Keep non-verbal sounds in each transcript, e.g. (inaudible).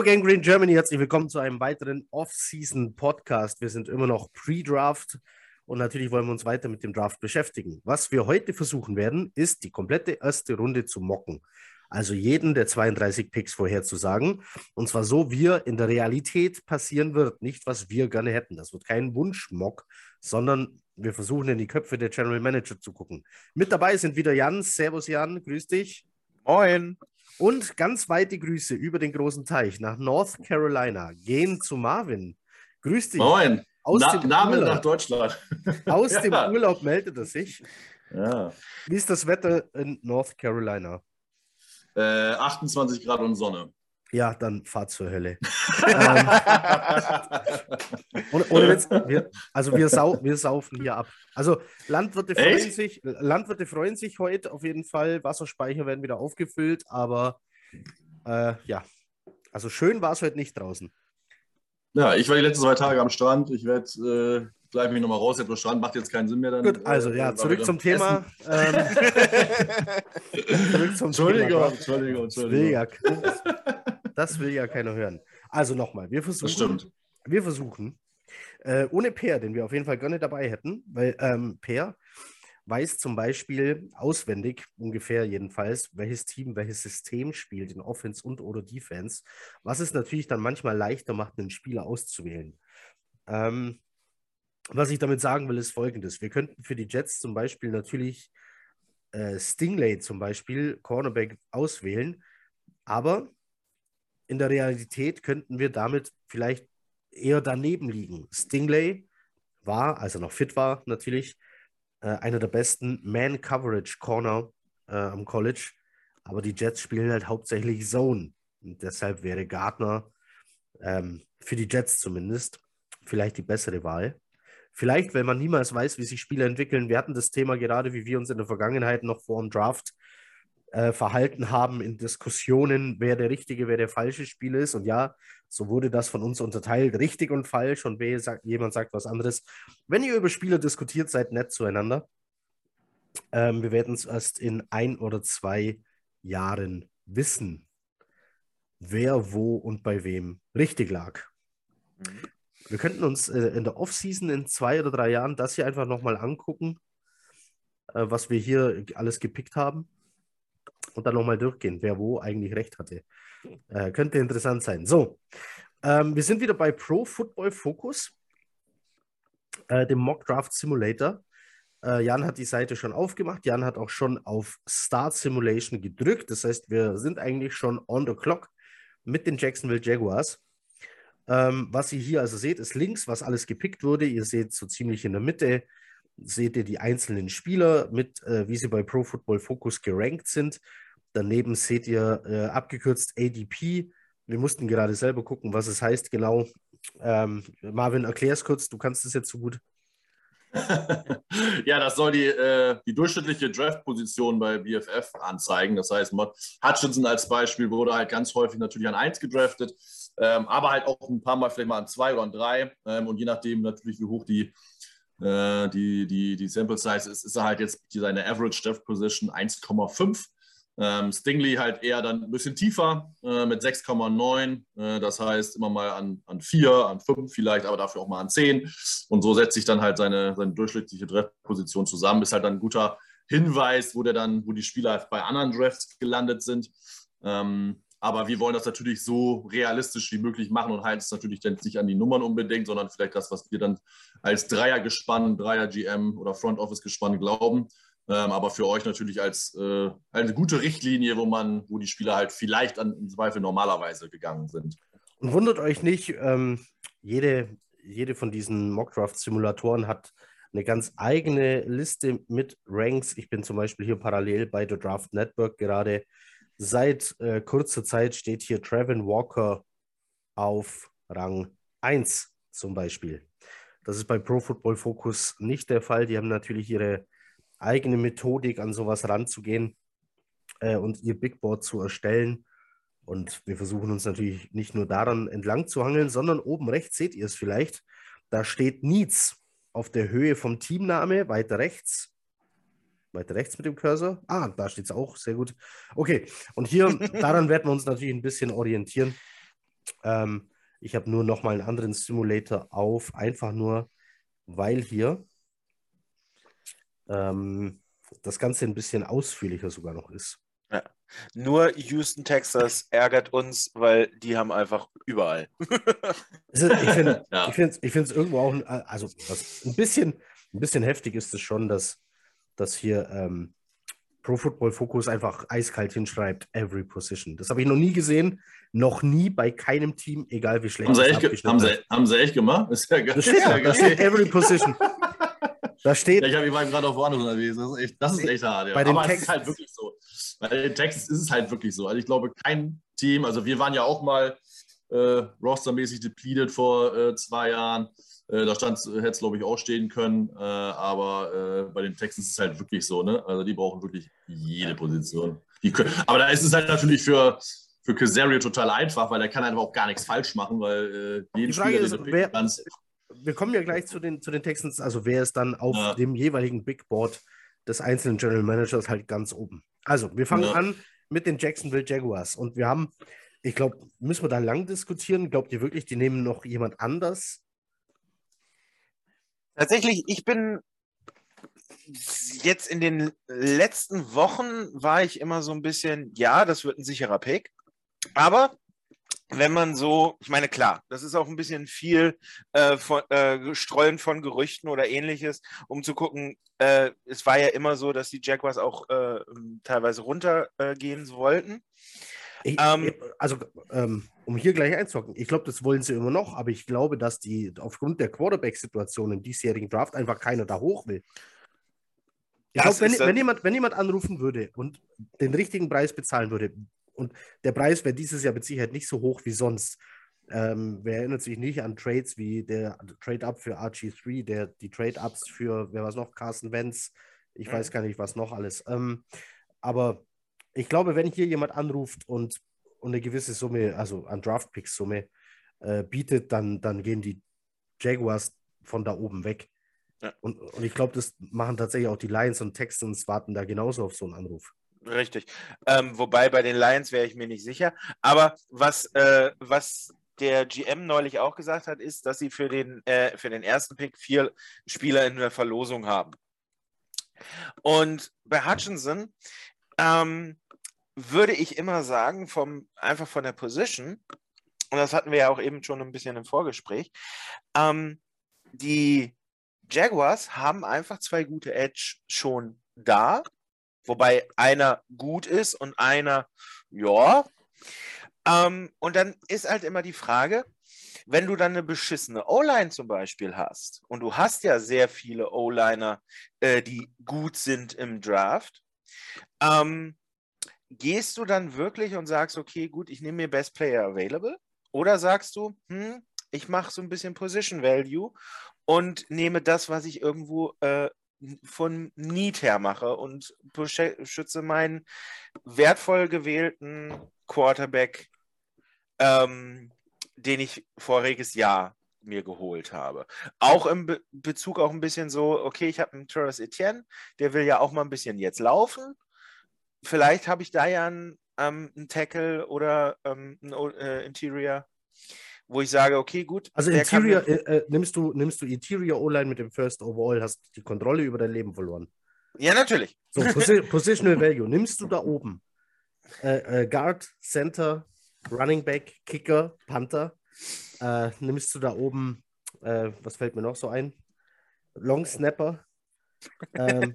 Hallo Green Germany, herzlich willkommen zu einem weiteren Off-Season-Podcast. Wir sind immer noch Pre-Draft und natürlich wollen wir uns weiter mit dem Draft beschäftigen. Was wir heute versuchen werden, ist die komplette erste Runde zu mocken. Also jeden der 32 Picks vorherzusagen. Und zwar so, wie er in der Realität passieren wird. Nicht, was wir gerne hätten. Das wird kein Wunschmock, sondern wir versuchen in die Köpfe der General Manager zu gucken. Mit dabei sind wieder Jan. Servus Jan, grüß dich. Moin. Und ganz weite Grüße über den großen Teich nach North Carolina gehen zu Marvin. Grüß dich. Moin. Aus Na, dem Name Urlaub. nach Deutschland. (laughs) Aus (laughs) Ja. dem Urlaub meldet er sich. Ja. Wie ist das Wetter in North Carolina? Äh, 28 Grad und Sonne. Ja, dann fahrt zur Hölle. (laughs) ähm, ohne, Witz, wir, also wir, sau, wir saufen hier ab. Also Landwirte freuen, Echt? sich, Landwirte freuen sich heute auf jeden Fall. Wasserspeicher werden wieder aufgefüllt, aber äh, ja, also schön war es heute nicht draußen. ja, ich war die letzten zwei Tage am Strand. Ich werde äh, gleich mich nochmal raus. Jetzt am Strand macht jetzt keinen Sinn mehr. Dann, Gut, also äh, ja, war (laughs) zurück zum Thema. Ähm, zurück zum Entschuldigung, Thema. Entschuldigung, Das will, Entschuldigung. Das will ja keiner hören. Also nochmal, wir versuchen, Das stimmt. wir versuchen, äh, ohne Peer, den wir auf jeden Fall gerne dabei hätten, weil ähm, Peer weiß zum Beispiel auswendig, ungefähr jedenfalls, welches Team welches System spielt in Offense und oder Defense, was es natürlich dann manchmal leichter macht, einen Spieler auszuwählen. Ähm, was ich damit sagen will, ist folgendes. Wir könnten für die Jets zum Beispiel natürlich äh, Stingley zum Beispiel, Cornerback, auswählen, aber in der Realität könnten wir damit vielleicht eher daneben liegen. Stingley war, als er noch fit war, natürlich äh, einer der besten Man-Coverage-Corner äh, am College, aber die Jets spielen halt hauptsächlich Zone. Und deshalb wäre Gardner ähm, für die Jets zumindest vielleicht die bessere Wahl. Vielleicht, weil man niemals weiß, wie sich Spieler entwickeln. Wir hatten das Thema gerade, wie wir uns in der Vergangenheit noch vor dem Draft äh, verhalten haben in Diskussionen, wer der richtige, wer der falsche Spieler ist. Und ja, so wurde das von uns unterteilt, richtig und falsch. Und wer sagt, jemand sagt was anderes. Wenn ihr über Spieler diskutiert, seid nett zueinander. Ähm, wir werden es erst in ein oder zwei Jahren wissen, wer wo und bei wem richtig lag. Wir könnten uns äh, in der Offseason in zwei oder drei Jahren das hier einfach nochmal angucken, äh, was wir hier alles gepickt haben. Und dann nochmal durchgehen, wer wo eigentlich recht hatte. Äh, könnte interessant sein. So, ähm, wir sind wieder bei Pro Football Focus, äh, dem Mock Draft Simulator. Äh, Jan hat die Seite schon aufgemacht. Jan hat auch schon auf Start Simulation gedrückt. Das heißt, wir sind eigentlich schon on the clock mit den Jacksonville Jaguars. Ähm, was ihr hier also seht, ist links, was alles gepickt wurde. Ihr seht so ziemlich in der Mitte, seht ihr die einzelnen Spieler mit, äh, wie sie bei Pro Football Focus gerankt sind. Daneben seht ihr äh, abgekürzt ADP. Wir mussten gerade selber gucken, was es heißt genau. Ähm, Marvin, erklär es kurz, du kannst es jetzt so gut. (laughs) ja, das soll die, äh, die durchschnittliche Draft-Position bei BFF anzeigen. Das heißt, Hutchinson als Beispiel wurde halt ganz häufig natürlich an 1 gedraftet, ähm, aber halt auch ein paar Mal vielleicht mal an 2 oder an 3. Ähm, und je nachdem natürlich, wie hoch die, äh, die, die, die Sample Size ist, ist halt jetzt seine Average Draft Position 1,5. Ähm, Stingley halt eher dann ein bisschen tiefer äh, mit 6,9. Äh, das heißt immer mal an, an 4, an 5 vielleicht, aber dafür auch mal an 10. Und so setzt sich dann halt seine, seine durchschnittliche Draftposition zusammen. Ist halt dann ein guter Hinweis, wo der dann, wo die Spieler bei anderen Drafts gelandet sind. Ähm, aber wir wollen das natürlich so realistisch wie möglich machen und halten es natürlich dann nicht an die Nummern unbedingt, sondern vielleicht das, was wir dann als Dreier-Gespann, Dreier-GM oder Front Office-Gespann glauben. Ähm, aber für euch natürlich als äh, eine gute Richtlinie, wo man, wo die Spieler halt vielleicht an, im Zweifel normalerweise gegangen sind. Und wundert euch nicht, ähm, jede, jede von diesen Mockdraft-Simulatoren hat eine ganz eigene Liste mit Ranks. Ich bin zum Beispiel hier parallel bei The Draft Network gerade. Seit äh, kurzer Zeit steht hier Trevin Walker auf Rang 1 zum Beispiel. Das ist bei Pro Football Focus nicht der Fall. Die haben natürlich ihre eigene Methodik, an sowas ranzugehen äh, und ihr Big Board zu erstellen. Und wir versuchen uns natürlich nicht nur daran entlang zu hangeln, sondern oben rechts seht ihr es vielleicht. Da steht Needs auf der Höhe vom Teamname, weiter rechts. Weiter rechts mit dem Cursor. Ah, da steht es auch. Sehr gut. Okay. Und hier, (laughs) daran werden wir uns natürlich ein bisschen orientieren. Ähm, ich habe nur noch mal einen anderen Simulator auf, einfach nur, weil hier ähm, das Ganze ein bisschen ausführlicher sogar noch ist. Ja. Nur Houston, Texas ärgert uns, weil die haben einfach überall. (laughs) ich finde es ja. irgendwo auch, also was, ein, bisschen, ein bisschen heftig ist es schon, dass, dass hier ähm, Pro Football Focus einfach eiskalt hinschreibt, every position. Das habe ich noch nie gesehen, noch nie bei keinem Team, egal wie schlecht haben sie echt, haben sie, haben sie echt gemacht? Ist ja geil. Das steht, da steht every position. (laughs) Da steht. Ja, ich habe ich war gerade auf woanders unterwegs. Das ist echt, das ist echt hart. Ja. Bei den Aber Text, es ist halt wirklich so. Bei den Texts ist es halt wirklich so. Also ich glaube, kein Team, also wir waren ja auch mal äh, rostermäßig depleted vor äh, zwei Jahren. Äh, da hätte es, glaube ich, auch stehen können. Äh, aber äh, bei den Texans ist es halt wirklich so. Ne? Also die brauchen wirklich jede Position. Können, aber da ist es halt natürlich für, für Casario total einfach, weil er kann einfach auch gar nichts falsch machen, weil äh, jeden Spieler, ist, wer, ganz, wir kommen ja gleich zu den, zu den Texans, also wer ist dann auf ja. dem jeweiligen Big Board des einzelnen General Managers halt ganz oben. Also, wir fangen ja. an mit den Jacksonville Jaguars und wir haben, ich glaube, müssen wir da lang diskutieren? Glaubt ihr wirklich, die nehmen noch jemand anders? Tatsächlich, ich bin jetzt in den letzten Wochen war ich immer so ein bisschen, ja, das wird ein sicherer Pick. Aber wenn man so, ich meine, klar, das ist auch ein bisschen viel äh, von, äh, Streuen von Gerüchten oder ähnliches, um zu gucken, äh, es war ja immer so, dass die Jaguars auch äh, teilweise runtergehen wollten. Ich, ähm, also, ähm, um hier gleich einzuhocken, ich glaube, das wollen sie immer noch, aber ich glaube, dass die aufgrund der Quarterback-Situation im diesjährigen Draft einfach keiner da hoch will. Ich glaube, wenn, wenn, jemand, wenn jemand anrufen würde und den richtigen Preis bezahlen würde, und der Preis wäre dieses Jahr mit Sicherheit nicht so hoch wie sonst. Ähm, wer erinnert sich nicht an Trades wie der Trade-Up für RG3, der, die Trade-Ups für, wer war es noch, Carson Wentz, ich mhm. weiß gar nicht, was noch alles. Ähm, aber ich glaube, wenn hier jemand anruft und, und eine gewisse Summe, also an Draft-Picks-Summe äh, bietet, dann, dann gehen die Jaguars von da oben weg. Ja. Und, und ich glaube, das machen tatsächlich auch die Lions und Texans warten da genauso auf so einen Anruf. Richtig. Ähm, wobei bei den Lions wäre ich mir nicht sicher. Aber was, äh, was der GM neulich auch gesagt hat, ist, dass sie für den, äh, für den ersten Pick vier Spieler in der Verlosung haben. Und bei Hutchinson ähm, würde ich immer sagen, vom, einfach von der Position, und das hatten wir ja auch eben schon ein bisschen im Vorgespräch, ähm, die Jaguars haben einfach zwei gute Edge schon da wobei einer gut ist und einer, ja. Ähm, und dann ist halt immer die Frage, wenn du dann eine beschissene O-Line zum Beispiel hast, und du hast ja sehr viele O-Liner, äh, die gut sind im Draft, ähm, gehst du dann wirklich und sagst, okay, gut, ich nehme mir Best Player Available? Oder sagst du, hm, ich mache so ein bisschen Position Value und nehme das, was ich irgendwo äh, von Need her mache und beschütze meinen wertvoll gewählten Quarterback, ähm, den ich voriges Jahr mir geholt habe. Auch im Be Bezug auch ein bisschen so, okay, ich habe einen Travis Etienne, der will ja auch mal ein bisschen jetzt laufen. Vielleicht habe ich da ja einen, ähm, einen Tackle oder ähm, einen äh, Interior wo ich sage, okay, gut. Also Interior, äh, äh, nimmst, du, nimmst du Interior O-Line mit dem First Overall, hast die Kontrolle über dein Leben verloren. Ja, natürlich. So, Posi (laughs) Positional Value. Nimmst du da oben äh, äh, Guard, Center, Running Back, Kicker, Panther. Äh, nimmst du da oben, was fällt mir noch so ein? Long Snapper. (laughs) ähm,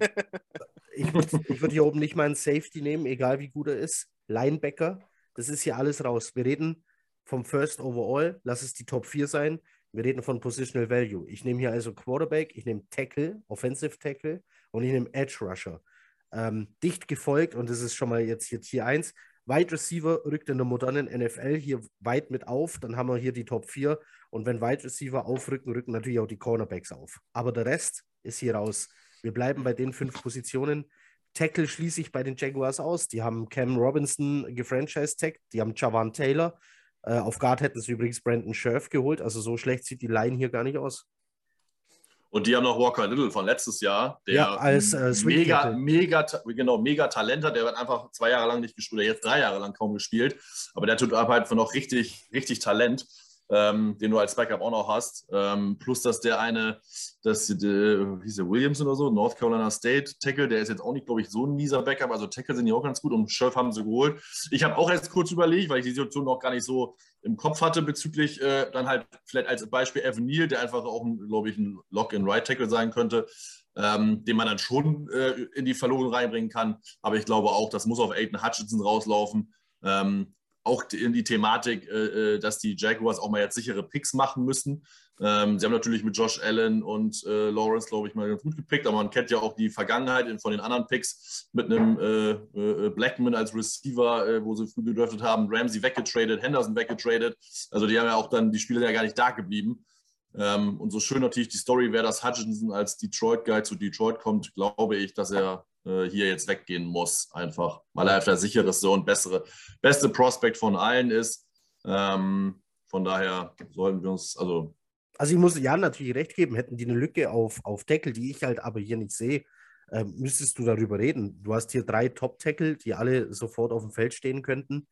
ich würde ich würd hier oben nicht mal einen Safety nehmen, egal wie gut er ist. Linebacker, das ist hier alles raus. Wir reden vom First Overall, lass es die Top 4 sein. Wir reden von Positional Value. Ich nehme hier also Quarterback, ich nehme Tackle, Offensive Tackle und ich nehme Edge Rusher. Ähm, dicht gefolgt, und das ist schon mal jetzt hier Tier 1. Wide Receiver rückt in der modernen NFL hier weit mit auf. Dann haben wir hier die Top 4. Und wenn Wide Receiver aufrücken, rücken natürlich auch die Cornerbacks auf. Aber der Rest ist hier raus. Wir bleiben bei den fünf Positionen. Tackle schließe ich bei den Jaguars aus. Die haben Cam Robinson gefranchise-tagged. Die haben Javan Taylor. Äh, auf Guard hätten sie übrigens Brandon Scherf geholt. Also so schlecht sieht die Line hier gar nicht aus. Und die haben noch Walker Little von letztes Jahr, der Ja, als, äh, mega, mega, genau, mega Talent hat. Der hat einfach zwei Jahre lang nicht gespielt, oder jetzt drei Jahre lang kaum gespielt. Aber der tut halt noch richtig, richtig Talent, ähm, den du als Backup auch noch hast. Ähm, plus, dass der eine, das, wie hieß der Williams oder so, North Carolina State Tackle, der ist jetzt auch nicht, glaube ich, so ein mieser Backup. Also Tackle sind die auch ganz gut und Scherf haben sie geholt. Ich habe auch erst kurz überlegt, weil ich die Situation noch gar nicht so im Kopf hatte bezüglich äh, dann halt vielleicht als Beispiel Evan Neal, der einfach auch, glaube ich, ein Lock-in-Right-Tackle sein könnte, ähm, den man dann schon äh, in die Verlorung reinbringen kann. Aber ich glaube auch, das muss auf Aiden Hutchinson rauslaufen. Ähm, auch in die Thematik, äh, äh, dass die Jaguars auch mal jetzt sichere Picks machen müssen. Ähm, sie haben natürlich mit Josh Allen und äh, Lawrence, glaube ich, mal ganz gut gepickt, aber man kennt ja auch die Vergangenheit von den anderen Picks mit einem Blackman als Receiver, wo sie früh gedraftet haben, Ramsey weggetradet, Henderson weggetradet. Also die haben ja auch dann, die Spieler ja gar nicht da geblieben. Ähm, und so schön natürlich die Story wäre, dass Hutchinson als Detroit-Guy zu Detroit kommt, glaube ich, dass er äh, hier jetzt weggehen muss, einfach, weil er einfach der sicherste und bessere, beste Prospect von allen ist. Ähm, von daher sollten wir uns, also Also ich muss Jan natürlich recht geben, hätten die eine Lücke auf, auf Tackle, die ich halt aber hier nicht sehe, ähm, müsstest du darüber reden. Du hast hier drei Top-Tackle, die alle sofort auf dem Feld stehen könnten.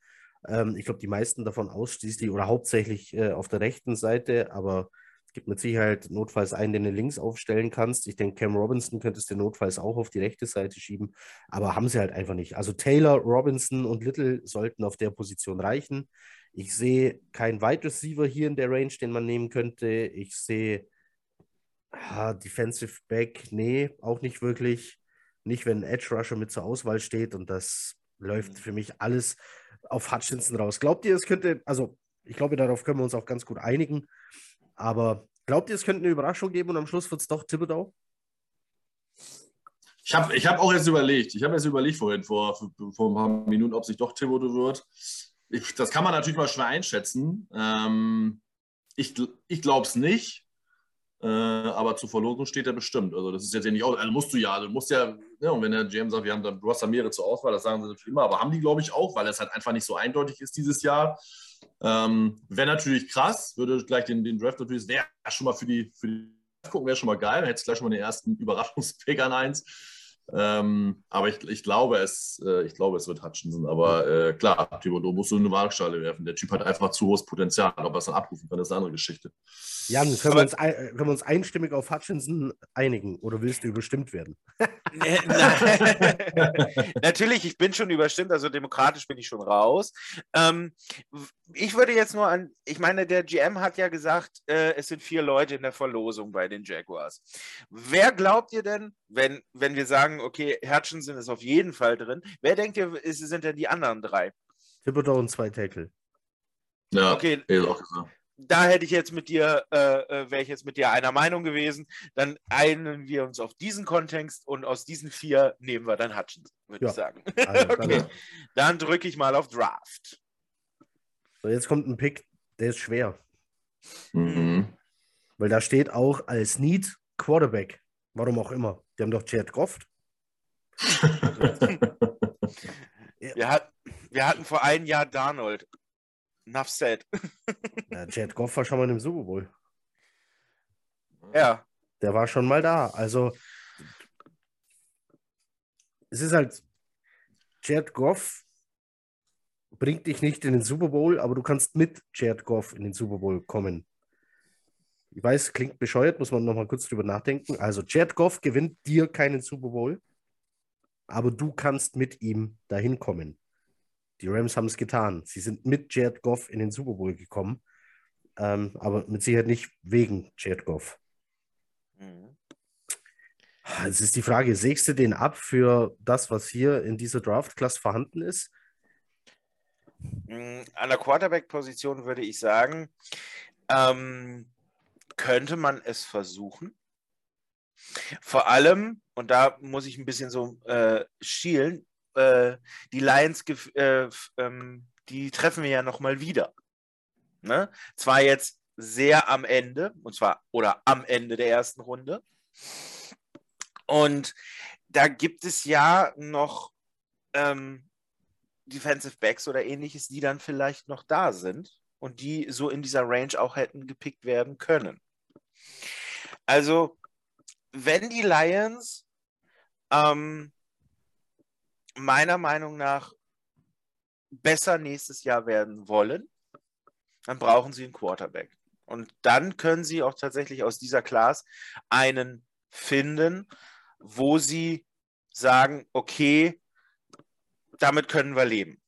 Ähm, ich glaube, die meisten davon ausschließlich oder hauptsächlich äh, auf der rechten Seite, aber gibt mit Sicherheit notfalls einen, den du links aufstellen kannst. Ich denke, Cam Robinson könntest du notfalls auch auf die rechte Seite schieben, aber haben sie halt einfach nicht. Also Taylor, Robinson und Little sollten auf der Position reichen. Ich sehe keinen Wide Receiver hier in der Range, den man nehmen könnte. Ich sehe ah, Defensive Back, nee, auch nicht wirklich. Nicht, wenn ein Edge Rusher mit zur Auswahl steht und das läuft für mich alles auf Hutchinson raus. Glaubt ihr, es könnte, also ich glaube, darauf können wir uns auch ganz gut einigen, aber glaubt ihr, es könnte eine Überraschung geben und am Schluss wird es doch Thibodeau? Ich habe ich hab auch jetzt überlegt, ich habe jetzt überlegt vorhin, vor, vor ein paar Minuten, ob sich doch Thibodeau wird. Ich, das kann man natürlich mal schwer einschätzen. Ähm, ich ich glaube es nicht, äh, aber zur Verlosung steht er bestimmt. Also das ist jetzt ja nicht aus. Also musst du ja, du musst ja, ja, und wenn der GM sagt, wir haben da, du hast da mehrere zur Auswahl, das sagen sie natürlich immer, aber haben die, glaube ich, auch, weil es halt einfach nicht so eindeutig ist dieses Jahr. Ähm, wäre natürlich krass, würde gleich den, den Draft natürlich, wäre schon mal für die, für die gucken, wäre schon mal geil, dann hättest du gleich schon mal den ersten (laughs) Überraschungspick an eins. Ähm, aber ich, ich, glaube, es, äh, ich glaube, es wird Hutchinson. Aber äh, klar, Thibodeau musst du in eine Waagschale werfen. Der Typ hat einfach zu hohes Potenzial. Ob er es dann abrufen kann, ist eine andere Geschichte. Jan, können, Aber- wir uns, ein- äh, können wir uns einstimmig auf Hutchinson einigen oder willst du überstimmt werden? Nein. (laughs) Natürlich, ich bin schon überstimmt, also demokratisch bin ich schon raus. Ähm, ich würde jetzt nur an, ich meine, der GM hat ja gesagt, äh, es sind vier Leute in der Verlosung bei den Jaguars. Wer glaubt ihr denn, wenn, wenn wir sagen, okay, Hutchinson ist auf jeden Fall drin, wer denkt ihr, ist, sind denn die anderen drei? Thibodeau und zwei Tackle. Ja, Okay, auch gesagt. da hätte ich jetzt mit dir, äh, äh, wäre ich jetzt mit dir einer Meinung gewesen. Dann einigen wir uns auf diesen Kontext und aus diesen vier nehmen wir dann Hutchinson, würde Ja. ich sagen. Also, (laughs) Okay. dann, Dann drücke ich mal auf Draft. so, jetzt kommt ein Pick, der ist schwer, Mhm. weil da steht auch als Need Quarterback. Warum auch immer. Die haben doch Jared Goff. (laughs) Wir, hat, wir hatten vor einem Jahr Darnold. Enough said. (laughs) Ja, Jared Goff war schon mal im Super Bowl. Ja. Der war schon mal da. Also, es ist halt, Jared Goff bringt dich nicht in den Super Bowl, aber du kannst mit Jared Goff in den Super Bowl kommen. Ich weiß, klingt bescheuert, muss man nochmal kurz drüber nachdenken. Also, Jared Goff gewinnt dir keinen Super Bowl, aber du kannst mit ihm dahin kommen. Die Rams haben es getan. Sie sind mit Jared Goff in den Super Bowl gekommen, ähm, aber mit Sicherheit nicht wegen Jared Goff. Mhm. Es ist die Frage, sägst du den ab für das, was hier in dieser Draft-Class vorhanden ist? Mm, An der Quarterback-Position würde ich sagen, ähm, könnte man es versuchen. Vor allem, und da muss ich ein bisschen so äh, schielen, äh, die Lions, äh, ähm, die treffen wir ja nochmal wieder. Ne? Zwar jetzt sehr am Ende, und zwar oder am Ende der ersten Runde. Und da gibt es ja noch ähm, Defensive Backs oder ähnliches, die dann vielleicht noch da sind und die so in dieser Range auch hätten gepickt werden können. Also wenn die Lions ähm, meiner Meinung nach besser nächstes Jahr werden wollen, dann brauchen sie einen Quarterback. Und dann können sie auch tatsächlich aus dieser Class einen finden, wo sie sagen, okay, damit können wir leben.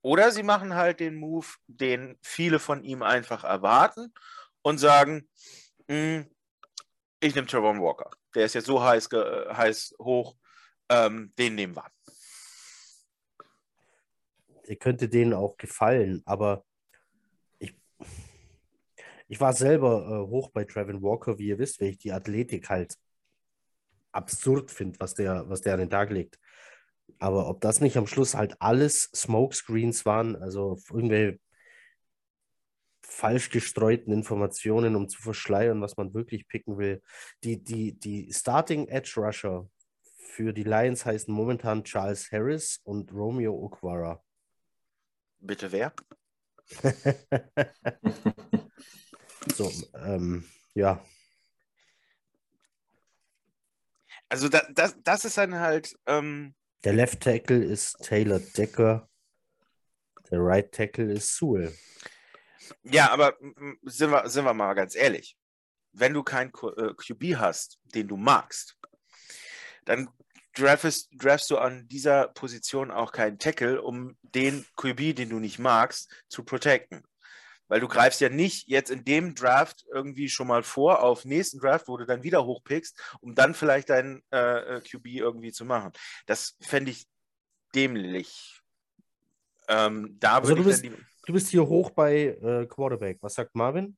Oder sie machen halt den Move, den viele von ihm einfach erwarten und sagen, hm, ich nehme Trevor Walker. Der ist jetzt so heiß, heiß hoch, ähm, den nehmen wir. Der könnte denen auch gefallen, aber ich, ich war selber äh, hoch bei Trevor Walker, wie ihr wisst, weil ich die Athletik halt absurd finde, was der, was der an den Tag legt. Aber ob das nicht am Schluss halt alles Smokescreens waren, also irgendwelche falsch gestreuten Informationen, um zu verschleiern, was man wirklich picken will. Die, die, die Starting Edge Rusher für die Lions heißen momentan Charles Harris und Romeo Okwara. Bitte wer? (laughs) so, ähm, ja. Also da, das, das ist dann halt. Ähm, der Left Tackle ist Taylor Decker. Der Right Tackle ist Sewell. Ja, aber sind wir, sind wir mal ganz ehrlich. Wenn du keinen QB äh, hast, den du magst, dann draftest, draftst du an dieser Position auch keinen Tackle, um den QB, den du nicht magst, zu protecten. Weil du greifst ja nicht jetzt in dem Draft irgendwie schon mal vor auf nächsten Draft, wo du dann wieder hochpickst, um dann vielleicht deinen äh, äh QB irgendwie zu machen. Das fände ich dämlich. Ähm, da also du, bist, du bist hier hoch bei äh, Quarterback. Was sagt Marvin?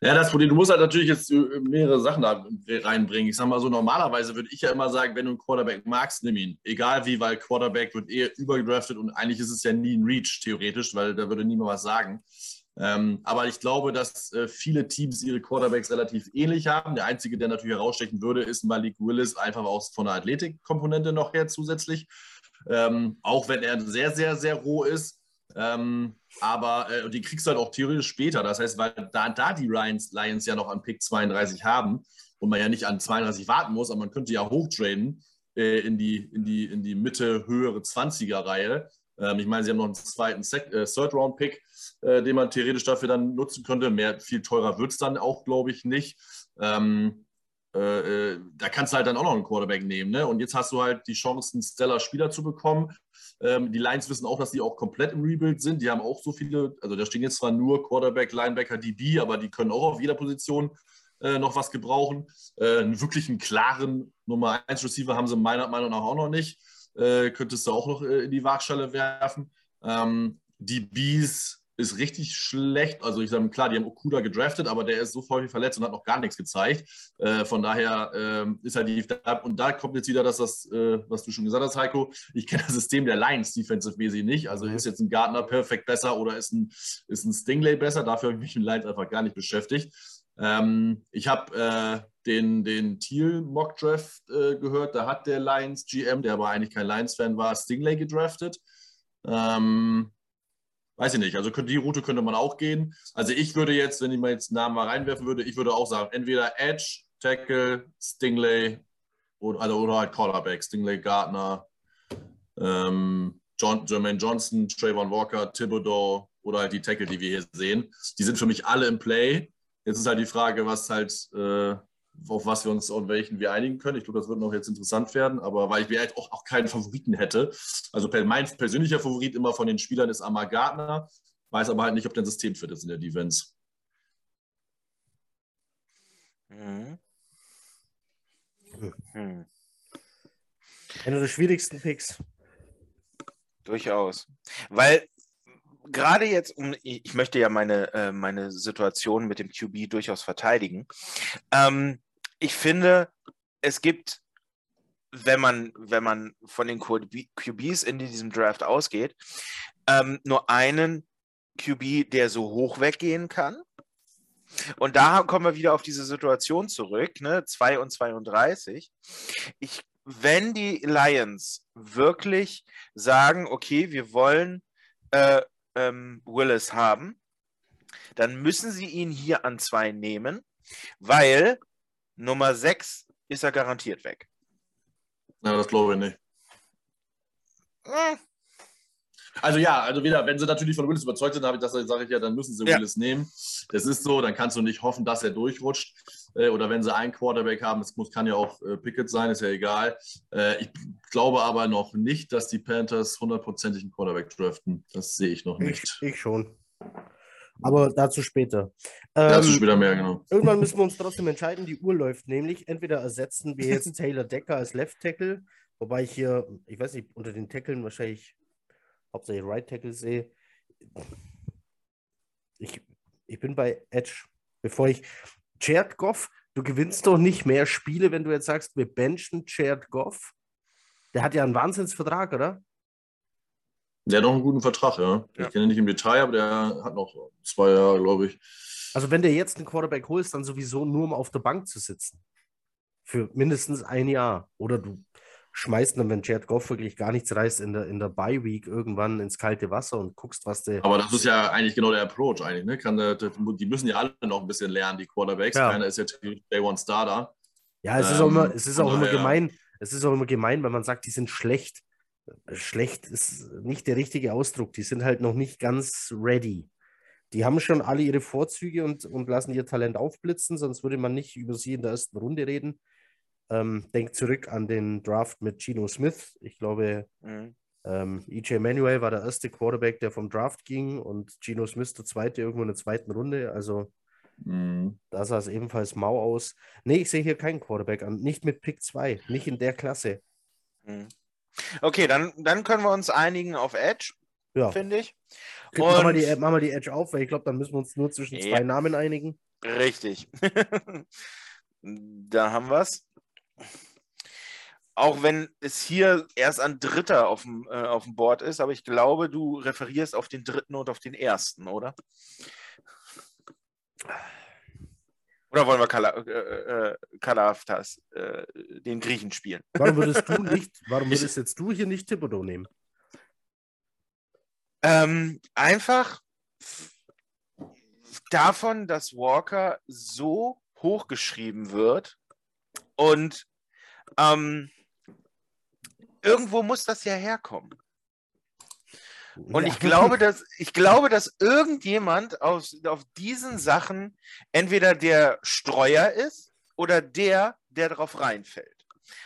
Ja, das Problem, du musst halt natürlich jetzt äh, mehrere Sachen da reinbringen. Ich sag mal so, normalerweise würde ich ja immer sagen, wenn du einen Quarterback magst, nimm ihn. Egal wie, weil Quarterback wird eher übergedraftet und eigentlich ist es ja nie ein Reach, theoretisch, weil da würde niemand was sagen. Ähm, aber ich glaube, dass äh, viele Teams ihre Quarterbacks relativ ähnlich haben. Der einzige, der natürlich herausstechen würde, ist Malik Willis, einfach auch von der Athletikkomponente noch her zusätzlich. Ähm, auch wenn er sehr, sehr, sehr roh ist. Ähm, aber äh, die kriegst du halt auch theoretisch später. Das heißt, weil da, da die Lions, Lions ja noch an Pick 32 haben und man ja nicht an 32 warten muss, aber man könnte ja hochtraden äh, in, die, in, die, in die Mitte höhere 20er-Reihe. Ähm, ich meine, sie haben noch einen zweiten äh, Third-Round-Pick, äh, den man theoretisch dafür dann nutzen könnte. Mehr, viel teurer wird es dann auch, glaube ich, nicht. Ähm, äh, äh, da kannst du halt dann auch noch einen Quarterback nehmen. Ne? Und jetzt hast du halt die Chance, einen Stellar-Spieler zu bekommen. Ähm, die Lions wissen auch, dass die auch komplett im Rebuild sind. Die haben auch so viele, also da stehen jetzt zwar nur Quarterback, Linebacker, DB, aber die können auch auf jeder Position äh, noch was gebrauchen. Äh, einen wirklichen klaren Nummer 1 Receiver haben sie meiner Meinung nach auch noch nicht. Äh, könntest du auch noch äh, in die Waagschale werfen. Ähm, Bees ist richtig schlecht. Also ich sage klar, die haben Okuda gedraftet, aber der ist so häufig verletzt und hat noch gar nichts gezeigt. Äh, von daher äh, ist halt die und da kommt jetzt wieder das, das äh, was du schon gesagt hast, Heiko. Ich kenne das System der Lions defensive-mäßig nicht. Also mhm. ist jetzt ein Gardner perfekt besser oder ist ein, ist ein Stingley besser? Dafür habe ich mich mit Lions einfach gar nicht beschäftigt. Ähm, ich habe äh, den, den Thiel Mock Draft äh, gehört. Da hat der Lions GM, der aber eigentlich kein Lions-Fan war, Stingley gedraftet. Ähm, weiß ich nicht. Also die Route könnte man auch gehen. Also ich würde jetzt, wenn ich mal jetzt einen Namen mal reinwerfen würde, ich würde auch sagen, entweder Edge, Tackle, Stingley oder, also, oder halt Cornerback, Stingley, Gardner, ähm, John, Jermaine Johnson, Trayvon Walker, Thibodeau oder halt die Tackle, die wir hier sehen. Die sind für mich alle im Play. Jetzt ist halt die Frage, was halt äh, auf was wir uns und welchen wir einigen können. Ich glaube, das wird noch jetzt interessant werden, aber weil ich mir halt auch, auch keinen Favoriten hätte. Also mein persönlicher Favorit immer von den Spielern ist Amar Gardner, weiß aber halt nicht, ob der System fit ist in der Defense. Mhm. Hm. Einer der schwierigsten Picks. Durchaus. Weil gerade jetzt, um, ich möchte ja meine, äh, meine Situation mit dem QB durchaus verteidigen. Ähm, ich finde, es gibt, wenn man, wenn man von den QBs in diesem Draft ausgeht, ähm, nur einen QB, der so hoch weggehen kann. Und da kommen wir wieder auf diese Situation zurück, ne? 2 und 32. Ich, wenn die Lions wirklich sagen, okay, wir wollen äh, ähm, Willis haben, dann müssen sie ihn hier an zwei nehmen, weil Nummer 6 ist er garantiert weg. Ja, das glaube ich nicht. Hm, Also ja, also wieder, wenn sie natürlich von Willis überzeugt sind, habe ich das sage ich ja, dann müssen sie Ja. Willis nehmen. Das ist so, dann kannst du nicht hoffen, dass er durchrutscht. Äh, Oder wenn sie einen Quarterback haben, es muss, kann ja auch äh, Pickett sein, ist ja egal. Äh, Ich glaube aber noch nicht, dass die Panthers hundertprozentig einen Quarterback draften. Das sehe ich noch Ich, nicht. ich schon. Aber dazu später. Dazu Ähm, später mehr, genau. Irgendwann müssen wir uns (laughs) trotzdem entscheiden. Die Uhr läuft nämlich. Entweder ersetzen wir jetzt Taylor Decker als Left Tackle, wobei ich hier, ich weiß nicht, unter den Tackeln wahrscheinlich hauptsächlich Right Tackle sehe. Ich, ich bin bei Edge. Bevor ich. Jared Goff, du gewinnst doch nicht mehr Spiele, wenn du jetzt sagst, wir benchen Jared Goff. Der hat ja einen Wahnsinnsvertrag, oder? Der hat noch einen guten Vertrag, ja. Ja. Ich kenne ihn nicht im Detail, aber der hat noch zwei Jahre, glaube ich. Also, wenn du jetzt einen Quarterback holst, dann sowieso nur, um auf der Bank zu sitzen. Für mindestens ein Jahr. Oder du schmeißt dann, wenn Jared Goff wirklich gar nichts reißt, in der, in der Bye-Week irgendwann ins kalte Wasser und guckst, was der. Aber das ist ja eigentlich genau der Approach eigentlich. Ne? Kann der, der, die müssen ja alle noch ein bisschen lernen, die Quarterbacks. Ja. Keiner ist ja Day One Starter. Ja, es ist auch Ähm, immer, es ist auch immer daher- gemein. Es ist auch immer gemein, wenn man sagt, die sind schlecht. Schlecht ist nicht der richtige Ausdruck. Die sind halt noch nicht ganz ready. Die haben schon alle ihre Vorzüge und, und lassen ihr Talent aufblitzen, sonst würde man nicht über sie in der ersten Runde reden. Ähm, denkt zurück an den Draft mit Geno Smith. Ich glaube, Mhm. ähm, EJ Manuel war der erste Quarterback, der vom Draft ging und Geno Smith der zweite irgendwo in der zweiten Runde. Also Mhm. da sah es ebenfalls mau aus. Nee, ich sehe hier keinen Quarterback an. Nicht mit Pick 2, nicht in der Klasse. Mhm. Okay, dann, dann können wir uns einigen auf Edge, Ja, finde ich. mach mal, Und- die, mach mal die Edge auf, weil ich glaube, dann müssen wir uns nur zwischen zwei Ja. Namen einigen. Richtig. (laughs) da haben wir es. Auch wenn es hier erst ein Dritter auf dem, äh, auf dem Board ist, aber ich glaube, du referierst auf den dritten und auf den ersten, oder? Oder wollen wir Kala, äh, äh, Kalaftas, äh, den Griechen spielen? Warum würdest du (laughs) nicht, warum würdest jetzt du hier nicht Thibodeau nehmen? Ähm, einfach davon, dass Walker so hochgeschrieben wird und ähm, irgendwo muss das ja herkommen. Und Ja. ich glaube, dass ich glaube, dass irgendjemand aus, auf diesen Sachen entweder der Streuer ist oder der, der darauf reinfällt.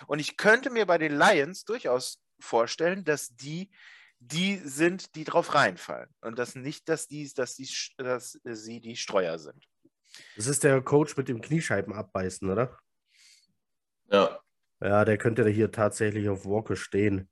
Und ich könnte mir bei den Lions durchaus vorstellen, dass die die sind, die drauf reinfallen. Und das nicht, dass, die, dass, die, dass sie die Streuer sind. Das ist der Coach mit dem Kniescheiben abbeißen, oder? Ja. Ja, der könnte hier tatsächlich auf Walker stehen.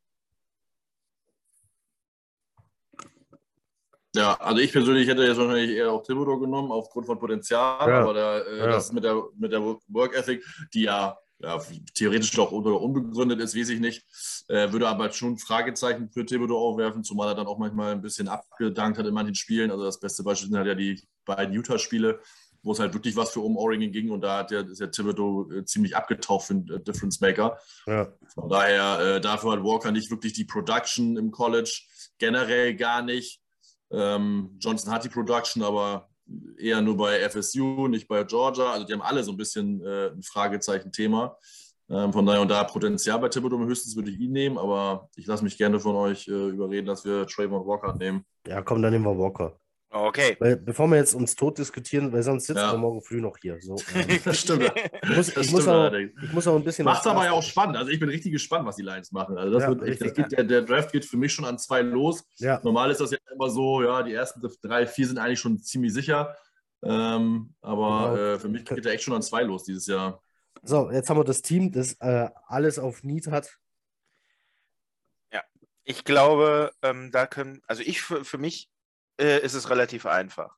Ja, also ich persönlich hätte jetzt wahrscheinlich eher auch Thibodeau genommen, aufgrund von Potenzial, Ja. aber der, äh, Ja. das mit der, mit der Work Ethic, die ja, ja theoretisch doch un- unbegründet ist, weiß ich nicht, äh, würde aber schon Fragezeichen für Thibodeau aufwerfen, zumal er dann auch manchmal ein bisschen abgedankt hat in manchen Spielen. Also das beste Beispiel sind halt ja die beiden Utah-Spiele, wo es halt wirklich was für um Oregon ging und da hat der, ist der Thibodeau äh, ziemlich abgetaucht für einen äh, Difference Maker. Ja. Von daher, äh, dafür hat Walker nicht wirklich die Production im College, generell gar nicht. Ähm, Johnson hat die Production, aber eher nur bei FSU, nicht bei Georgia. Also die haben alle so ein bisschen äh, ein Fragezeichen-Thema. Ähm, von daher und da Potenzial bei Thibodeau höchstens würde ich ihn nehmen, aber ich lasse mich gerne von euch äh, überreden, dass wir Trayvon Walker nehmen. ja, komm, dann nehmen wir Walker. Okay. Weil, bevor wir jetzt uns tot diskutieren, weil sonst sitzen Ja. wir morgen früh noch hier. So, (laughs) ähm, Das stimmt. ich, muss, Das ich, muss auch, ich muss auch ein bisschen. Macht aber ja auch spannend. Also ich bin richtig gespannt, was die Lions machen. Also das Ja, wird echt, das geht, der, der Draft geht für mich schon an zwei los. Ja, Normal ist das ja immer so, ja, die ersten drei, vier sind eigentlich schon ziemlich sicher. Ähm, aber Genau. äh, für mich geht er echt schon an zwei los dieses Jahr. so, jetzt haben wir das Team, das äh, alles auf Need hat. Ich glaube, ähm, da können, also ich für, für mich äh, ist es relativ einfach.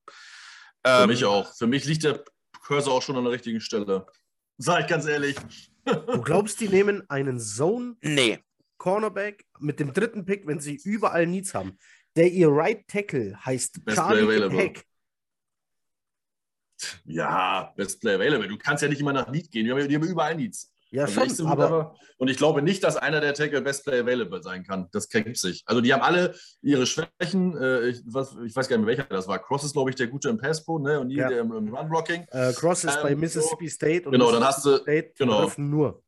Für Ähm, mich auch. Für mich liegt der Cursor auch schon an der richtigen Stelle. (laughs) Sag ich ganz ehrlich. Du glaubst, die nehmen einen Zone Nee, Cornerback mit dem dritten Pick, wenn sie überall Needs haben. Der ihr Right Tackle heißt Best Charlie. Heck. Ja, Best Play Available. Du kannst ja nicht immer nach Need gehen. Wir haben, die haben überall Needs. Ja, Also schon, aber und ich glaube nicht, dass einer der Tackle Best Play Available sein kann. Das gibt sich. Also die haben alle ihre Schwächen. Äh, ich, was, ich weiß gar nicht mehr, welcher das war. Cross ist, glaube ich, der gute im Pass Pro, ne? Und Neil Ja. der im, im Run Blocking. äh, Cross ist Ähm, bei Mississippi State und Genau, dann Mississippi hast du- State genau. nur.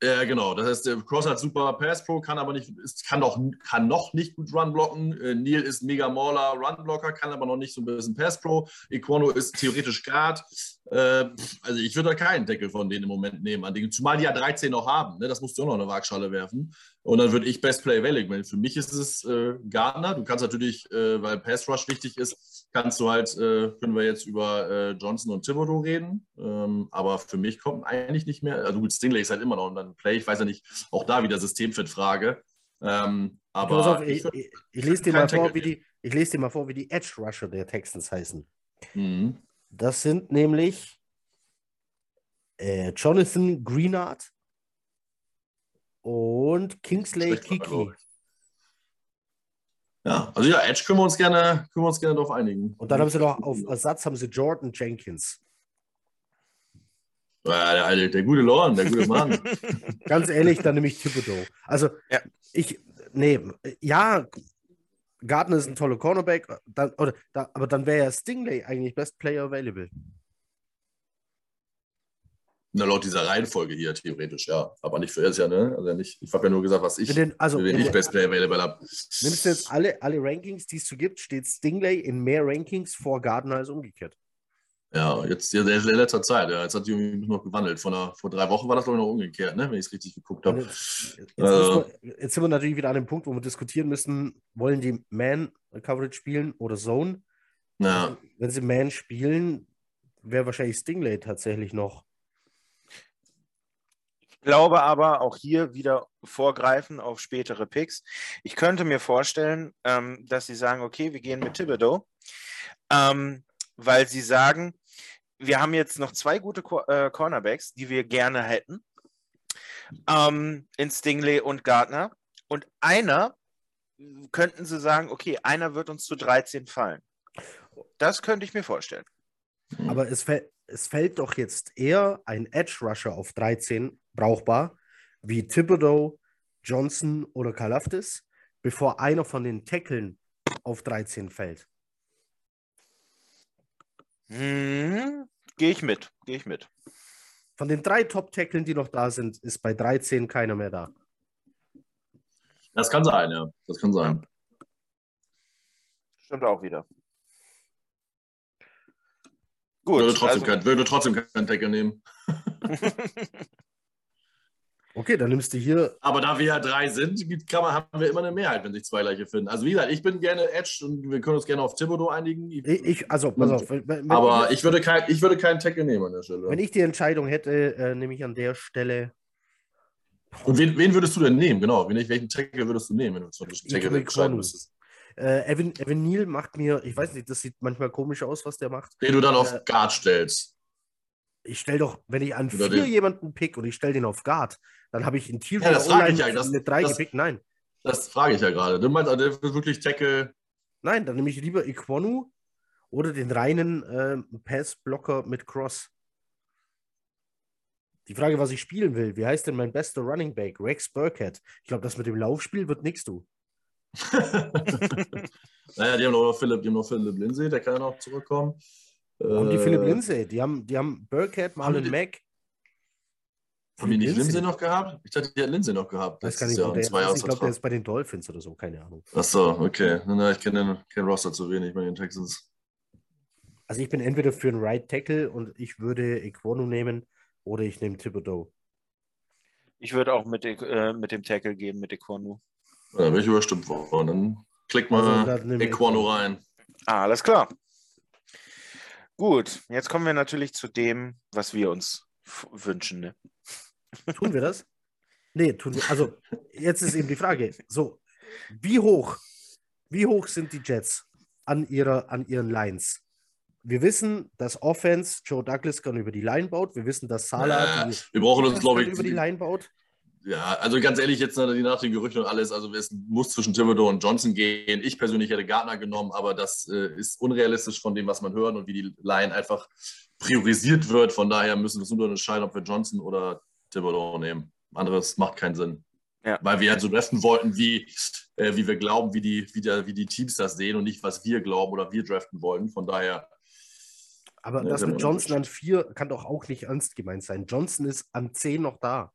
Ja, genau. Das heißt, der Cross hat super Pass Pro, kann aber nicht, ist, kann, doch, kann noch nicht gut Run blocken. Äh, Neil ist mega Mauler Run Blocker, kann aber noch nicht so ein bisschen Pass Pro. Equano ist theoretisch Guard. Äh, also ich würde da keinen Deckel von denen im Moment nehmen, an denen, zumal die ja 13 noch haben. Ne? Das musst du auch noch in eine Waagschale werfen. Und dann würde ich Best Play Available. Für mich ist es äh, Gardner. Du kannst natürlich, äh, weil Pass Rush wichtig ist, kannst du halt, äh, können wir jetzt über äh, Johnson und Thibodeau reden. Ähm, aber für mich kommt eigentlich nicht mehr. Also gut, Stingley ist halt immer noch ein Play. Ich weiß ja nicht, auch da wieder Systemfit-Frage. Ähm, aber auf, ich ich, ich, ich lese dir mal vor, wie die, ich lese dir mal vor, wie die Edge Rusher der Texans heißen. Mhm. Das sind nämlich äh, Jonathan Greenard und Kingsley Kiki. Ja, also ja, Edge können wir uns gerne, können wir uns gerne darauf einigen. Und dann haben sie noch auf Ersatz haben sie Jordan Jenkins. Ja, der, alte, der gute Lorne, der gute Mann. (laughs) Ganz ehrlich, dann nehme ich Thibodeau. Also, Ja. ich, nee, ja, Gardner ist ein toller Cornerback, dann, oder, da, aber dann wäre ja Stingley eigentlich Best Player Available. Na, laut dieser Reihenfolge hier, theoretisch, ja. Aber nicht für jetzt ja, ne? Also nicht, ich habe ja nur gesagt, was ich, In den, also, für wen in ich Best Play Available habe. nimmst du jetzt alle, alle Rankings, die es so gibt, steht Stingley in mehr Rankings vor Gardner als umgekehrt. Ja, jetzt ja, der, der letzter Zeit. Ja, jetzt hat die irgendwie noch gewandelt. Von einer, vor drei Wochen war das, glaube ich, noch umgekehrt, ne? wenn ich es richtig geguckt habe. Jetzt, jetzt, Also- jetzt sind wir natürlich wieder an dem Punkt, wo wir diskutieren müssen, wollen die Man-Coverage spielen oder Zone? Ja, Wenn sie Man spielen, wäre wahrscheinlich Stingley tatsächlich noch. Glaube aber auch hier wieder vorgreifen auf spätere Picks. Ich könnte mir vorstellen, ähm, dass sie sagen, okay, wir gehen mit Thibodeau, ähm, weil sie sagen, wir haben jetzt noch zwei gute Co äh, Cornerbacks, die wir gerne hätten, ähm, in Stingley und Gardner. Und einer könnten sie sagen, okay, einer wird uns zu 13 fallen. Das könnte ich mir vorstellen. Aber es, fäll- es fällt doch jetzt eher ein Edge Rusher auf 13 brauchbar, wie Thibodeau, Johnson oder Kalafdis, bevor einer von den Tackeln auf 13 fällt. Hm, Gehe ich mit, gehe ich mit. Von den drei Top-Tackeln, die noch da sind, ist bei 13 keiner mehr da. das kann sein, ja. Das kann sein. Stimmt auch wieder. Würde Gut, trotzdem, also, kein, würde trotzdem keinen Tackle nehmen. (laughs) (laughs) Okay, dann nimmst du hier. Aber da wir ja drei sind, kann man, haben wir immer eine Mehrheit, wenn sich zwei gleiche finden. Also wie gesagt, ich bin gerne Edge und wir können uns gerne auf Thibodeau einigen. Ich, ich also, pass auf. Wenn, wenn, aber ich würde, kein, ich würde keinen Tackle nehmen an der Stelle. wenn ich die Entscheidung hätte, äh, nehme ich an der Stelle und wen, wen würdest du denn nehmen? Genau, welchen Tackle würdest du nehmen, wenn du zwischen Tackle Ikem entscheiden müsstest? Äh, Evan, Evan Neal macht mir, ich weiß nicht, das sieht manchmal komisch aus, was der macht. Den du dann auf Äh, Guard stellst. Ich stelle doch, wenn ich an Über vier den- jemanden pick und ich stelle den auf Guard, dann habe ich Interior Ja, das frage ich ja, das- mit drei das- gepickt. Nein, Das frage ich ja gerade. Du meinst, also der wird wirklich Tackle. nein, dann nehme ich lieber Iquonu oder den reinen ähm, Pass-Blocker mit Cross. Die Frage, was ich spielen will, wie heißt denn mein bester Running Back? Rex Burkhead. Ich glaube, das mit dem Laufspiel wird nichts, du. (laughs) naja, die haben noch Philipp, die haben noch Philipp Lindsay, der kann ja noch zurückkommen. Und die Äh, Philipp Lindsay, die haben, die haben Burkhead, Marlon Mack. Haben die nicht? Lindsay noch gehabt? Ich dachte, die hat Lindsay noch gehabt. Jahr wo und der zwei ist. Ich glaube, der ist bei den Dolphins oder so, keine Ahnung. Ach so, okay. Na, ich kenne den, kenn Roster zu wenig bei den Texans. Also ich bin entweder für einen Right Tackle und ich würde Equonu nehmen oder ich nehme Thibodeau. ich würde auch mit, äh, mit dem Tackle gehen, mit Equanu. Ja, Da bin ich überstimmt worden. Dann klick mal Also, Equano. rein. Ah, alles klar. Gut, jetzt kommen wir natürlich zu dem, was wir uns wünschen. Ne? Tun wir das? Nee, tun wir. Also, jetzt ist eben die Frage: So, wie hoch, wie hoch sind die Jets an, ihrer, an ihren Lines? Wir wissen, dass Offense Joe Douglas kann über die Line baut. Wir wissen, dass Salah die wir brauchen uns, glaube ich, über die Line baut. Ja, also ganz ehrlich, jetzt nach nach den Gerüchten und alles, also es muss zwischen Thibodeau und Johnson gehen. Ich persönlich hätte Gardner genommen, aber das äh, ist unrealistisch von dem, was man hört und wie die Line einfach priorisiert wird. Von daher müssen wir uns nur entscheiden, ob wir Johnson oder Thibodeau nehmen. Anderes macht keinen Sinn. Ja. Weil wir halt so draften wollten, wie, äh, wie wir glauben, wie die, wie, der, wie die Teams das sehen und nicht, was wir glauben oder wir draften wollen. Von daher, Aber Ja, das mit Johnson an 4 kann doch auch nicht ernst gemeint sein. Johnson ist an 10 noch da.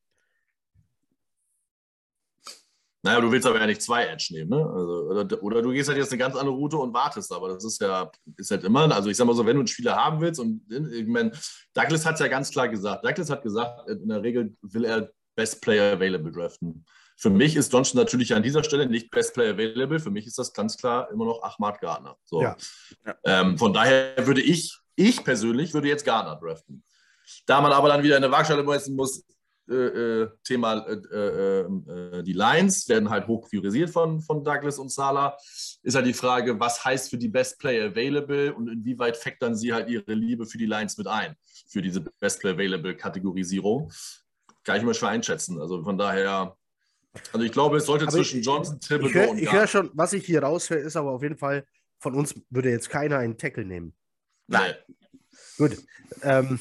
Naja, du willst aber ja nicht zwei Edge nehmen, ne? Also, oder, oder du gehst halt jetzt eine ganz andere Route und wartest, aber das ist ja, ist halt immer, also ich sag mal so, wenn du einen Spieler haben willst und ich meine, Douglas hat es ja ganz klar gesagt. Douglas hat gesagt, in der Regel will er Best Player Available draften. Für mich ist Johnson natürlich an dieser Stelle nicht Best Player Available. Für mich ist das ganz klar immer noch Ahmad Gardner. So. Ja. Ähm, von daher würde ich, ich persönlich würde jetzt Gardner draften. Da man aber dann wieder in der Waagschale messen muss, äh, äh, Thema äh, äh, äh, die Lines werden halt hoch priorisiert von, von Douglas und Salah. Ist halt die Frage, was heißt für die Best Player Available und inwieweit factern sie halt ihre Liebe für die Lines mit ein, für diese Best Player Available Kategorisierung. Kann ich mal schwer einschätzen. Also von daher, also ich glaube, es sollte Aber zwischen ich- Johnson, Ich Thibodeau höre und ich Gardner. hör schon, was ich hier raushöre, ist aber auf jeden Fall, von uns würde jetzt keiner einen Tackle nehmen. Nein. Gut. Ähm,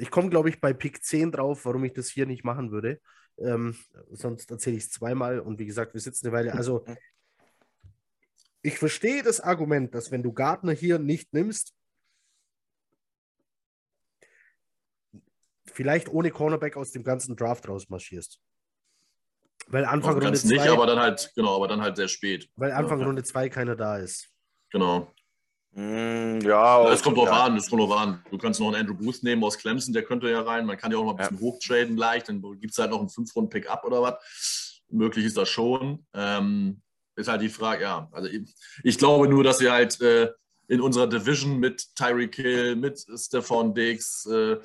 ich komme, glaube ich, bei Pick 10 drauf, warum ich das hier nicht machen würde. Ähm, sonst erzähle ich es zweimal und wie gesagt, wir sitzen eine Weile. Also, (laughs) ich verstehe das Argument, dass wenn du Gardner hier nicht nimmst, vielleicht ohne Cornerback aus dem ganzen Draft rausmarschierst. Weil Anfang Runde Ganz nicht, 2 aber dann halt, genau, aber dann halt sehr spät. weil Anfang Ja. Runde 2 keiner da ist. Genau. Mm, ja, Es kommt drauf ja. an, es kommt drauf an. Du kannst noch einen Andrew Booth nehmen aus Clemson, der könnte ja rein. Man kann ja auch noch ein bisschen hochtraden leicht, dann gibt es halt noch einen 5-Runden-Pick-up oder was. Möglich ist das schon. Ähm, ist halt die Frage, ja. Also ich, ich glaube nur, dass wir halt äh, in unserer Division mit Tyreek Hill, mit Stephon Diggs, äh,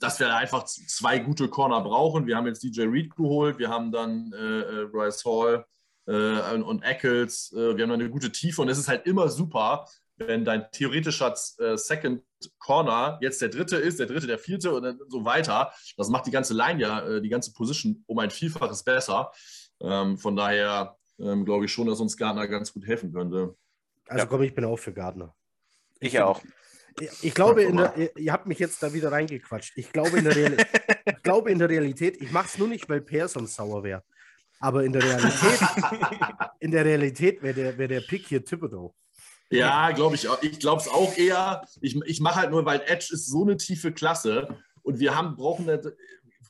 dass wir einfach zwei gute Corner brauchen. Wir haben jetzt DJ Reed geholt, wir haben dann äh, äh, Bryce Hall äh, und, und Eccles. Äh, wir haben eine gute Tiefe und es ist halt immer super, wenn dein theoretischer äh, Second Corner jetzt der dritte ist, der dritte, der vierte und dann so weiter. Das macht die ganze Line ja, äh, die ganze Position um ein Vielfaches besser. Ähm, von daher ähm, glaube ich schon, dass uns Gardner ganz gut helfen könnte. Also Ja. komm, ich bin auch für Gardner. Ich auch. Ich- Ich glaube, der, ihr, ihr habt mich jetzt da wieder reingequatscht. Ich glaube in der, Real, (laughs) ich glaube in der Realität, ich mache es nur nicht, weil Per sonst sauer wäre. Aber in der Realität, (laughs) in der Realität wäre der, wär der Pick hier Thibodeau. Ja, glaube ich auch. Ich glaube es auch eher. Ich, ich mache halt nur, weil Edge ist so eine tiefe Klasse und wir haben, brauchen nicht,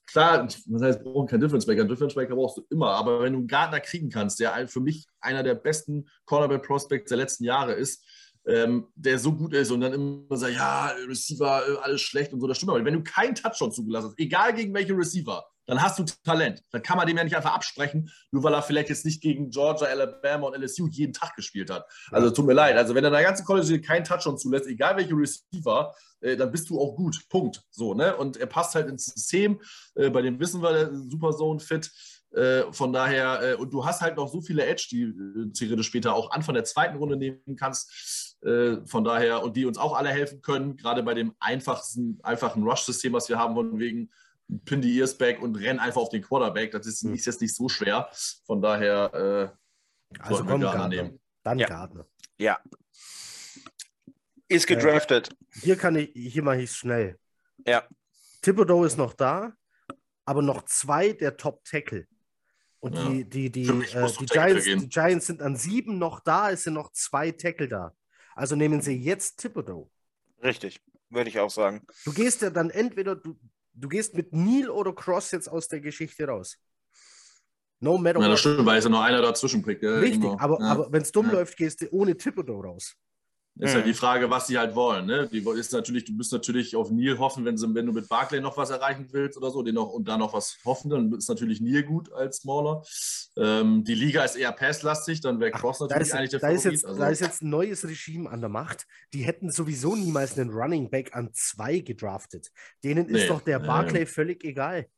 klar, was heißt, wir brauchen keinen Difference Maker. Einen Difference Maker brauchst du immer, aber wenn du einen Gardner kriegen kannst, der für mich einer der besten Cornerback Prospects der letzten Jahre ist, ähm, der so gut ist und dann immer sagt, ja, Receiver, äh, alles schlecht und so, das stimmt aber. Wenn du keinen Touchdown zugelassen hast, egal gegen welche Receiver, dann hast du Talent. Dann kann man dem ja nicht einfach absprechen, nur weil er vielleicht jetzt nicht gegen Georgia, Alabama und LSU jeden Tag gespielt hat. Also tut mir leid. Also wenn er in der ganzen College keinen Touchdown zulässt, egal welche Receiver, äh, dann bist du auch gut. Punkt. So, ne? Und er passt halt ins System. Äh, bei dem wissen wir, der ist Super Zone fit. Äh, von daher, äh, und du hast halt noch so viele Edge, die äh, theoretisch später auch Anfang der zweiten Runde nehmen kannst. Äh, von daher, und die uns auch alle helfen können, gerade bei dem einfachsten, einfachen Rush-System, was wir haben, von wegen pin die Ears back und renn einfach auf den Quarterback. Das ist, Hm. ist jetzt nicht so schwer. Von daher, äh, Also wir komm, Gardner nehmen. Dann Ja. Gardner. Ja. Ist gedraftet. Hier kann ich, hier mache ich es schnell. Ja. Thibodeau ist noch da, aber noch zwei der Top-Tackle. Und Ja. die, die, die, äh, die, Tackle Giants, die Giants sind an sieben noch da, es sind noch zwei Tackle da. Also nehmen sie jetzt Thibodeau. Richtig. Würde ich auch sagen. Du gehst ja dann entweder, du, du gehst mit Neil oder Cross jetzt aus der Geschichte raus. No matter ja, das what. stimmt, weil es ja noch einer dazwischen. Ja, Richtig, genau. aber, ja. aber wenn es dumm Ja. läuft, gehst du ohne Thibodeau raus. Ist halt Mhm. die Frage, was sie halt wollen. Ne? Die ist natürlich, du musst natürlich auf Neil hoffen, wenn, sie, wenn du mit Barclay noch was erreichen willst oder so, den noch, und da noch was hoffen, dann ist natürlich Neil gut als Smaller. Ähm, die Liga ist eher passlastig, dann wäre Cross natürlich ist, eigentlich der da, ist jetzt, also, da ist jetzt ein neues Regime an der Macht. Die hätten sowieso niemals einen Running Back an zwei gedraftet. Denen ist Nee, doch der nee. Barclay völlig egal.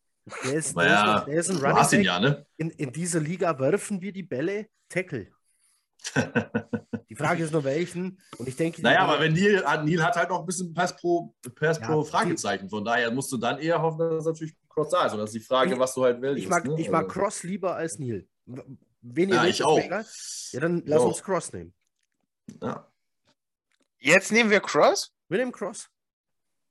Der ist, der naja, ist, der ist ein Running Back. ja, ne? In, in dieser Liga werfen wir die Bälle, Tackle. Die Frage ist nur welchen. Und ich denke, Naja, aber wenn Neil, hat- Neil hat halt noch ein bisschen Pass pro, Pass Ja, pro Fragezeichen. Von daher musst du dann eher hoffen, dass natürlich Cross da ist. Und das ist die Frage, Ich- was du halt willst. ich mag, ne? ich mag Also, Cross lieber als Neil. Wen ihr Ja, ich auch. mir egal. Ja, dann lass auch. uns Cross nehmen. ja. Jetzt nehmen wir Cross? Wir nehmen Cross.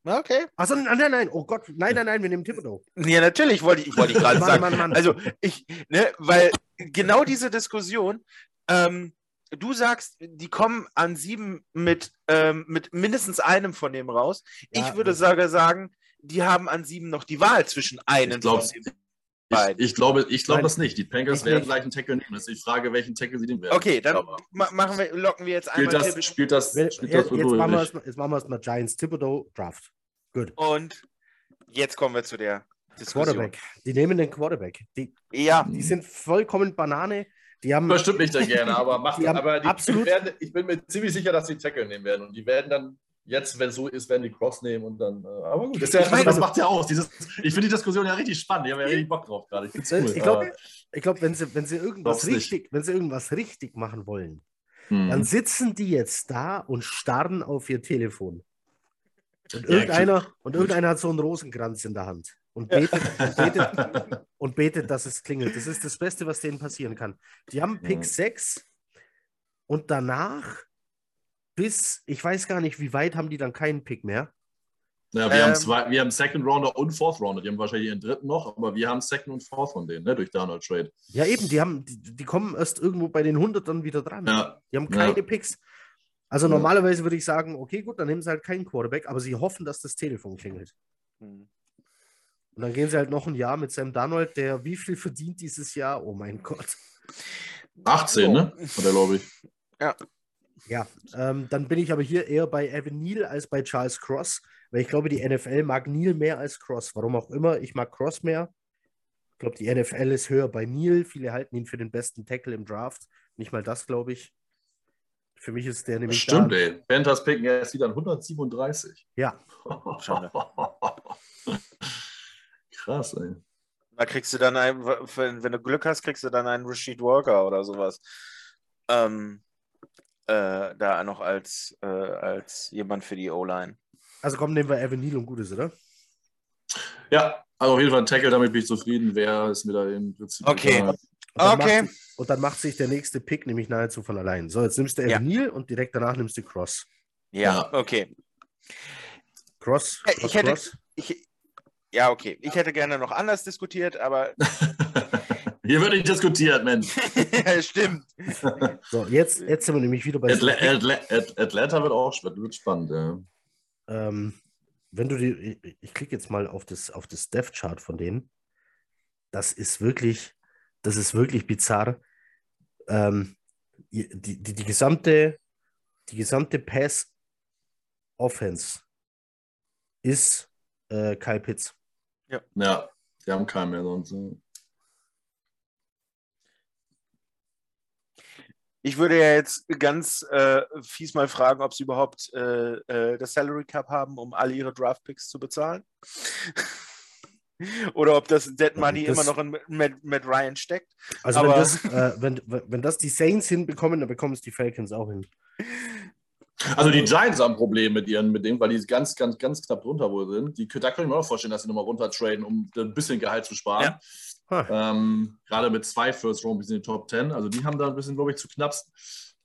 Okay. Achso, nein, nein, nein. Oh Gott, nein, nein, nein, wir nehmen Thibodeau. Ja, natürlich wollte ich, wollte ich (laughs) gerade Mann, sagen. Mann, Mann. Also ich, ne, weil genau diese Diskussion, ähm, du sagst, die kommen an sieben mit, ähm, mit mindestens einem von dem raus. Ja, ich würde sogar sagen, die haben an sieben noch die Wahl zwischen einem von den Ich, beiden. ich glaube, ich glaube das nicht. Die Panthers Ich werden nicht. gleich einen Tackle nehmen. Das ist die Frage, welchen Tackle sie nehmen werden. Okay, dann machen wir, locken wir jetzt spielt einmal das, Tipp spielt das, spielt Jetzt, das jetzt, machen wir nicht. erstmal, jetzt machen wir erstmal Giants Thibodeau Draft. Gut. und jetzt kommen wir zu der Diskussion. Quarterback. Die nehmen den Quarterback. Die, Ja, die sind vollkommen Banane. Die haben. Überstimmt mich da gerne, aber, (laughs) macht, Die haben aber die, absolut- die werden, ich bin mir ziemlich sicher, dass die Tackle nehmen werden. Und die werden dann, jetzt, wenn es so ist, werden die Cross nehmen und dann. Äh, aber gut, das, ja, meine- das macht ja aus. Dieses, ich finde die Diskussion ja richtig spannend. Ich habe ja richtig Bock drauf gerade. Ich, find's cool, ich glaube, glaub, wenn sie, wenn sie irgendwas nicht. richtig, wenn sie irgendwas richtig machen wollen, Hm. dann sitzen die jetzt da und starren auf ihr Telefon. Und Ja, irgendeiner, und irgendeiner hat so einen Rosenkranz in der Hand und betet, und, betet, (laughs) und betet, dass es klingelt. Das ist das Beste, was denen passieren kann. Die haben Pick Ja. 6 und danach bis, ich weiß gar nicht, wie weit haben die dann keinen Pick mehr. Ja, wir, Ähm, haben zwei, wir haben Second Rounder und Fourth Rounder. Die haben wahrscheinlich ihren dritten noch, aber wir haben Second und Fourth von denen, ne, durch Donald Trade. Ja, eben, die, haben, die, die kommen erst irgendwo bei den 100 dann wieder dran. Ja, Die haben Ja. keine Picks. Also Ja. normalerweise würde ich sagen, okay, gut, dann nehmen sie halt keinen Quarterback, aber sie hoffen, dass das Telefon klingelt. Hm. Und dann gehen sie halt noch ein Jahr mit Sam Darnold, der wie viel verdient dieses Jahr? Oh mein Gott. 18, ne? Oder glaube ich. Ja, ähm, dann bin ich aber hier eher bei Evan Neal als bei Charles Cross, weil ich glaube, die NFL mag Neal mehr als Cross. Warum auch immer, ich mag Cross mehr. Ich glaube, die NFL ist höher bei Neal. Viele halten ihn für den besten Tackle im Draft. Nicht mal das, glaube ich. Für mich ist der nämlich Stimmt, da. ey. Panthers picken erst wieder an 137. Ja, (laughs) Schade. (laughs) Krass, ey. Da kriegst du dann ein, wenn, du Glück hast, kriegst du dann einen Rashid Walker oder sowas. Ähm, äh, da noch als, äh, als jemand für die O-Line. also komm, nehmen wir Evan Neal und gut ist, oder? Ja, also auf jeden Fall ein Tackle, damit bin ich zufrieden. Wer ist mir da im Prinzip. Okay. egal. Und dann Okay. Macht, sich- und dann macht sich der nächste Pick nämlich nahezu von allein. So, jetzt nimmst du Ja. Evan Neal und direkt danach nimmst du Cross. Ja, Ja. okay. Cross, Ja, Cross, ich hätte- Cross. Ich, ja, okay. Ich hätte gerne noch anders diskutiert, aber (laughs) Hier wird nicht diskutiert, Mensch. (laughs) stimmt. (laughs) So, jetzt, jetzt sind wir nämlich wieder bei Atla Atla At- Atlanta wird auch wird spannend. Ja. ähm, wenn du die, ich, klicke jetzt mal auf das, auf das Dev-Chart von denen. Das ist wirklich, das ist wirklich bizarr. Ähm, die, die, die, die gesamte, die gesamte Pass-Offense ist äh, Kyle Pitts. Ja, die haben keinen mehr sonst. ja. Ich würde ja jetzt ganz äh, fies mal fragen, ob sie überhaupt äh, äh, das Salary Cap haben, um alle ihre Draft Picks zu bezahlen. (laughs) Oder ob das Dead Money Das- immer noch in Matt, Matt Ryan steckt. Also Aber- wenn, das, äh, wenn, wenn das die Saints hinbekommen, dann bekommen es die Falcons auch hin. (laughs) Also die Giants haben Probleme mit ihren, mit dem, weil die ganz, ganz, ganz knapp drunter wohl sind. Die, da kann ich mir auch vorstellen, dass sie nochmal runter traden, um ein bisschen Gehalt zu sparen. Ja. Ähm, gerade mit zwei First Round bis in die Top 10. Also die haben da ein bisschen, glaube ich, zu knapp.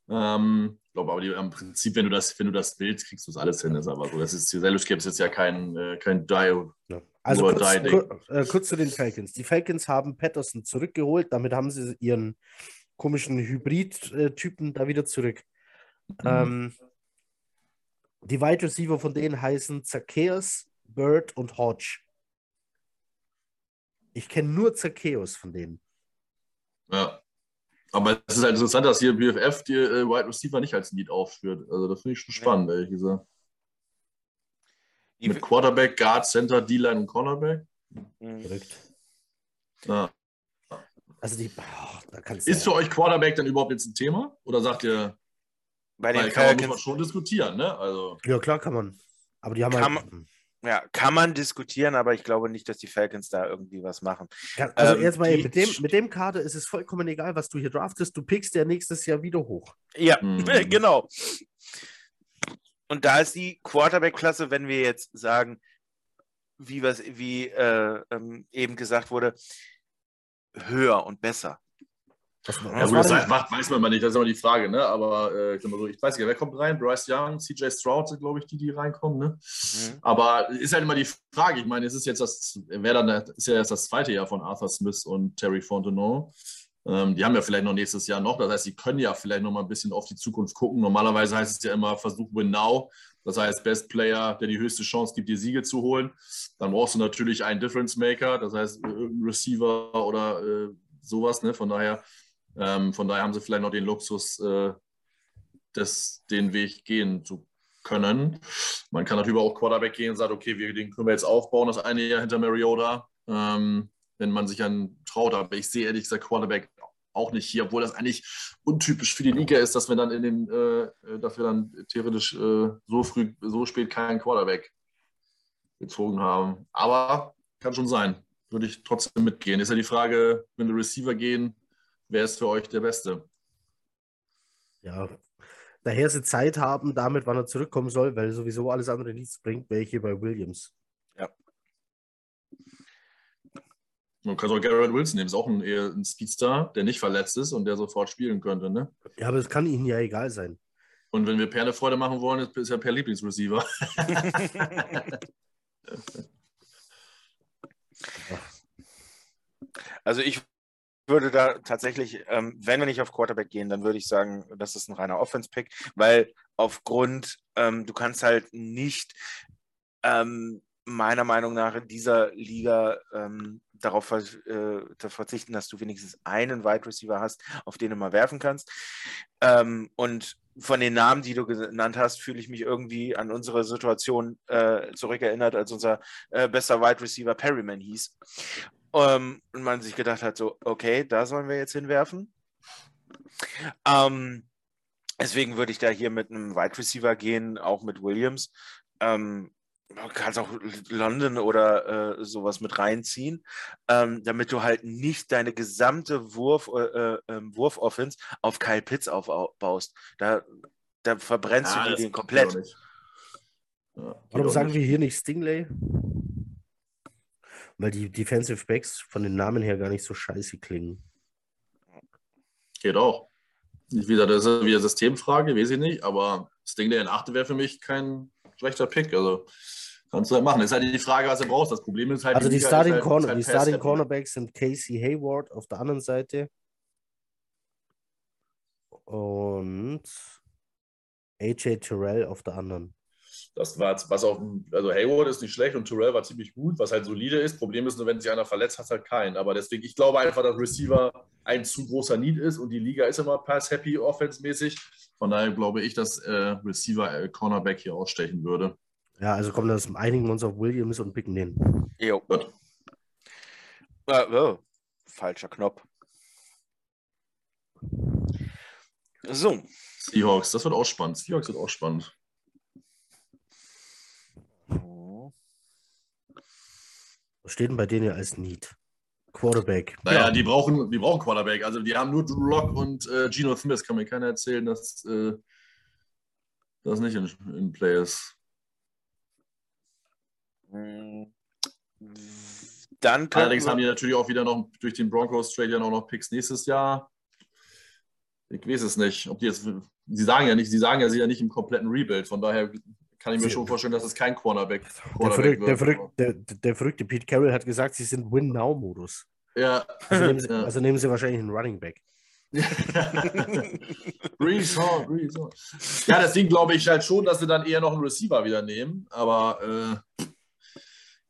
Ähm, ich glaube, aber die, im Prinzip, wenn du das, wenn du das willst, kriegst du das alles hin. Das ist aber so. Das ist, die Salary Cap ist jetzt ja kein, äh, kein Dio. Ja. Also kurz, drei kur, äh, kurz zu den Falcons. Die Falcons haben Patterson zurückgeholt, damit haben sie ihren komischen Hybrid-Typen da wieder zurück. Ähm, die Wide Receiver von denen heißen Zacchaeus, Bird und Hodge. Ich kenne nur Zacchaeus von denen. Ja. Aber es ist halt interessant, dass hier BFF die äh, Wide Receiver nicht als Need aufführt. Also das finde ich schon spannend, ehrlich gesagt. Die, Mit Quarterback, Guard, Center, D-Line und Cornerback. Mhm. Verrückt. Ja. Also die, oh, Ist für euch Quarterback dann überhaupt jetzt ein Thema? Oder sagt ihr, bei weil den kann man, man schon diskutieren, ne? Also, ja klar kann man. Aber die haben Kann halt, ja, kann man diskutieren, aber ich glaube nicht, dass die Falcons da irgendwie was machen. Ja, also Ähm, jetzt mal die- mit dem, mit dem Kader ist es vollkommen egal, was du hier draftest. Du pickst ja nächstes Jahr wieder hoch. Ja, Mhm. (laughs) genau. Und da ist die Quarterback-Klasse, wenn wir jetzt sagen, wie, was, wie äh, ähm, eben gesagt wurde, höher und besser. Was, Ja, was gut, das macht, weiß man mal nicht, das ist immer die Frage, ne? Aber äh, ich, so, ich weiß nicht, wer kommt rein? Bryce Young, CJ Stroud sind, glaube ich, die, die reinkommen, ne? Mhm. Aber ist halt immer die Frage, ich meine, es ist jetzt das, wer dann, ist ja erst das zweite Jahr von Arthur Smith und Terry Fontenot. Ähm, die haben ja vielleicht noch nächstes Jahr noch, das heißt, die können ja vielleicht noch mal ein bisschen auf die Zukunft gucken. Normalerweise heißt es ja immer, versuch win now. Das heißt, Best Player, der die höchste Chance gibt, die Siege zu holen. Dann brauchst du natürlich einen Difference Maker, das heißt, irgendein Receiver oder äh, sowas. Ne? Von daher, ähm, von daher haben sie vielleicht noch den Luxus, äh, das, den Weg gehen zu können. Man kann natürlich auch Quarterback gehen und sagt, okay, wir, den können wir jetzt aufbauen, das eine Jahr hinter Mariota, ähm, wenn man sich an traut. Aber ich sehe ehrlich gesagt Quarterback auch nicht hier, obwohl das eigentlich untypisch für die Liga ist, dass wir dann in den, äh, dass wir dann theoretisch äh, so früh, so spät keinen Quarterback gezogen haben. Aber kann schon sein. Würde ich trotzdem mitgehen. Ist ja die Frage, wenn die Receiver gehen, wer ist für euch der Beste? Ja, daher sie Zeit haben, damit, wann er zurückkommen soll, weil sowieso alles andere nichts bringt, wäre ich hier bei Williams. Man kann auch Garrett Wilson nehmen, ist auch ein, eher ein Speedstar, der nicht verletzt ist und der sofort spielen könnte. Ne? Ja, aber es kann ihnen ja egal sein. Und wenn wir Per eine Freude machen wollen, ist, ist ja Per Lieblingsreceiver. (laughs) Also ich würde da tatsächlich, ähm, wenn wir nicht auf Quarterback gehen, dann würde ich sagen, das ist ein reiner Offense-Pick, weil aufgrund, ähm, du kannst halt nicht ähm, meiner Meinung nach in dieser Liga ähm, darauf äh, verzichten, dass du wenigstens einen Wide Receiver hast, auf den du mal werfen kannst. Ähm, und von den Namen, die du genannt hast, fühle ich mich irgendwie an unsere Situation äh, zurückerinnert, als unser äh, bester Wide Receiver Perryman hieß. Ähm, und man sich gedacht hat, so, okay, da sollen wir jetzt hinwerfen. Ähm, deswegen würde ich da hier mit einem Wide Receiver gehen, auch mit Williams. Ähm, du kannst auch London oder äh, sowas mit reinziehen, ähm, damit du halt nicht deine gesamte Wurf, äh, äh, Wurf-Offense auf Kyle Pitts aufbaust. Da, da verbrennst Ja, du den komplett. Ja, Warum sagen nicht. wir hier nicht Stingley? Weil die Defensive Backs von den Namen her gar nicht so scheiße klingen. Geht auch. Wie gesagt, das ist wieder Systemfrage, weiß ich nicht, aber Stingley in 8 wäre für mich kein schlechter Pick. Also kannst du halt machen. Ist halt die Frage, was du brauchst. Das Problem ist halt, Also die ist Starting, halt, Corner, halt die Starting. Cornerbacks sind Casey Hayward auf der anderen Seite und AJ Terrell auf der anderen. Das war was auf dem, also Hayward ist nicht schlecht und Terrell war ziemlich gut, was halt solide ist. Problem ist nur, wenn sich einer verletzt, hast halt keinen. Aber deswegen, ich glaube einfach, dass Receiver ein zu großer Need ist und die Liga ist immer pass-happy offense-mäßig. Von daher glaube ich, dass äh, Receiver äh, Cornerback hier ausstechen würde. Ja, also kommen das einigen wir uns auf Williams und picken den. Jo. Gut. Äh, oh, falscher Knopf. So, Seahawks, das wird auch spannend. Seahawks wird auch spannend. Steht denn bei denen als Need? Quarterback. Naja, Ja. die, brauchen, die brauchen Quarterback. Also die haben nur Drew Lock und äh, Geno Smith. Kann mir keiner erzählen, dass äh, das nicht in, in Play ist. mh, dann Allerdings haben die natürlich auch wieder noch durch den Broncos Trade ja noch, noch Picks nächstes Jahr. Ich weiß es nicht, ob die jetzt. Sie sagen ja nicht, sie sagen ja, sie ja nicht im kompletten Rebuild. Von daher kann ich mir Sie- schon vorstellen, dass es kein Cornerback, Der, verrück, der, wird. verrück, der, der verrückte Pete Carroll hat gesagt, sie sind Win-Now-Modus. Ja. Also, nehmen sie- ja. also nehmen sie wahrscheinlich einen Running Back. (laughs) Breeze Hall, Breeze Hall. Ja, deswegen glaube ich halt schon, dass sie dann eher noch einen Receiver wieder nehmen. Aber äh,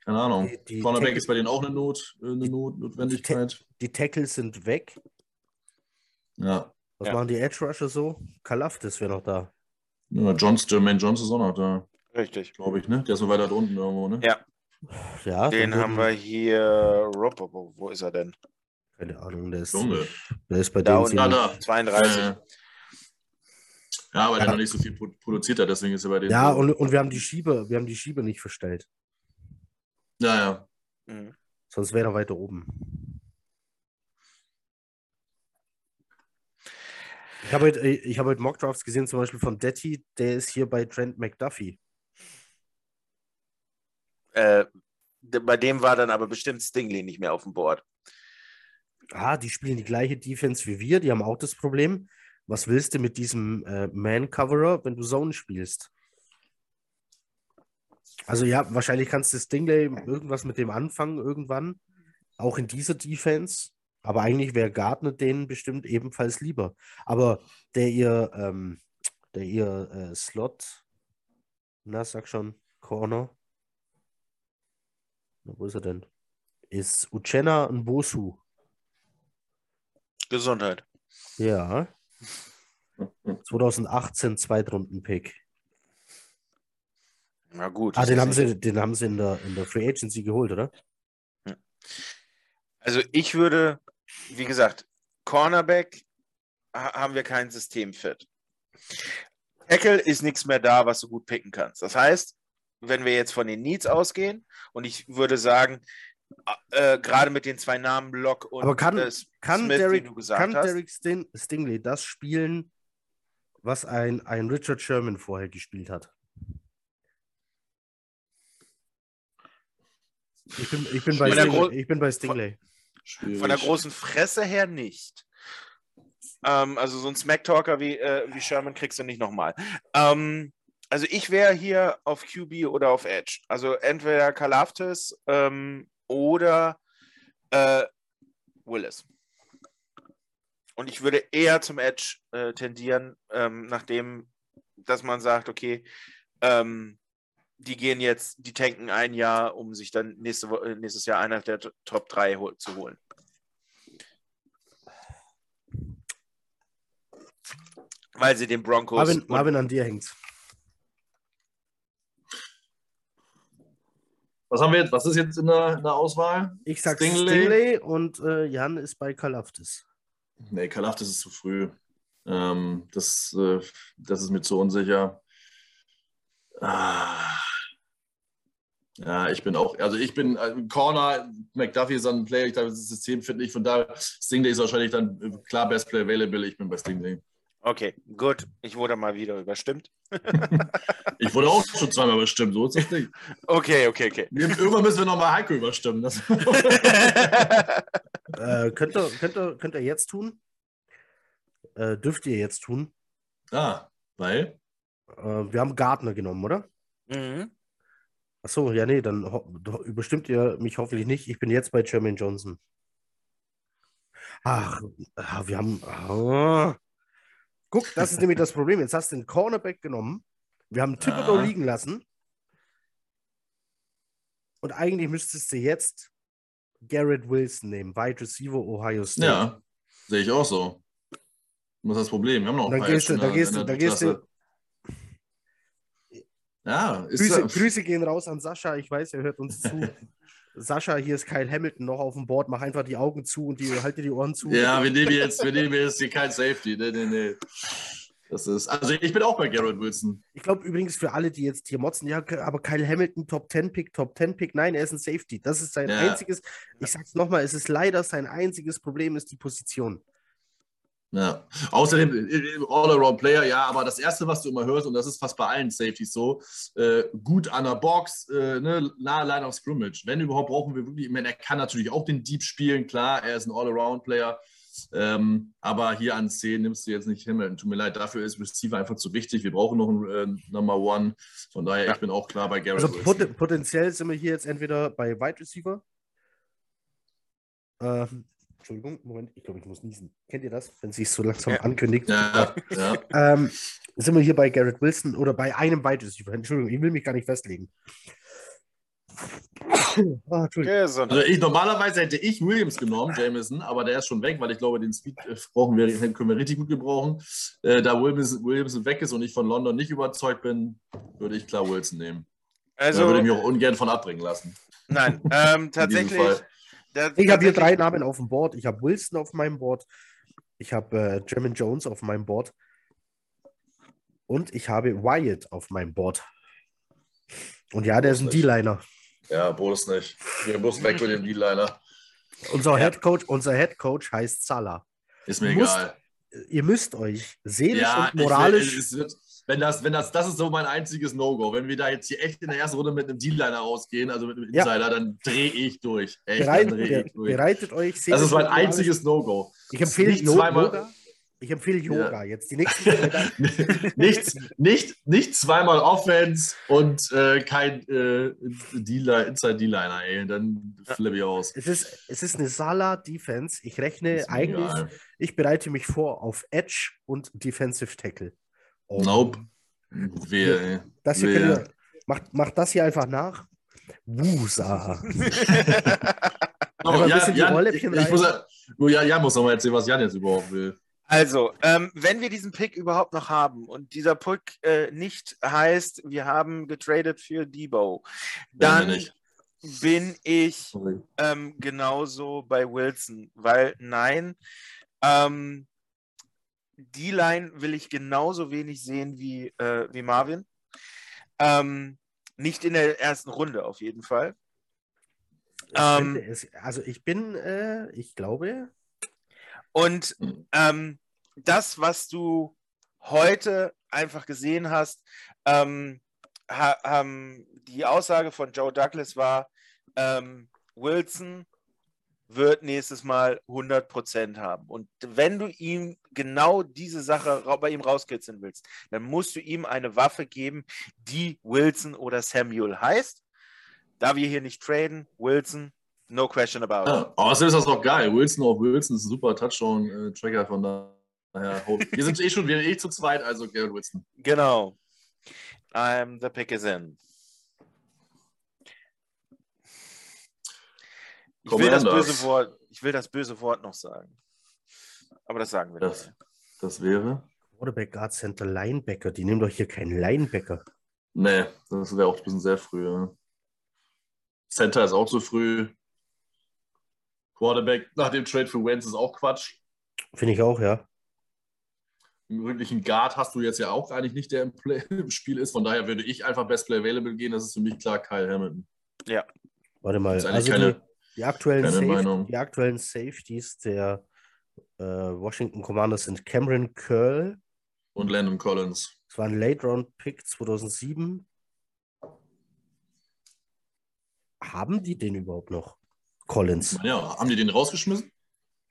keine Ahnung. Die- die Cornerback Tackle- ist bei denen auch eine Not, äh, eine Not Notwendigkeit. Die Tackles sind weg. Ja. Was Ja. machen die Edge Rusher so? Kalafdis wäre noch da. Ja Johns, Jermaine Jones ist auch noch da, richtig. glaube ich, ne? Der ist so weiter da unten irgendwo, ne? Ja. Ja, Den haben wir hier. Rup, wo, wo ist er denn? Keine Ahnung, der ist, Junge. der ist bei Da denen. Da, da. 32. Äh, ja, weil Ja. der noch nicht so viel pro- produziert hat, deswegen ist er bei denen. Ja, so. und, und wir haben die Schieber, wir haben die Schieber nicht verstellt. Ja, ja. Mhm. Sonst wäre er weiter oben. Ich habe heute, ich habe heute Mockdrafts gesehen, zum Beispiel von Detti, der ist hier bei Trent McDuffie. Äh, bei dem war dann aber bestimmt Stingley nicht mehr auf dem Board. Ah, die spielen die gleiche Defense wie wir, die haben auch das Problem. Was willst du mit diesem äh, Man-Coverer, wenn du Zone spielst? Also ja, wahrscheinlich kannst du Stingley irgendwas mit dem anfangen irgendwann, auch in dieser Defense. Aber eigentlich wäre Gardner denen bestimmt ebenfalls lieber. Aber der ihr, ähm, der ihr äh, Slot, na sag schon, Corner. Na, wo ist er denn? Ist Uchenna Bosu. Gesundheit. Ja. 2018 Zweitrunden-Pick. Na gut. Ah, den haben, sie, den haben sie in der, in der Free Agency geholt, oder? Also ich würde, wie gesagt, Cornerback ha- haben wir kein Systemfit. Tackle ist nichts mehr da, was du gut picken kannst. Das heißt, wenn wir jetzt von den Needs ausgehen und ich würde sagen, äh, gerade mit den zwei Namen Block und Aber kann- äh, Kann, Smith, Derek, wie du gesagt kann hast, Derek Stin Stingley das spielen, was ein, ein Richard Sherman vorher gespielt hat? Ich bin, ich bin, bei, Stingley, ich bin bei Stingley. von der großen Fresse her nicht. Ähm, also so ein Smack-Talker wie, äh, wie Sherman kriegst du nicht nochmal. Ähm, also ich wäre hier auf QB oder auf Edge. Also entweder Kalaftis ähm, oder äh, Willis. Und ich würde eher zum Edge äh, tendieren, ähm, nachdem, dass man sagt, okay, ähm, die gehen jetzt, die tanken ein Jahr, um sich dann nächste, äh, nächstes Jahr einer der Top 3 hol zu holen. Weil sie den Broncos. Marvin, Marvin, an dir hängt's. Was haben wir jetzt? Was ist jetzt in der, in der Auswahl? Ich sag Stingley. Stingley, und äh, Jan ist bei Kalaftis. Nee, Kalaftis ist zu früh. Ähm, das, äh, das ist mir zu unsicher. Ah. Ja, ich bin auch, also ich bin äh, Corner, McDuffie ist ein Player, ich glaube, das System finde ich, von daher, Stingley ist wahrscheinlich dann äh, klar Best Player Available, ich bin bei Stingley. Okay, gut. Ich wurde mal wieder überstimmt. (laughs) Ich wurde auch schon zweimal bestimmt, so ist das nicht. (laughs) Okay, okay, okay. Irgendwann müssen wir nochmal Heiko überstimmen. (laughs) Äh, könnt, ihr, könnt, ihr, könnt ihr jetzt tun? Äh, dürft ihr jetzt tun? ah, weil? Äh, wir haben Gardner genommen, oder? mhm. Achso, ja, nee, dann überstimmt ihr mich hoffentlich nicht. Ich bin jetzt bei Jermaine Johnson. Ach, ah, wir haben. Ah. Guck, das ist nämlich das Problem. Jetzt hast du den Cornerback genommen. Wir haben Thibodeau Ja. liegen lassen. Und eigentlich müsstest du jetzt Garrett Wilson nehmen, Wide Receiver Ohio State. Ja, sehe ich auch so. Was ist das Problem? Wir haben noch ein dann paar gehst du, in der- gehst du, der gehst du. Ja, Grüße, Grüße gehen raus an Sascha. Ich weiß, er hört uns zu. (laughs) Sascha, hier ist Kyle Hamilton noch auf dem Board. Mach einfach die Augen zu und die, halt dir die Ohren zu. Ja, wir nehmen jetzt, wir nehmen jetzt hier kein Safety. Nee, nee, nee. Das ist, also ich bin auch bei Garrett Wilson. Ich glaube übrigens für alle, die jetzt hier motzen, ja, aber Kyle Hamilton, Top 10 Pick, Top 10 Pick, nein, er ist ein Safety. Das ist sein Ja. einziges, ich sag's nochmal, es ist leider sein einziges Problem, ist die Position. Ja. Außerdem äh, All-Around-Player, ja, aber das Erste, was du immer hörst, und das ist fast bei allen Safeties so, äh, gut an der Box, äh, ne, nahe Line of Scrimmage. Wenn überhaupt, brauchen wir wirklich, ich meine, er kann natürlich auch den Deep spielen, klar, er ist ein All-Around-Player, ähm, aber hier an 10 nimmst du jetzt nicht hin. Tut mir leid, dafür ist Receiver einfach zu wichtig. Wir brauchen noch einen äh, Number One. Von daher, Ja. ich bin auch klar bei Garrett Also pot potenziell sind wir hier jetzt entweder bei Wide Receiver. Entschuldigung, Moment, ich glaube, ich muss niesen. Kennt ihr das, wenn es sich so langsam Ja. ankündigt? Ja, ja. Ähm, sind wir hier bei Garrett Wilson oder bei einem Wide Receiver? Entschuldigung, ich will mich gar nicht festlegen. Ah. Also ich, normalerweise hätte ich Williams genommen, Jameson, aber der ist schon weg, weil ich glaube, den Speed äh, brauchen wir, den können wir richtig gut gebrauchen. Äh, da Williams, Williamson weg ist und ich von London nicht überzeugt bin, würde ich klar Wilson nehmen. da würde Also, ich mich auch ungern von abbringen lassen. nein, (laughs) ähm, tatsächlich. Da- Ich habe hier drei Namen auf dem Board. Ich habe Wilson auf meinem Board. Ich habe äh, Jermaine Jones auf meinem Board. Und ich habe Wyatt auf meinem Board. Und ja, der ist ein. D-Liner. Ja, bloß nicht. Wir müssen weg mit dem D-Liner. Unser Ja. Head Coach, unser Head Coach heißt Salah. Ist mir Du musst- egal. Ihr müsst euch seelisch Ja, und moralisch, Ich will, es wird, wenn das, wenn das, das ist so mein einziges No-Go. Wenn wir da jetzt hier echt in der ersten Runde mit einem D-Liner rausgehen, also mit einem Ja. Insider, dann drehe ich durch. Echt, dann Bereit, drehe ich durch. bereitet euch. seht Das ist mein einziges No-Go. Ich empfehle Nicht zweimal- Yoga. Ich empfehle Yoga. Jetzt die nächsten Tage. (laughs) nicht, nicht, zweimal Offense und äh, kein äh, Inside D-Liner, ey. Dann flippe ich aus. Es ist, es ist eine Sala-Defense. Ich rechne eigentlich, egal. ich bereite mich vor auf Edge und Defensive Tackle. Oh, Nope. Wehe, ey. Das hier Wehe. ihr, macht, macht das hier einfach nach. Wusa. (laughs) Oh, Jan, Jan, ich, ich muss, ja- Jan, muss noch mal erzählen, was Jan jetzt überhaupt will. Also, ähm, wenn wir diesen Pick überhaupt noch haben und dieser Pick äh, nicht heißt, wir haben getradet für Debo, dann bin ich ähm, genauso bei Wilson, weil nein, ähm, die Line will ich genauso wenig sehen wie, äh, wie Marvin. Ähm, nicht in der ersten Runde auf jeden Fall. Ähm, es, also ich bin, äh, ich glaube, Und ähm, das, was du heute einfach gesehen hast, ähm, ha, ähm, die Aussage von Joe Douglas war, ähm, Wilson wird nächstes Mal 100% haben. Und wenn du ihm genau diese Sache bei ihm rauskitzeln willst, dann musst du ihm eine Waffe geben, die Wilson oder Samuel heißt. Da wir hier nicht traden, Wilson, no question about it. Ja, außerdem ist das doch geil. Wilson auf Wilson ist ein super Touchdown-Tracker von daher. Wir sind eh schon, wir sind eh zu zweit, also Garrett Wilson. Genau. I'm the pick is in. Ich will, das böse Wort, ich will das böse Wort noch sagen. Aber das sagen wir Das, nicht. das wäre. Quarterback, Guard Center, Linebacker. Die nehmen doch hier keinen Linebacker. Nee, das wäre auch ein bisschen sehr früh. Ja. Center ist auch zu früh. Quarterback nach dem Trade für Wentz ist auch Quatsch. Finde ich auch, ja. Einen wirklichen Guard hast du jetzt ja auch eigentlich nicht, der im, Play, (laughs) im Spiel ist. Von daher würde ich einfach Best Play Available gehen. Das ist für mich klar Kyle Hamilton. Warte mal. Das ist eigentlich Also keine, die, aktuellen keine Meinung. die aktuellen Safeties der äh, Washington Commanders sind Cameron Curl. und Landon Collins. Das war ein Late-Round-Pick 2007. Haben die den überhaupt noch? Collins. Ja, haben die den rausgeschmissen?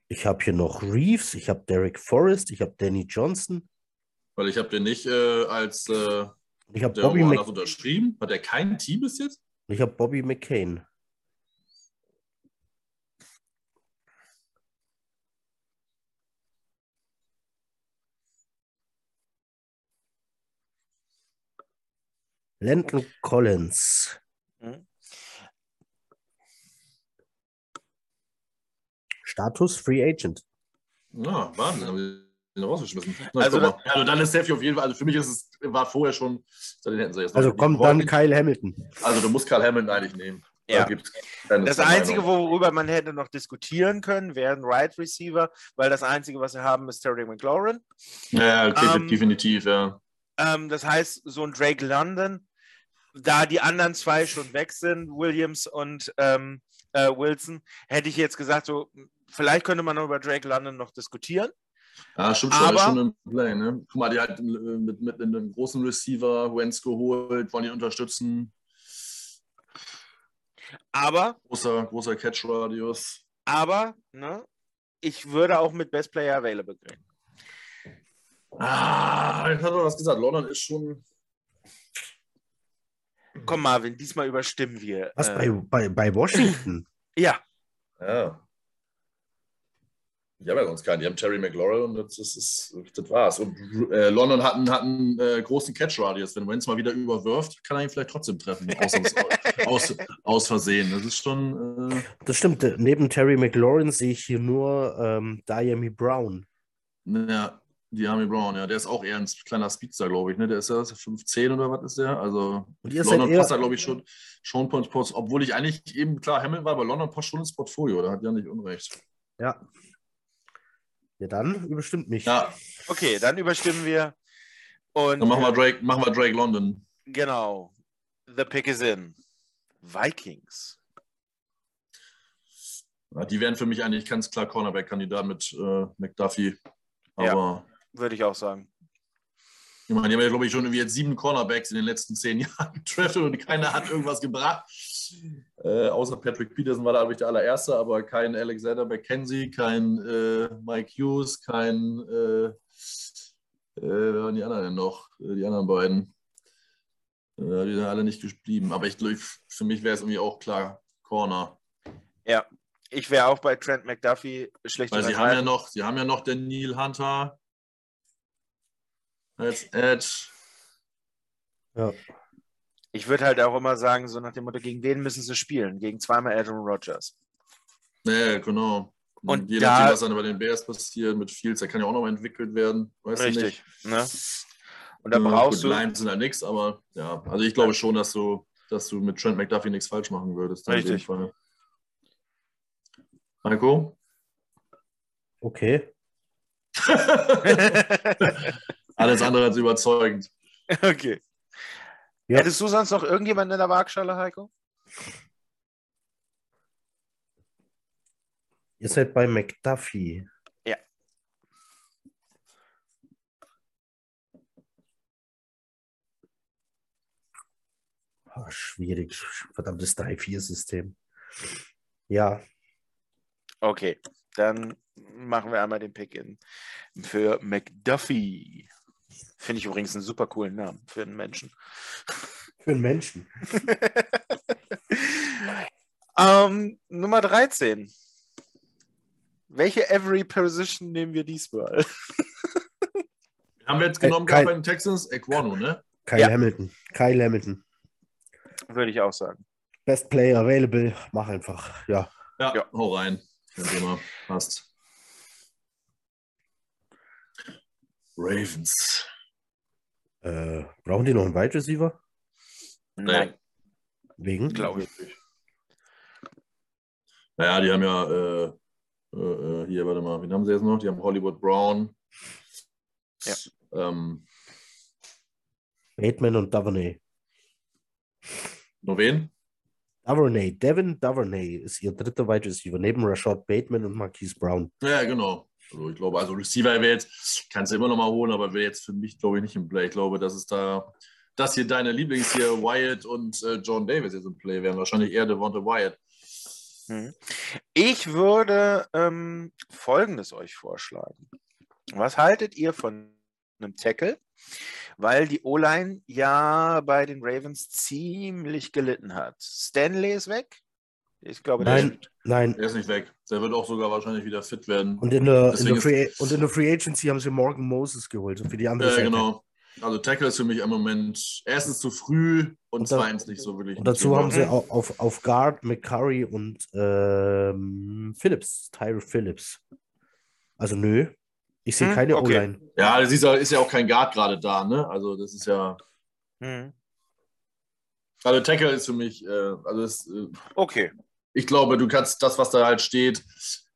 Ich habe hier noch Reeves, ich habe Derek Forrest, ich habe Danny Johnson, Weil ich habe den nicht äh, als äh, ich habe der Bobby, Mc, unterschrieben. Hat er kein Team bis jetzt? ich hab Bobby McCain. Landon Collins. Hm? Status Free Agent. Ja, Wahnsinn, haben wir den rausgeschmissen. Na, Also also, mal. also dann ist Safety auf jeden Fall, also für mich ist es, war vorher schon, den hätten sie jetzt noch Also kommt dann Kyle Hamilton. Also du musst Karl Hamilton eigentlich nehmen. Ja. Das Einzige, worüber man hätte noch diskutieren können, wären Right Receiver, weil das Einzige, was wir haben, ist Terry McLaurin. Ja, okay, Ähm, definitiv, ja. Ähm, das heißt, so ein Drake London, da die anderen zwei schon weg sind, Williams und ähm, äh, Wilson, hätte ich jetzt gesagt, so, vielleicht könnte man noch über Drake London noch diskutieren. Ja, stimmt schon, Aber- schon im Play, ne? Guck mal, die hat äh, mit, mit einem großen Receiver Wentz geholt, wollen ihn unterstützen. Aber, Großer, großer Catch-Radius. aber, ne, ich würde auch mit Best Player Available gehen. Ah, ich hatte was gesagt. London ist schon. Komm, Marvin, diesmal überstimmen wir. Was äh, bei, bei, bei Washington? (clears throat) Ja, Ja. Die haben ja sonst keinen. Die haben Terry McLaurin und das, ist, das, das war's. Und äh, London hat einen, hat einen äh, großen Catch-Radius. Wenn Wentz mal wieder überwirft, kann er ihn vielleicht trotzdem treffen. (laughs) Aus, aus, aus Versehen. Das ist schon. Äh, Das stimmt. Neben Terry McLaurin sehe ich hier nur ähm, Diami Brown. ja, die Army Brown, ja. Der ist auch eher ein kleiner Speedster, glaube ich. Ne? Der ist ja 5'10 oder was ist der? Also. Und ihr London passt da, glaube ich, schon, schon Pots, obwohl ich eigentlich eben, klar, Hamilton war, aber London passt schon ins Portfolio. Da hat ja nicht Unrecht. ja. Ja, dann überstimmt mich. Ja, okay, dann überstimmen wir. Und dann machen wir Drake, machen wir Drake London. genau, the pick is in. Vikings. Ja, die wären für mich eigentlich ganz klar Cornerback-Kandidat mit äh, McDuffie. Ja. Würde ich auch sagen. Ich meine, die haben ja, glaube ich, schon irgendwie jetzt sieben Cornerbacks in den letzten zehn Jahren (laughs) getraftet und keiner hat irgendwas gebracht. Äh, außer Patrick Peterson war da, glaube ich, der allererste, aber kein Alexander McKenzie, kein äh, Mike Hughes, kein, äh, äh, wer waren die anderen denn noch? Äh, die anderen beiden. Äh, die sind alle nicht geblieben. Aber ich glaube, für mich wäre es irgendwie auch klar, Corner. Ja, ich wäre auch bei Trent McDuffie schlecht. Weil sie haben ja noch, sie haben ja noch den Neil Hunter als Edge. Ja. Ich würde halt auch immer sagen, so nach dem Motto, gegen wen müssen sie spielen? Gegen zweimal Aaron Rodgers. Ja, genau. Und je da- nachdem, was dann bei den Bears passiert mit Fields, der kann ja auch noch entwickelt werden. Weißt Du Richtig. nicht. Ne? Und da brauchst gut, du. Lions sind halt nichts, aber ja, also ich glaube schon, dass du, dass du mit Trent McDuffie nichts falsch machen würdest. Richtig. Heiko? Okay. (laughs) Alles andere als überzeugend. (laughs) okay. Ja. Hättest du sonst noch irgendjemanden in der Waagschale, Heiko? Ihr seid bei McDuffie. Ja. Ah, schwierig. Verdammtes 3-4-System. Ja, Okay, dann machen wir einmal den Pick in für McDuffie. Finde ich übrigens einen super coolen Namen für einen Menschen. (laughs) für einen Menschen. (laughs) ähm, Nummer 13. Welche Every Position nehmen wir diesmal? (laughs) Haben wir jetzt genommen gehabt bei den Texans? Equano, ne? Kyle Ja. Hamilton. Kyle Hamilton. Würde ich auch sagen. Best Player available. Mach einfach. Ja. Ja, Ja. hau rein. Passt. Ravens. Äh, brauchen die noch einen Wide Receiver? Nein, Wegen? glaube ich. Naja, die haben ja, äh, äh, äh, hier, warte mal, wen haben sie jetzt noch? Die haben Hollywood Brown. Ja. Ähm, Bateman und Duvernay. nur wen? Duvernay. Devin Duvernay ist ihr dritter Wide Receiver. Neben Rashad Bateman und Marquise Brown. Ja, genau. Also ich glaube, also Receiver wäre jetzt, kannst du immer noch mal holen, aber wäre jetzt für mich, glaube ich, nicht im Play. Ich glaube, dass es da, dass hier deine Lieblings hier, Wyatt und äh, John Davis jetzt im Play wären. Wahrscheinlich eher Devonta Wyatt. Mhm. Ich würde ähm, Folgendes euch vorschlagen. Was haltet ihr von einem Tackle? Weil die O-Line ja bei den Ravens ziemlich gelitten hat. Stanley ist weg. Ich glaube, der Nein, ist- nein. Der ist nicht weg. Der wird auch sogar wahrscheinlich wieder fit werden. Und in der, in der, Free, und in der Free Agency haben sie Morgan Moses geholt. Für die andere Ja, Seite. genau. Also Tackle ist für mich im Moment erstens zu früh und, Und zweitens nicht so wirklich. Und dazu haben sie au- auf, auf Guard McCurry und ähm, Phillips, Tyre Phillips. Also nö, ich sehe Hm, keine okay. O-Line. Ja, das ist ja, ist ja auch kein Guard gerade da, ne? Also das ist ja. Mhm. Also Tackle ist für mich, äh, also das, äh, Okay. Ich glaube, du kannst das, was da halt steht.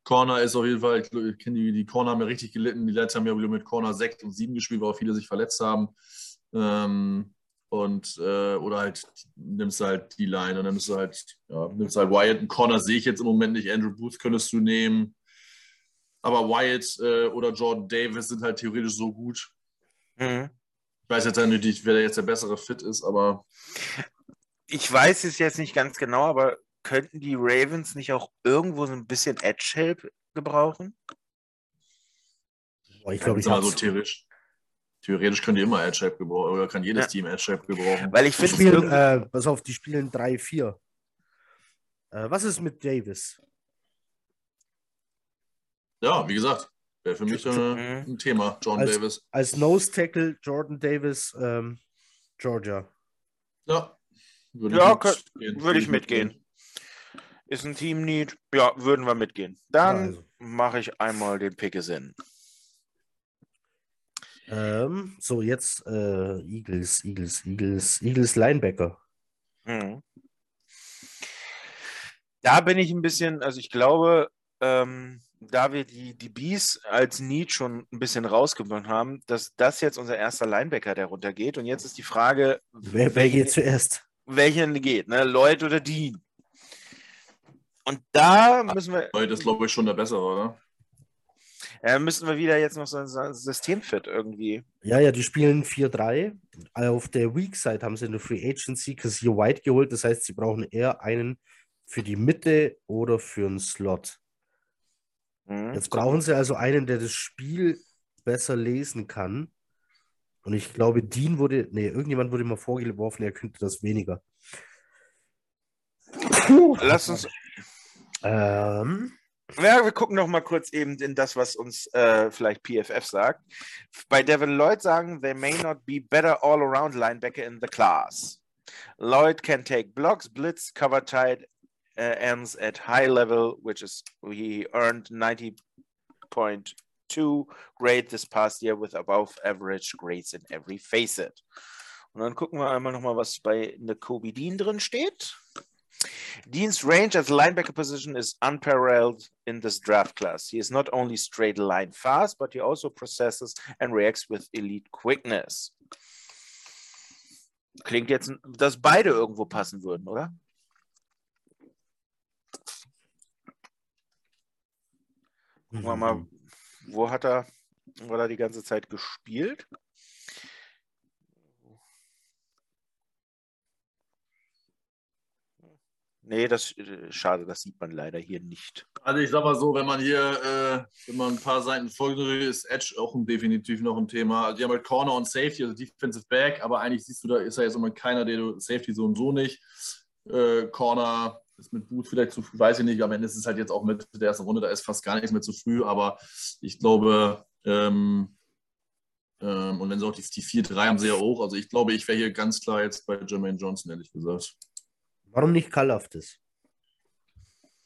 Corner ist auf jeden Fall, ich ich kenne die, die Corner haben ja richtig gelitten. Die letzten haben ja wieder mit Corner 6 und 7 gespielt, weil auch viele sich verletzt haben. Ähm, und äh, oder halt nimmst du halt die Line und dann nimmst du halt, ja, nimmst halt Wyatt. Einen Corner sehe ich jetzt im Moment nicht. Andrew Booth könntest du nehmen. Aber Wyatt äh, oder Jordan Davis sind halt theoretisch so gut. Mhm. Ich weiß jetzt nicht, wer jetzt der bessere Fit ist, aber Ich weiß es jetzt nicht ganz genau, aber könnten die Ravens nicht auch irgendwo so ein bisschen Edge-Help gebrauchen? Boah, ich glaube, ich sag mal habe so theoretisch. Theoretisch können die immer Edge-Shape gebrauchen oder kann jedes Ja. Team Edge-Shape gebrauchen. Weil ich finde, spielen, äh, pass auf, die spielen 3-4. Äh, was ist mit Davis? Ja, wie gesagt, wäre für mich äh, Mhm. ein Thema, John Als- Davis. Als Nose Tackle Jordan Davis, ähm, Georgia. Ja, würde Ja, ich, könnt- mitgehen. würde ich mitgehen. Ist ein Team-Need? Ja, würden wir mitgehen. Dann also. mache ich einmal den Pickesinn. Ähm, so, jetzt äh, Eagles, Eagles, Eagles, Eagles Linebacker. Mhm. Da bin ich ein bisschen, also ich glaube, ähm, da wir die, die Bees als Need schon ein bisschen rausgewonnen haben, dass das jetzt unser erster Linebacker, der runtergeht. Und jetzt ist die Frage, Wer, wer geht zuerst? welchen geht, ne? Lloyd oder Dean? Und da müssen wir, Heute ist, glaube ich, schon der bessere, oder? Ja, müssen wir wieder jetzt noch so ein Systemfit irgendwie. Ja, ja, die spielen 4-3. Auf der Weak Side haben sie eine Free Agency Casio White geholt. Das heißt, sie brauchen eher einen für die Mitte oder für einen Slot. Mhm. Jetzt brauchen sie also einen, der das Spiel besser lesen kann. Und ich glaube, Dean wurde, nee, irgendjemand wurde mal vorgeworfen, er könnte das weniger. Lass uns. Ähm, Ja, wir gucken noch mal kurz eben in das, was uns äh, vielleicht PFF sagt. Bei Devin Lloyd sagen, they may not be better all-around linebacker in the class. Lloyd can take blocks, blitz, cover tight uh, ends at high level, which is he earned 90.2 grade this past year with above average grades in every facet. Und dann gucken wir einmal noch mal, was bei Kobe Dean drin steht. Dean's range as linebacker position is unparalleled in this draft class. He is not only straight line fast, but he also processes and reacts with elite quickness. Klingt jetzt, dass beide irgendwo passen würden, oder? Gucken wir mal, wo hat er, wo hat er die ganze Zeit gespielt? Nee, das äh, schade, das sieht man leider hier nicht. Also ich sag mal so, wenn man hier, äh, wenn man ein paar Seiten folgt, ist Edge auch definitiv noch ein Thema. Also die haben halt Corner und Safety, also Defensive Back, aber eigentlich siehst du, da ist ja jetzt immer keiner, der Safety so und so nicht. Äh, Corner ist mit Boot vielleicht zu früh, weiß ich nicht. Am Ende ist es halt jetzt auch mit der ersten Runde, da ist fast gar nichts mehr zu früh, aber ich glaube, ähm, ähm, und wenn sie auch die, die 4-3 haben ja auch. Also ich glaube, ich wäre hier ganz klar jetzt bei Jermaine Johnson, ehrlich gesagt. Warum nicht Kalaftis?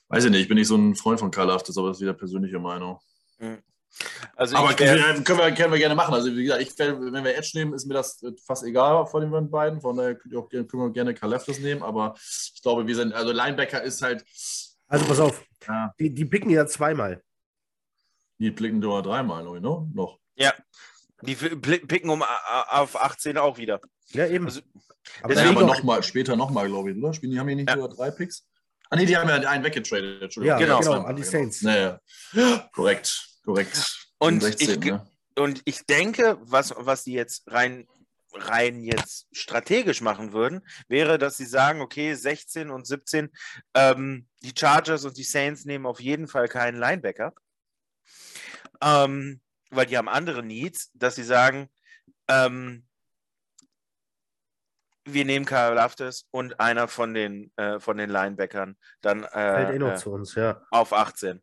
Weiß ich nicht, ich bin nicht so ein Freund von Karl Aftes, aber das ist wieder persönliche Meinung. Also Aber ich wär, können wir, können, wir, gerne machen. Also wie gesagt, ich, wenn wir Edge nehmen, ist mir das fast egal von den beiden. Von daher können wir gerne Kaleftis nehmen. Aber ich glaube, wir sind, also Linebacker ist halt, Also pass auf, ja, die, die picken ja zweimal. die blicken nur dreimal, ich, ne? Noch. ja, die picken um auf 18 auch wieder. Ja, eben. Also, aber Deswegen aber doch- nochmal, später nochmal, glaube ich, oder? Spielen die haben hier nicht Ja. sogar drei Picks? Ah, nee, die haben ja einen weggetradet. Entschuldigung. Ja, genau, zweimal, an die Saints. Naja. Ja, korrekt, korrekt. Und 16, ich- ne? Und ich denke, was, was die jetzt rein, rein jetzt strategisch machen würden, wäre, dass sie sagen, okay, 16 und 17, ähm, die Chargers und die Saints nehmen auf jeden Fall keinen Linebacker, ähm, weil die haben andere Needs, dass sie sagen, ähm, wir nehmen Karl Laftes und einer von den, äh, von den Linebackern dann Fällt eh noch äh, äh, zu uns, ja. auf 18.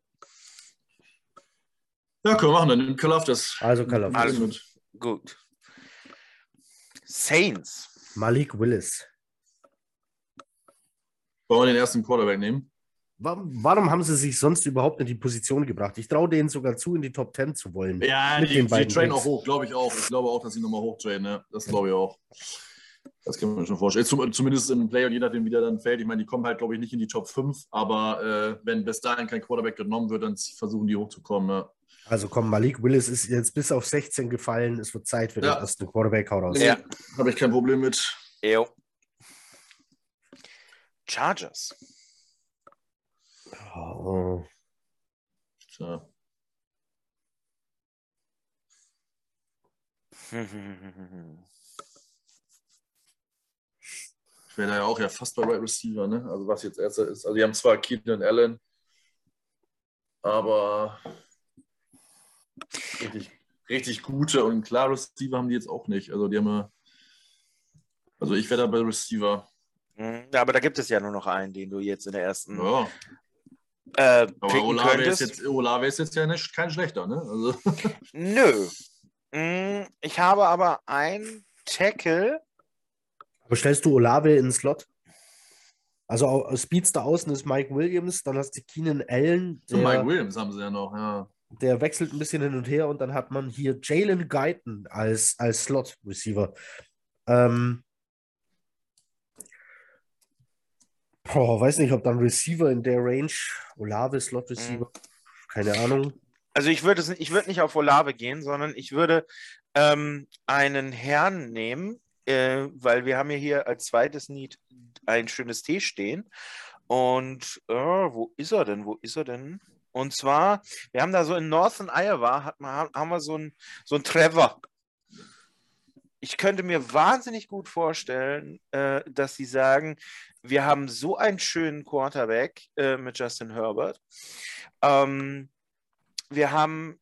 Ja, können wir machen, dann nimmt Kalaftis. Also Kalaftis. Also- Gut. Saints. Malik Willis. Wollen wir den ersten Quarterback nehmen? Warum, haben sie sich sonst überhaupt in die Position gebracht? Ich traue denen sogar zu, in die Top 10 zu wollen. Ja, Mit die, den die beiden trainen Picks. auch hoch, glaube ich auch. Ich glaube auch, dass sie nochmal hochtrainen. Ne? Das glaube ich auch. Das kann man mir schon vorstellen. Zum, zumindest im Play und je nachdem, wie der dann fällt. Ich meine, die kommen halt, glaube ich, nicht in die Top 5, aber äh, wenn bis dahin kein Quarterback genommen wird, dann versuchen die hochzukommen. Ne? Also komm, Malik Willis ist jetzt bis auf 16 gefallen. Es wird Zeit für den Ja. ersten Quarterback. Hau raus. Ja. Habe ich kein Problem mit. Jo. Chargers. Tja. Ich wäre da ja auch ja fast bei Right Receiver, ne? Also was jetzt erster ist. Also die haben zwar Keaton und Allen, aber richtig, richtig gute und klare Receiver haben die jetzt auch nicht. Also die haben ja. Also ich wäre da bei Receiver. Hm, Ja, aber da gibt es ja nur noch einen, den du jetzt in der ersten Ja. Äh, picken Olave ist, könntest. jetzt, Olave ist jetzt ja nicht, kein schlechter, ne? Also, (laughs) Nö. Hm, Ich habe aber ein Tackle. Aber stellst du Olave in den Slot? Also Speedster außen ist Mike Williams, dann hast du Keenan Allen, und Mike der, Williams haben sie ja noch, ja. der wechselt ein bisschen hin und her und dann hat man hier Jalen Guyton als, als Slot-Receiver. Ähm, boah, weiß nicht, ob dann Receiver in der Range, Olave Slot-Receiver, keine Ahnung. Also ich würde ich würde nicht auf Olave gehen, sondern ich würde ähm, einen Herrn nehmen, äh, weil wir haben ja hier als zweites Need ein schönes T stehen. Und äh, wo ist er denn? Wo ist er denn? Und zwar, wir haben da so in Northern Iowa, hat man, haben wir so einen so einen Trevor. Ich könnte mir wahnsinnig gut vorstellen, äh, dass sie sagen, wir haben so einen schönen Quarterback äh, mit Justin Herbert. Ähm, wir haben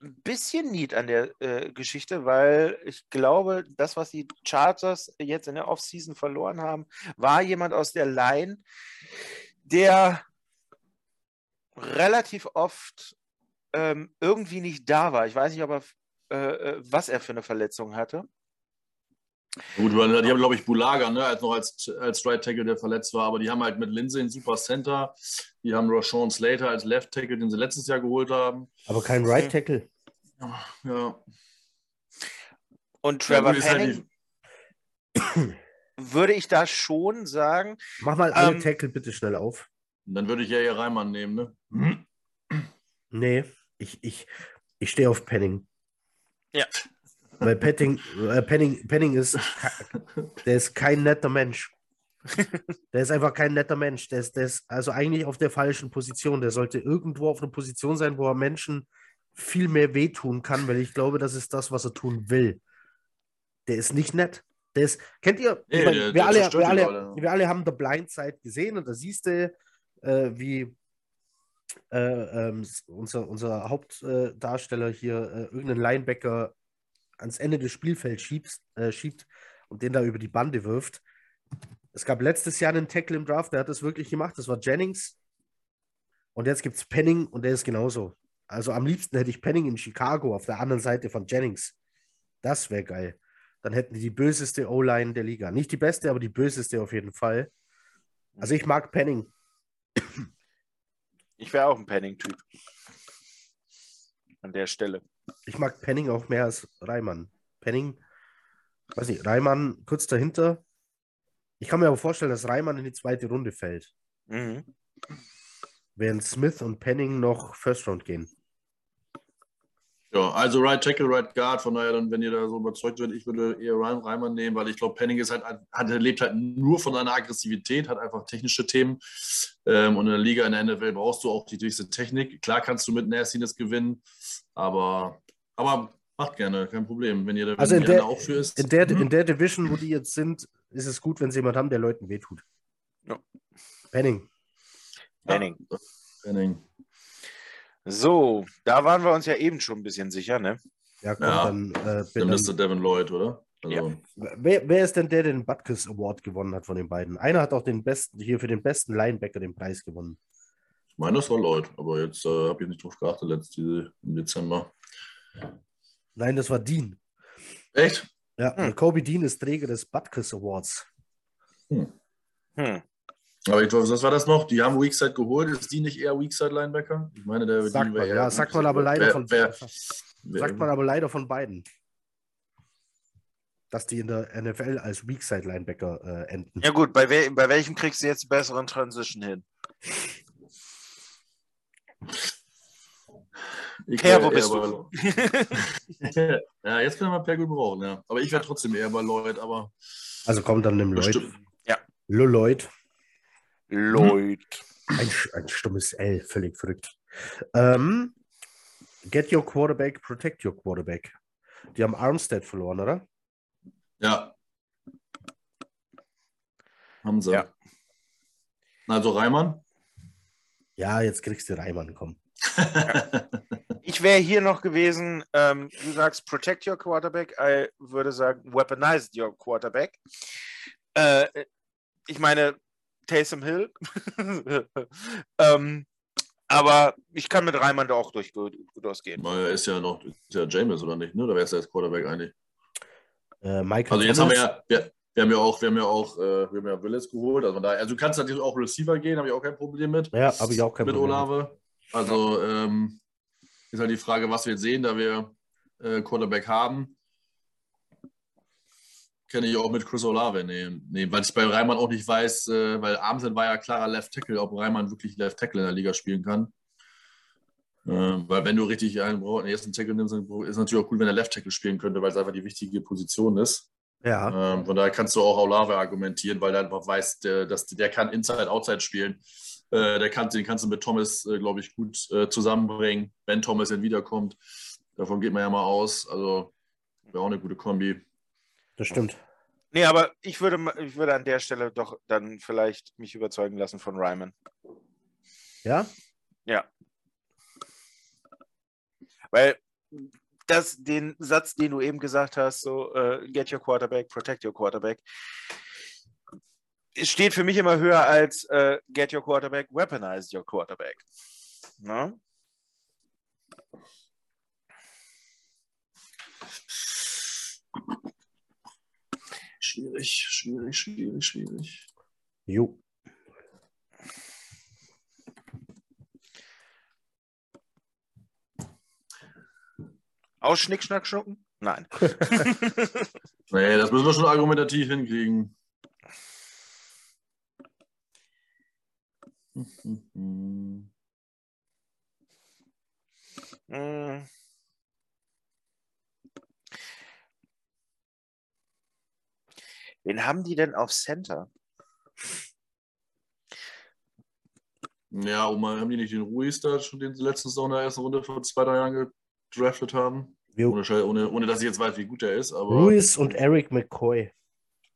ein bisschen Need an der äh, Geschichte, weil ich glaube, das, was die Chargers jetzt in der Offseason verloren haben, war jemand aus der Line, der relativ oft ähm, irgendwie nicht da war. Ich weiß nicht, ob er, äh, äh was er für eine Verletzung hatte. Gut, die haben, glaube ich, Bulaga, ne, als noch als, als Right Tackle, der verletzt war, aber die haben halt mit Lindsay einen super Center. Die haben Rashawn Slater als Left Tackle, den sie letztes Jahr geholt haben. Aber kein Right Tackle. Ja. Und Trevor ja, Penning halt würde ich da schon sagen. Mach mal alle ähm, Tackle bitte schnell auf. Dann würde ich ja hier Reimann nehmen, ne? Nee, ich, ich, ich stehe auf Penning. Ja. Weil Penning, äh, Penning, Penning ist, (laughs) der ist kein netter Mensch. Der ist einfach kein netter Mensch. Der ist, der ist also eigentlich auf der falschen Position. Der sollte irgendwo auf einer Position sein, wo er Menschen viel mehr wehtun kann, weil ich glaube, das ist das, was er tun will. Der ist nicht nett. Der ist, kennt ihr, nee, meine, der, wir, der alle, wir, alle, wir alle haben The Blind Side gesehen und da siehst du, äh, wie äh, ähm, unser, unser Hauptdarsteller hier äh, irgendeinen Linebacker ans Ende des Spielfelds schiebt, äh, schiebt und den da über die Bande wirft. Es gab letztes Jahr einen Tackle im Draft, der hat das wirklich gemacht. Das war Jennings. Und jetzt gibt es Penning und der ist genauso. Also am liebsten hätte ich Penning in Chicago auf der anderen Seite von Jennings. Das wäre geil. Dann hätten die die böseste O-Line der Liga. Nicht die beste, aber die böseste auf jeden Fall. Also ich mag Penning. Ich wäre auch ein Penning-Typ. An der Stelle. Ich mag Penning auch mehr als Reimann. Penning, weiß nicht, Reimann kurz dahinter. Ich kann mir aber vorstellen, dass Reimann in die zweite Runde fällt. Mhm. Während Smith und Penning noch First Round gehen. Ja, also Right Tackle, Right Guard, von daher dann, wenn ihr da so überzeugt seid, ich würde eher Ryan Reimann nehmen, weil ich glaube, Penning ist halt, hat, lebt halt nur von seiner Aggressivität, hat einfach technische Themen ähm, und in der Liga, in der NFL brauchst du auch die höchste Technik. Klar kannst du mit Nastiness gewinnen, aber, aber macht gerne, kein Problem, wenn ihr da also in der, auch für ist. In der, mhm. in der Division, wo die jetzt sind, ist es gut, wenn sie jemand haben, der Leuten wehtut. Ja. Penning. Penning. Ja, Penning. So, da waren wir uns ja eben schon ein bisschen sicher, ne? Ja, komm, ja, dann. Äh, dann Mr. Devin Lloyd, oder? Also. Ja. Wer, wer, ist denn der, der den Butkus Award gewonnen hat von den beiden? Einer hat auch den besten, hier für den besten Linebacker den Preis gewonnen. Ich meine, das war Lloyd, aber jetzt äh, habe ich nicht drauf geachtet, letzte im Dezember. Nein, das war Dean. Echt? Ja, hm. Kobe Dean ist Träger des Butkus Awards. Hm. Hm. Aber ich glaube, was war das noch? Die haben Weakside geholt. Ist die nicht eher Weakside-Linebacker? Ich meine, der sagt man, ja, sagt man aber leider wer, von wer, sagt man aber leider von beiden. Dass die in der NFL als Weakside-Linebacker äh, enden. Ja, gut, bei, we bei welchem kriegst du jetzt die besseren Transition hin? Ich per, wo bist du? (laughs) ja, jetzt können wir per gut brauchen, ja. Aber ich wäre trotzdem eher bei Lloyd, aber. Also kommt dann dem Lloyd. Ja. Lloyd. Lloyd. Ein, ein stummes L, völlig verrückt. Ähm, get your quarterback, protect your quarterback. Die haben Armstead verloren, oder? Ja. Haben sie. Ja. Also Reimann? Ja, jetzt kriegst du Reimann, komm. (laughs) ich wäre hier noch gewesen, ähm, du sagst protect your quarterback, ich würde sagen weaponize your quarterback. Äh, ich meine, Taysom Hill. (laughs) ähm, aber ich kann mit Reimann da auch durch, durchgehen. Er ist ja noch ist ja James, oder nicht? Ne? Da wäre es ja als Quarterback eigentlich. Äh, Michael also jetzt Thomas. haben wir ja, wir, wir, haben ja auch, wir haben ja auch, äh, wir haben ja Willis geholt. Also, da, also du kannst natürlich auch Receiver gehen, habe ich auch kein Problem mit. Ja, habe ich auch kein mit Problem. Mit Olave. Also ähm, ist halt die Frage, was wir jetzt sehen, da wir äh, Quarterback haben kann ich auch mit Chris Olave nehmen, nehmen weil ich bei Reimann auch nicht weiß, äh, weil Armsen war ja klarer Left Tackle, ob Reimann wirklich Left Tackle in der Liga spielen kann. Äh, weil wenn du richtig einen, den ersten Tackle nimmst, ist natürlich auch cool, wenn er Left Tackle spielen könnte, weil es einfach die wichtige Position ist. Ja. Ähm, von daher kannst du auch Olave argumentieren, weil er einfach weiß, der, dass der kann Inside, Outside spielen. Äh, der kann, den kannst du mit Thomas, äh, glaube ich, gut äh, zusammenbringen, wenn Thomas dann wiederkommt. Davon geht man ja mal aus. Also wäre auch eine gute Kombi. Das stimmt. Nee, aber ich würde, ich würde an der Stelle doch dann vielleicht mich überzeugen lassen von Ryman. Ja? Ja. Weil das, den Satz, den du eben gesagt hast, so äh, get your quarterback, protect your quarterback, steht für mich immer höher als äh, get your quarterback, weaponize your quarterback. Ne? Schwierig, schwierig, schwierig, schwierig. Jo. Aus Schnick, Schnack, Schnucken? Nein. (laughs) Nee, das müssen wir schon argumentativ hinkriegen. Mm. Wen haben die denn auf Center? Ja, und mal haben die nicht den Ruiz da schon den letzten Saison in der ersten Runde vor zwei, drei Jahren gedraftet haben? Ohne, ohne, ohne dass ich jetzt weiß, wie gut er ist, aber. Ruiz und Eric McCoy.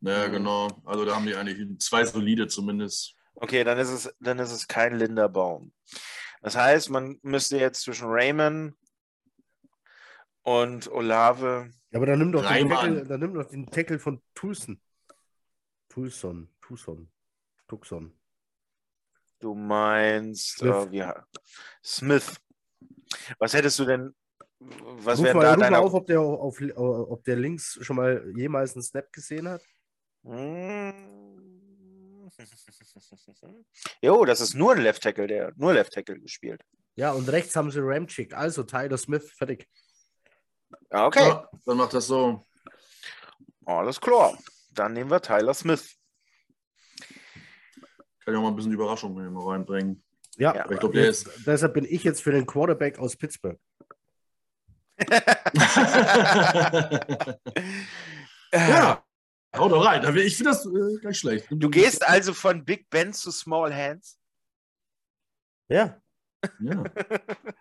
Ja, genau. Also da haben die eigentlich zwei solide zumindest. Okay, dann ist es, dann ist es kein Linderbaum. Das heißt, man müsste jetzt zwischen Raymond und Olave. Ja, aber dann nimm doch den. Tackle, dann nimm doch den Tackle von Tulson. Tulson. Tucson. Tucson. Du meinst Smith. äh, wie, Smith. Was hättest du denn? Was wäre mal, da ruf mal deine auf, ob der, auf, ob der links schon mal jemals einen Snap gesehen hat. Hm. (laughs) Jo, das ist nur ein Left Tackle, der nur Left Tackle gespielt. Ja, und rechts haben sie Ramchick. Also Tyler Smith, fertig. Ja, Okay, Ja, dann macht das so. alles klar. Dann nehmen wir Tyler Smith. Kann ich auch mal ein bisschen Überraschung hier mal reinbringen. Ja, Ja, ich glaube, der ist. deshalb bin ich jetzt für den Quarterback aus Pittsburgh. (laughs) ja, hau doch rein. Ich finde das äh, nicht schlecht. Du gehst also von Big Ben zu Small Hands. Ja, Ja.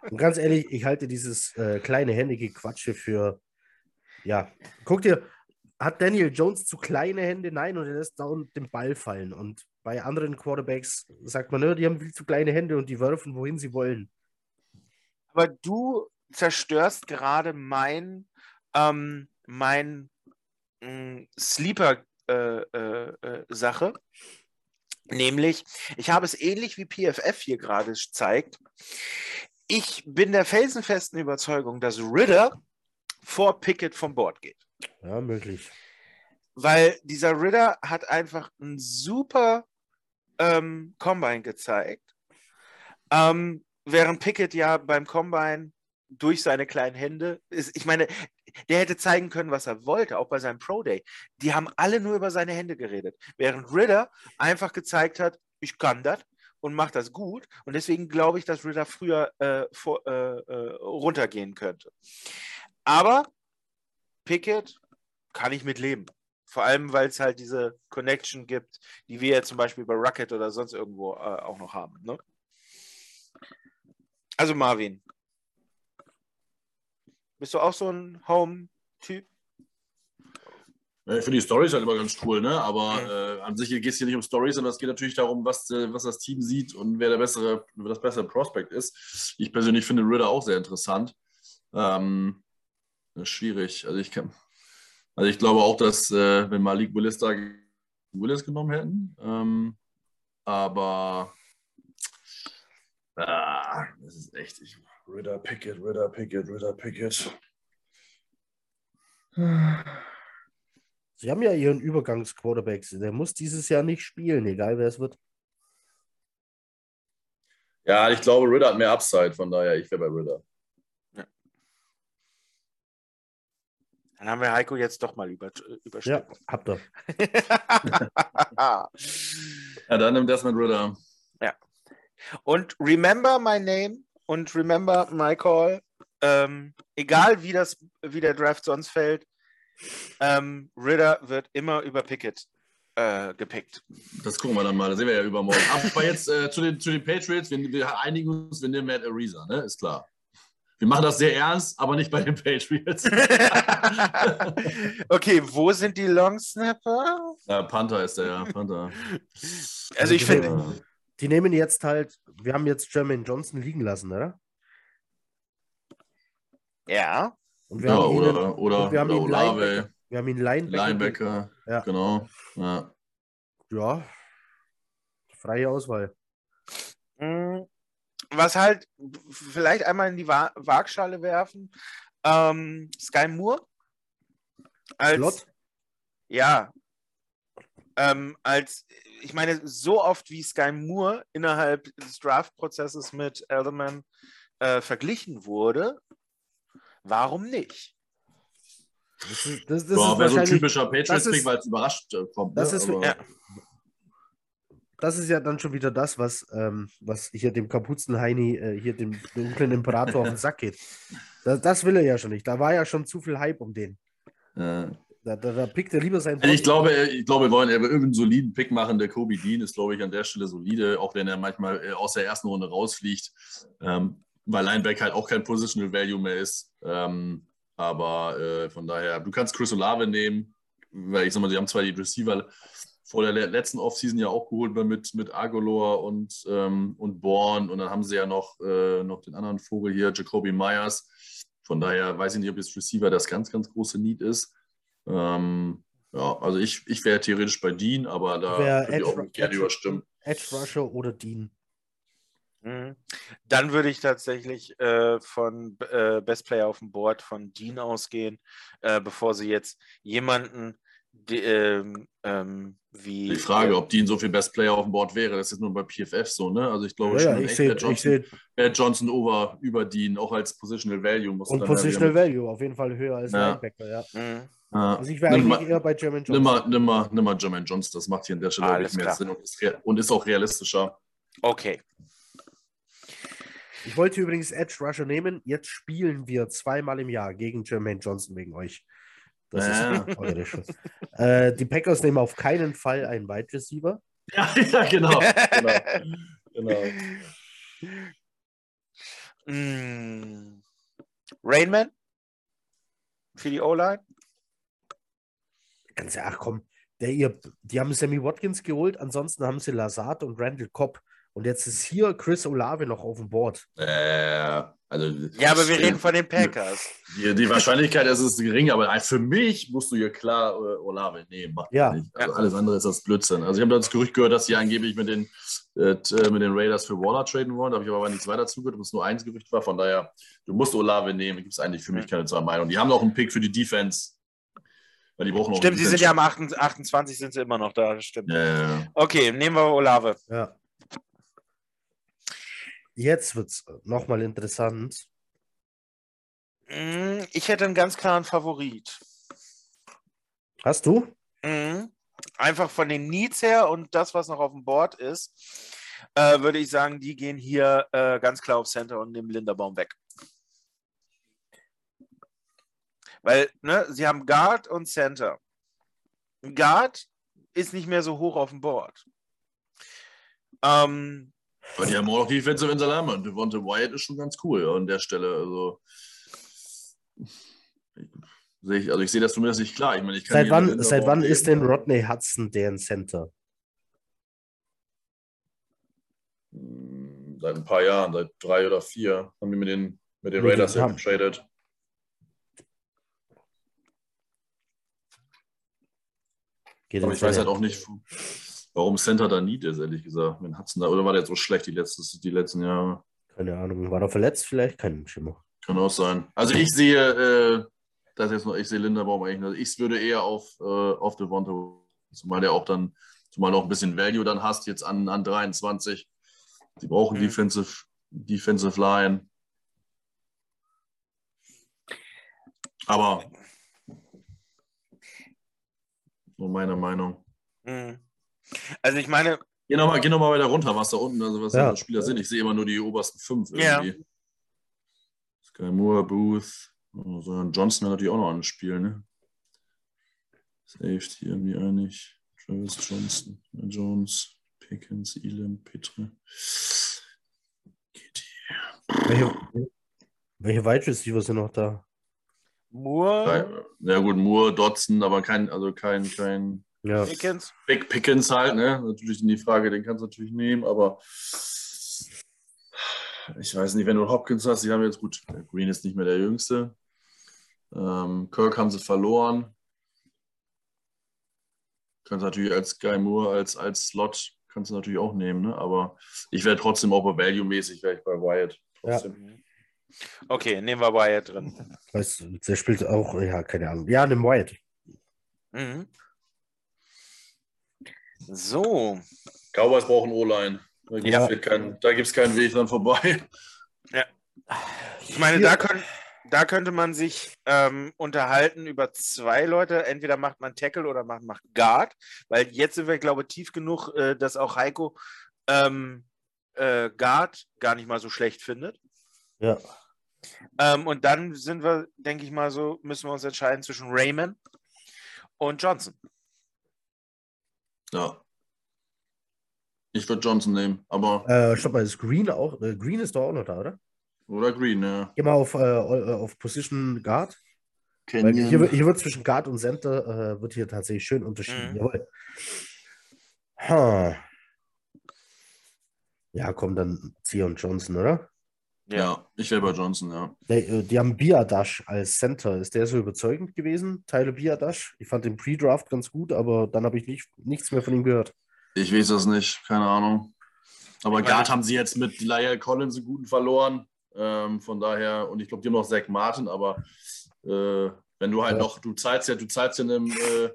und ganz ehrlich, ich halte dieses äh, kleine händige Quatsche für. Ja, guck dir, hat Daniel Jones zu kleine Hände? Nein, und er lässt dauernd den Ball fallen. Und bei anderen Quarterbacks sagt man, ne, die haben viel zu kleine Hände und die werfen, wohin sie wollen. Aber du zerstörst gerade mein, ähm, mein mh, Sleeper-Sache. Nämlich, ich habe es ähnlich wie PFF hier gerade zeigt. Ich bin der felsenfesten Überzeugung, dass Ritter vor Pickett vom Bord geht. Ja, möglich. Weil dieser Ritter hat einfach ein super ähm, Combine gezeigt. Ähm, während Pickett ja beim Combine durch seine kleinen Hände ist, ich meine, der hätte zeigen können, was er wollte, auch bei seinem Pro Day. Die haben alle nur über seine Hände geredet. Während Ritter einfach gezeigt hat, ich kann das und mache das gut. Und deswegen glaube ich, dass Ritter früher äh, vor, äh, äh, runtergehen könnte. Aber Pickett kann ich mit leben. Vor allem, weil es halt diese Connection gibt, die wir ja zum Beispiel bei Rocket oder sonst irgendwo äh, auch noch haben. Ne? Also Marvin. Bist du auch so ein Home-Typ? Ich finde die Stories halt immer ganz cool, ne? Aber äh, an sich geht es hier nicht um Stories, sondern es geht natürlich darum, was, äh, was das Team sieht und wer der bessere, das bessere Prospect ist. Ich persönlich finde Ritter auch sehr interessant. Ähm, schwierig. Also ich kann, also ich glaube auch, dass äh, wenn Malik Willis da Willis genommen hätten, ähm, aber ah, das ist echt. Ich, Ritter Pickett, Ritter Pickett, Ritter Pickett. Sie haben ja ihren Übergangsquarterbacks. Der muss dieses Jahr nicht spielen, egal wer es wird. Ja, ich glaube, Ritter hat mehr Upside, von daher, ich wäre bei Ritter. Dann haben wir Heiko jetzt doch mal über, Ja, überstimmt. habt ihr. (laughs) Ja, dann nimmt das mit Ritter. Und remember my name und remember my call. Ähm, egal wie, das, wie der Draft sonst fällt, ähm, Ritter wird immer über Pickett äh, gepickt. Das gucken wir dann mal, das sehen wir ja übermorgen. Aber jetzt äh, zu, den, zu den Patriots, wir, wir einigen uns, wir nehmen Matt Ariza, ne? Ist klar. Wir machen das sehr ernst, aber nicht bei den Patriots. (laughs) okay, wo sind die Long Snapper? Ja, Panther ist der, ja, Panther. (laughs) Also ich finde, Die nehmen jetzt halt, wir haben jetzt Jermaine Johnson liegen lassen, oder? ja. Und wir Ja, haben ihn, oder, oder, und wir haben oder ihn Olave, Linebacker. Wir haben ihn Linebacker. Linebacker, Ja. genau. Ja. Ja. Freie Auswahl. Was halt vielleicht einmal in die Wa Waagschale werfen. Ähm, Sky Moore als Slot? ja ähm, als ich meine so oft wie Sky Moore innerhalb des Draft-Prozesses mit Elderman äh, verglichen wurde, warum nicht? Das ist, das, das Boah, ist wäre so ein wahrscheinlich, typischer Patriots-Pick, weil es überrascht äh, kommt. das ne? ist- Aber- ja. Das ist ja dann schon wieder das, was, ähm, was hier dem Kapuzenheini, äh, hier dem dunklen Imperator auf den Sack geht. Das, das will er ja schon nicht. Da war ja schon zu viel Hype um den. Ja. Da, da, da pickt er lieber seinen Also ich glaube, ich glaube, wir wollen irgendeinen soliden Pick machen. Der Kobe Dean ist, glaube ich, an der Stelle solide, auch wenn er manchmal äh, aus der ersten Runde rausfliegt, ähm, weil Linebacker halt auch kein Positional Value mehr ist. Ähm, aber äh, von daher, du kannst Chris Olave nehmen, weil ich sag mal, sie haben zwar die Receiver vor der le- letzten Offseason ja auch geholt mit, mit Agolor und, ähm, und Born und dann haben sie ja noch, äh, noch den anderen Vogel hier, Jacoby Myers. Von daher weiß ich nicht, ob jetzt Receiver das ganz, ganz große Need ist. Ähm, ja, also ich, ich wäre theoretisch bei Dean, aber da würde ich auch mit gerne Edge- überstimmen. Edge Rusher oder Dean. Mhm. Dann würde ich tatsächlich äh, von äh, Best Player auf dem Board von Dean ausgehen, äh, bevor sie jetzt jemanden die, ähm, ähm, wie Die Frage, ob Dean so viel Best Player auf dem Board wäre, das ist nur bei PFF so, ne? Also ich glaube Ja, ja, schon, ich echt, sehe wäre ich Johnson, seh, Johnson over, über Dean, auch als Positional Value. Muss und ja Positional wieder- Value auf jeden Fall höher als Ja. Linebacker, ja. Mhm. Ja. Also ich wäre eigentlich mal- eher bei Jermaine Nimm Johnson. mal, nimm mal, nimm mal Jermaine Johnson, das macht hier an der Stelle Alles wirklich mehr klar. Sinn und ist, und ist auch realistischer. Okay. Ich wollte übrigens Edge Rusher nehmen. Jetzt spielen wir zweimal im Jahr gegen Jermaine Johnson wegen euch. Das Ja. (laughs) ist äh, die Packers nehmen auf keinen Fall einen Wide Receiver. (laughs) Ja, ja genau. (laughs) genau. genau. Mm. Rainman für die O-Line? Ganz ach komm, der ihr, die haben Sammy Watkins geholt, ansonsten haben sie Lazard und Randall Cobb. Und jetzt ist hier Chris Olave noch auf dem Board. Äh, also, Ja, aber wir reden von den Packers. Die, die Wahrscheinlichkeit ist, ist gering, aber für mich musst du hier klar äh, Olave nehmen. Macht Ja. nicht. Also alles andere ist das Blödsinn. Also ich habe das Gerücht gehört, dass sie angeblich mit den, äh, t- mit den Raiders für Waller traden wollen. Da habe ich aber nichts weiter zugehört, ob es nur eins Gerücht war. Von daher, du musst Olave nehmen. Gibt es eigentlich für mich keine zwei Meinungen. Die haben noch einen Pick für die Defense. Weil die brauchen noch Stimmt, sie sind ja am 28, 28 sind sie immer noch da. Stimmt. Ja, ja, ja. Okay, nehmen wir Olave. Ja. Jetzt wird es nochmal interessant. Mm, Ich hätte einen ganz klaren Favorit. Hast du? Mhm. Einfach von den Needs her und das, was noch auf dem Board ist, äh, würde ich sagen, die gehen hier äh, ganz klar auf Center und nehmen Linderbaum weg. Weil, ne, sie haben Guard und Center. Guard ist nicht mehr so hoch auf dem Board. Ähm, Aber die haben auch Defensive Insalamen. Und Devonta Wyatt ist schon ganz cool an der Stelle. Also, ich, also ich sehe das zumindest nicht klar. Ich meine, ich Seit wann, seit wann ist denn Rodney Hudson deren Center? Hm, Seit ein paar Jahren, seit drei oder vier, haben wir mit den, mit den Raiders ja getradet. Geht Aber in ich weiß halt auch nicht, warum Center da Need ist, ehrlich gesagt. Wenn Hudson da, oder war der jetzt so schlecht die, letztes, die letzten Jahre? Keine Ahnung. War er verletzt vielleicht? Kein Schimmer. Kann auch sein. Also ich sehe, äh, das jetzt noch, ich sehe Linderbaum eigentlich. Also ich würde eher auf, äh, auf Devonta, zumal der auch dann, zumal auch ein bisschen Value dann hast, jetzt an, an 23. Die brauchen Mhm. Defensive, Defensive Line. Aber nur meine Meinung. mh. Also ich meine, Geh nochmal geh noch mal weiter runter, was da unten, also was Ja. da Spieler sind. Ich sehe immer nur die obersten fünf Ja. irgendwie. Sky Moore, Booth, also Johnson hat natürlich auch noch ein Spiel, ne? Safety irgendwie einig. Travis Johnson, Jones, Pickens, Elam, Petre. Welche, welche Wide Receiver sind noch da? Moore, Ja gut, Moore, Dodson, aber kein, also kein, kein Ja. Pickens. Big Pickens halt, ne? Natürlich in die Frage, den kannst du natürlich nehmen, aber ich weiß nicht, wenn du Hopkins hast, die haben jetzt gut, Green ist nicht mehr der Jüngste. Ähm, Kirk haben sie verloren. Kannst natürlich als Guy Moore, als, als Slot, kannst du natürlich auch nehmen, ne? Aber ich wäre trotzdem auch bei Value-mäßig, wäre ich bei Wyatt. Trotzdem. Okay, nehmen wir Wyatt drin. Weißt, du, der spielt auch, ja, keine Ahnung. Ja, nimm White. Mhm. So, Cowboys brauchen O-Line. Da gibt es Ja. keinen, keinen Weg dran vorbei. ich meine, da, könnt, da könnte man sich ähm, unterhalten über zwei Leute. Entweder macht man Tackle oder man macht Guard, weil jetzt sind wir, glaube ich, tief genug, äh, dass auch Heiko ähm, äh, Guard gar nicht mal so schlecht findet. Ja. Ähm, und dann sind wir, denke ich mal, so, müssen wir uns entscheiden zwischen Raymond und Johnson. Ja. Ich würde Johnson nehmen, aber. Äh, stopp mal, ist Green auch? Äh, Green ist doch auch noch da, oder? Oder Green, ja. Geh mal auf, äh, auf Position Guard. Weil hier, wird- hier wird zwischen Guard und Center äh, wird hier tatsächlich schön unterschieden. Mhm. Jawohl. Ha. Ja, komm, dann Zion Johnson, oder? Ja, ich wäre bei Johnson, ja. Nee, äh, die haben Biadash als Center. Ist der so überzeugend gewesen? Tyler Biadash? Ich fand den Pre-Draft ganz gut, aber dann habe ich nicht, nichts mehr von ihm gehört. Ich weiß das nicht, keine Ahnung. Aber Guard haben sie jetzt mit Lyle Collins einen guten verloren. Ähm, von daher, und ich glaube, die haben noch Zach Martin, aber äh, wenn du halt Ja. noch, du zahlst ja, du zahlst ja einem, äh,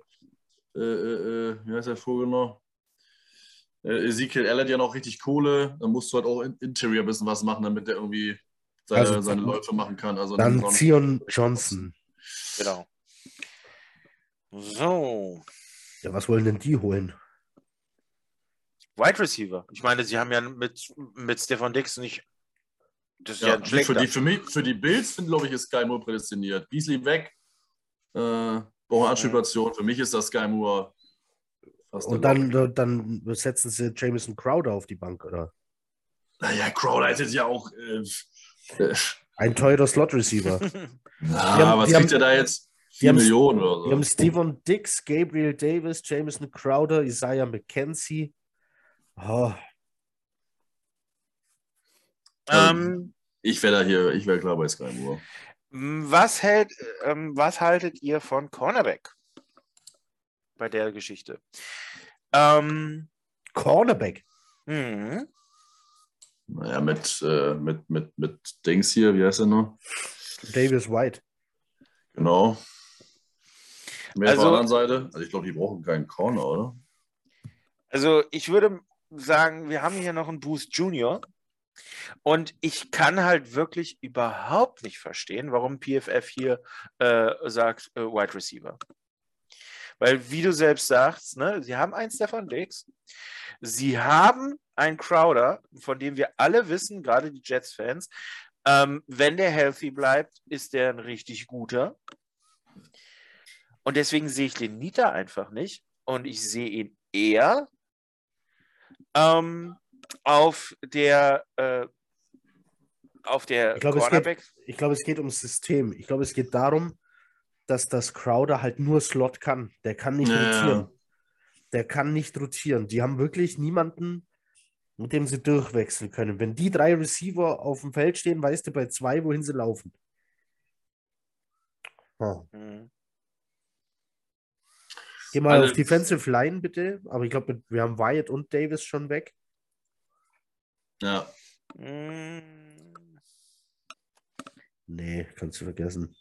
äh, äh, äh, wie heißt der Vogel noch? Äh, Ezekiel Elliott ja noch richtig Kohle, dann musst du halt auch in Interior ein bisschen was machen, damit der irgendwie seine, Also, seine Läufe machen kann. Also Dann Zion Johnson. Genau. So, Ja, was wollen denn die holen? Wide Receiver. Ich meine, sie haben ja mit, mit Stefan Dix nicht. Das ist ja, Ja, ein für, schlechter. die, für, mich, für die Bills, finde glaube ich, ist Sky Moore prädestiniert. Beasley weg, äh, brauchen Anschubation. Für mich ist das Sky Moore Und dann, dann setzen sie Jameson Crowder auf die Bank, oder? Naja, Crowder hätte ja auch. Äh, äh, Ein teurer Slot-Receiver. (laughs) na, haben- was kriegt haben- er da jetzt? die 4 haben- Millionen oder so. Wir haben Steven Dix, Gabriel Davis, Jameson Crowder, Isaiah McKenzie. Oh, ähm, Ich wäre da hier, ich wäre klar bei Sky Moore. was, hält, ähm, was haltet ihr von Cornerback bei der Geschichte? Ähm, Cornerback. hm, Naja, mit, äh, mit, mit, mit Dings hier, wie heißt er noch? Davis White. Genau. Mehr Also- auf der anderen Seite. Also ich glaube, die brauchen keinen Corner, oder? also ich würde sagen, wir haben hier noch einen Boost Junior. Und ich kann halt wirklich überhaupt nicht verstehen, warum PFF hier äh, sagt äh, Wide Receiver. Weil, wie du selbst sagst, ne, sie haben einen Stefan Diggs, sie haben einen Crowder, von dem wir alle wissen, gerade die Jets-Fans, ähm, wenn der healthy bleibt, ist der ein richtig guter. Und deswegen sehe ich den Nita einfach nicht. Und ich sehe ihn eher ähm, auf der äh, auf der Ich glaube, es geht-. Ich glaube, es geht ums System. Ich glaube, es geht darum, dass das Crowder halt nur Slot kann. Der kann nicht Ja. rotieren. Der kann nicht rotieren. Die haben wirklich niemanden, mit dem sie durchwechseln können. Wenn die drei Receiver auf dem Feld stehen, weißt du bei zwei, wohin sie laufen. Hm. Mhm. Geh mal Also- auf Defensive Line bitte. Aber ich glaube, wir haben Wyatt und Davis schon weg. Ja. Mm, Nee, kannst du vergessen.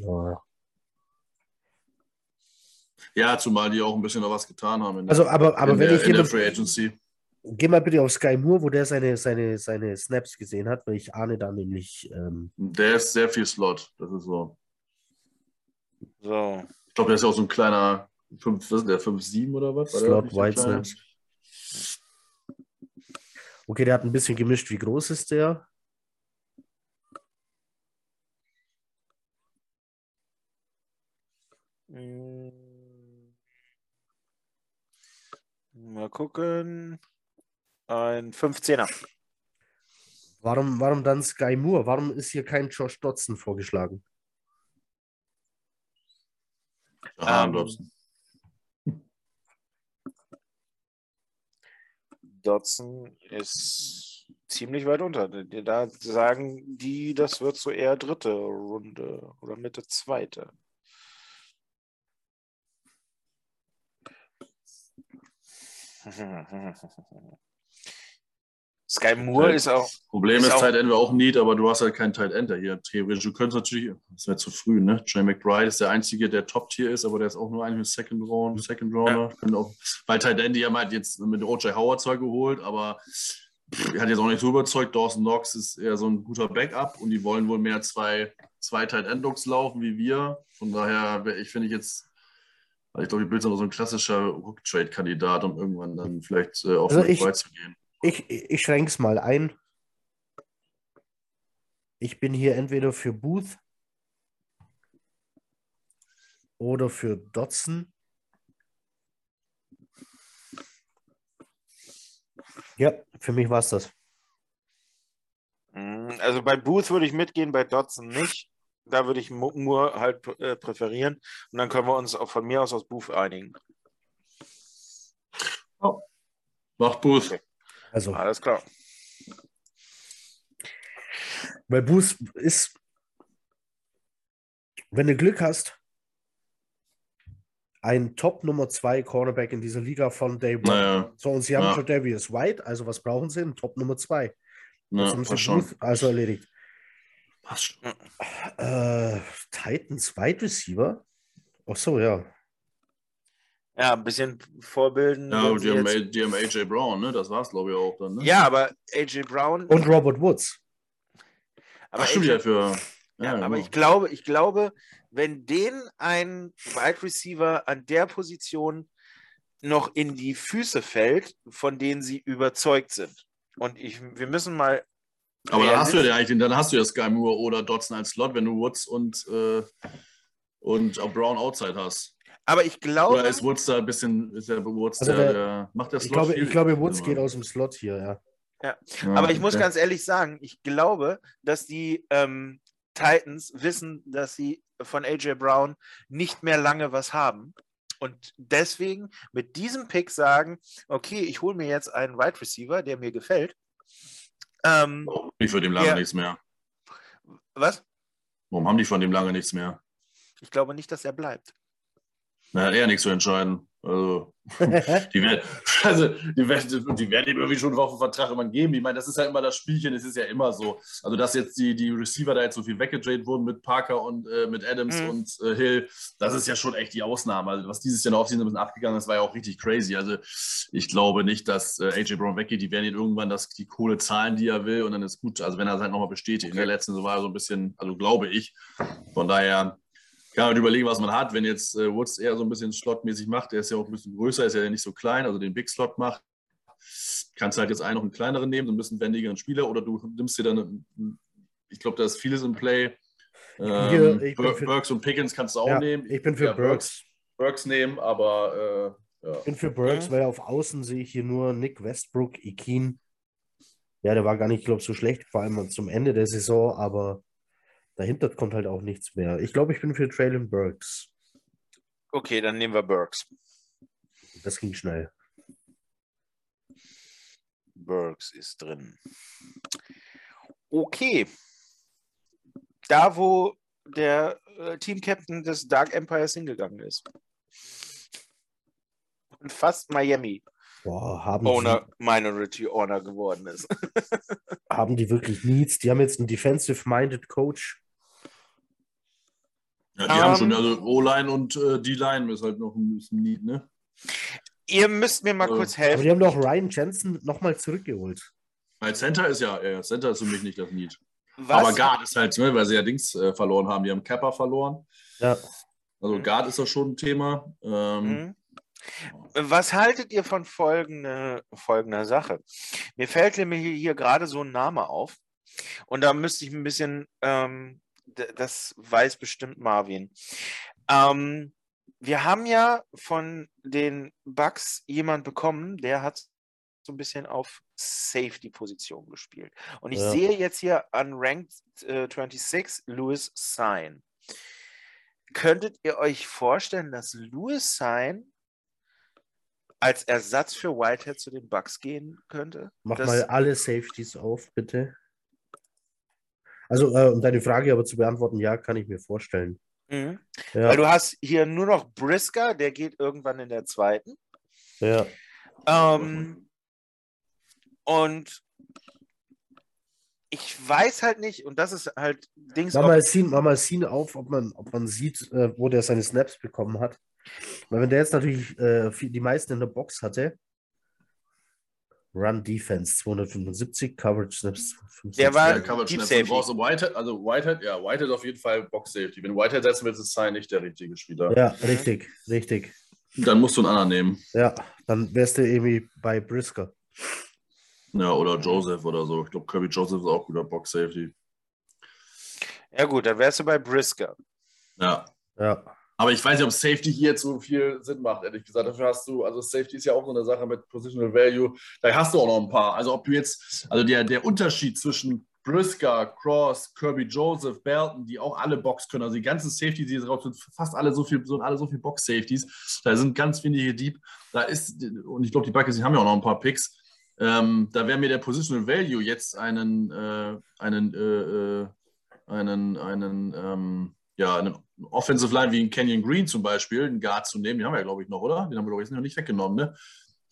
Ja. Ja, zumal die auch ein bisschen noch was getan haben. In Also, aber, aber in wenn der, ich in der Free Agency. geh mal bitte auf Sky Moore, wo der seine, seine, seine Snaps gesehen hat, weil ich ahne da nämlich, ähm, Der ist sehr viel Slot. Das ist so. so. Ich glaube, der ist ja auch so ein kleiner 5, was ist der, 5-7 oder was? Der Slot White? Snaps. Okay, der hat ein bisschen gemischt. Wie groß ist der? Mm, gucken. Ein 15er. Warum, warum dann Sky Moore? Warum ist hier kein Josh Dotson vorgeschlagen? Ah, Ähm. Dodson ist ziemlich weit unter. Da sagen die, das wird so eher dritte Runde oder Mitte zweite. Sky Moore Ja, ist auch. Problem ist ist, auch- Tight End wäre auch Need, aber du hast halt keinen Tight End hier. Theoretisch, du könntest natürlich, das wäre zu früh, ne? Trey McBride ist der Einzige, der Top-Tier ist, aber der ist auch nur eigentlich Second Round, Second Rounder. Können Auch, weil Tight End, die haben halt jetzt mit O.J. Howard zwar geholt, aber pff, er hat jetzt auch nicht so überzeugt. Dawson Knox ist eher so ein guter Backup und die wollen wohl mehr zwei, zwei Tight End Looks laufen wie wir. Von daher, ich finde ich jetzt, also ich glaube, die Bills sind auch so ein klassischer Hook-Trade-Kandidat, um irgendwann dann vielleicht äh, auf Also ich- McBride zu gehen. Ich, ich schränke es mal ein. Ich bin hier entweder für Booth oder für Dotson. Ja, für mich war es das. Mm, Also bei Booth würde ich mitgehen, bei Dodson nicht. Da würde ich Mo- Moore halt äh, präferieren. Und dann können wir uns auch von mir aus aus Booth einigen. Macht Booth. Okay. Also, Alles klar. weil Booth ist, wenn du Glück hast, ein Top Nummer 2 Cornerback in dieser Liga von Day One. Naja, So, und sie haben Ja. Tredavious White, also was brauchen sie? Ein Top Nummer 2. Jetzt na, haben sie passt schon. Booth, also erledigt. Passt schon. Äh, Titans Wide Receiver? Ach so, ja. Ja, ein bisschen vorbilden. Ja, und die haben, jetzt- die haben AJ Brown, ne? Das war's, glaube ich, auch dann, ne? ja, aber AJ Brown. Und Robert Woods. aber Ach, stimmt AJ ja für. Ja, genau. aber ich glaube, ich glaube, wenn denen ein Wide Receiver an der Position noch in die Füße fällt, von denen sie überzeugt sind. Und ich, wir müssen mal. Aber dann hast du ja realistisch- eigentlich, dann hast du ja Sky Moore oder Dotson als Slot, wenn du Woods und, äh, und auch Brown Outside hast. Aber ich glaube, Oder ist Woods da ein bisschen, ist der Woods, Also der, der- der, macht der Ich Slot glaube, viel? ich glaube Woods Ja. geht aus dem Slot hier, ja. Ja, aber ich muss okay. ganz ehrlich sagen, ich glaube, dass die ähm, Titans wissen, dass sie von AJ Brown nicht mehr lange was haben. Und deswegen mit diesem Pick sagen, okay, ich hole mir jetzt einen Wide Receiver, der mir gefällt. Ähm, Ich für dem lange Ja. nichts mehr. was? Warum haben die von dem lange nichts mehr? Ich glaube nicht, dass er bleibt. Na, hat er nichts zu entscheiden. Also, (laughs) die werden, also, die werden, die werden ihm irgendwie schon auf den Vertrag immer geben. Ich meine, das ist ja immer das Spielchen, es ist ja immer so. Also, dass jetzt die, die Receiver da jetzt so viel weggetradet wurden mit Parker und äh, mit Adams Mhm. und äh, Hill, das ist ja schon echt die Ausnahme. Also, was dieses Jahr noch auf ein bisschen abgegangen ist, war ja auch richtig crazy. Also, ich glaube nicht, dass äh, AJ Brown weggeht. Die werden ihn irgendwann das, die Kohle zahlen, die er will, und dann ist gut. Also, wenn er es halt nochmal bestätigt. In der letzten war er so ein bisschen, also glaube ich. Von daher man halt überlegen, was man hat. Wenn jetzt äh, Woods eher so ein bisschen slotmäßig macht, der ist ja auch ein bisschen größer, ist ja nicht so klein, also den Big Slot macht, kannst du halt jetzt einen noch einen kleineren nehmen, so ein bisschen wendigeren Spieler, oder du nimmst dir dann, einen- ich glaube, da ist vieles im Play. Hier, Ähm, ich bin Bir- für- Burks und Pickens kannst du auch ja, nehmen. ich bin für Ja, Burks. Burks nehmen, aber äh, ja. Ich bin für Burks, weil auf Außen sehe ich hier nur Nick Westbrook, Ikin. Ja, der war gar nicht, glaube ich, so schlecht, vor allem zum Ende der Saison, aber dahinter kommt halt auch nichts mehr. Ich glaube, ich bin für Traylon Burks. Okay, dann nehmen wir Burks. Das ging schnell. Burks ist drin. Okay. Da, wo der äh, Team-Captain des Dark Empires hingegangen ist. Und fast Miami Boah, haben, Owner, Minority Owner geworden ist. die, (laughs) haben die wirklich Needs? Die haben jetzt einen defensive-minded Coach. Ja, die haben Ähm, schon, also O-Line und äh, D-Line ist halt noch ein bisschen neat, ne? Ihr müsst mir mal Äh, kurz Aber helfen. die haben doch Ryan Jensen nochmal zurückgeholt. Weil Center ist ja, ja, Center ist für mich nicht das Need. Was, Aber Guard ist halt, ne, weil sie ja Dings äh, verloren haben. Die haben Kappa verloren. Ja. Also Mhm. Guard ist doch schon ein Thema. Ähm, Mhm. Was haltet ihr von folgende, folgender Sache? Mir fällt nämlich hier, hier gerade so ein Name auf und da müsste ich ein bisschen, ähm, das weiß bestimmt Marvin. Ähm, wir haben ja von den Bucks jemand bekommen, der hat so ein bisschen auf Safety-Position gespielt. Und ich Ja. sehe jetzt hier an Ranked äh, 26 Louis Sign. Könntet ihr euch vorstellen, dass Louis Sign als Ersatz für Whitehead zu den Bucks gehen könnte? Mach Das- mal alle Safeties auf, bitte. Also, äh, um deine Frage aber zu beantworten, ja, kann ich mir vorstellen. Mhm. Ja, Weil du hast hier nur noch Brisker, der geht irgendwann in der zweiten. ja. Ähm, und ich weiß halt nicht, und das ist halt Dings. Mach mal Scene, mach mal Scene auf, ob man, ob man sieht, äh, wo der seine Snaps bekommen hat. Weil wenn der jetzt natürlich äh, viel, die meisten in der Box hatte, Run Defense 275, Coverage Snaps 75. Der war- Ja, Coverage Deep Snap. Safety. Einen Whitehead, also Whitehead, ja, Whitehead auf jeden Fall Box Safety. Wenn Whitehead setzen willst, ist Sign nicht der richtige Spieler. Ja, richtig, richtig. Dann musst du einen anderen nehmen. Ja, dann wärst du irgendwie bei Brisker. Ja, oder Joseph oder so. Ich glaube, Kirby Joseph ist auch guter Box Safety. Ja, gut, dann wärst du bei Brisker. Ja. Ja. Aber ich weiß nicht, ob Safety hier jetzt so viel Sinn macht, ehrlich gesagt. Dafür hast du, also Safety ist ja auch so eine Sache mit Positional Value. Da hast du auch noch ein paar. Also ob du jetzt, also der, der Unterschied zwischen Brisker, Cross, Kirby Joseph, Belton, die auch alle Box können, also die ganzen Safeties, die drauf sind, fast alle so viel, sind alle so viel Box-Safeties. Da sind ganz wenige Deep. Da ist, und ich glaube, die Buckets, die haben ja auch noch ein paar Picks. Ähm, da wäre mir der Positional Value jetzt einen, äh, einen, äh, äh, einen, einen, ähm, ja, einen Offensive Line wie ein Canyon Green zum Beispiel, einen Guard zu nehmen, den haben wir ja, glaube ich, noch, oder? Den haben wir, glaube ich, noch nicht weggenommen, ne?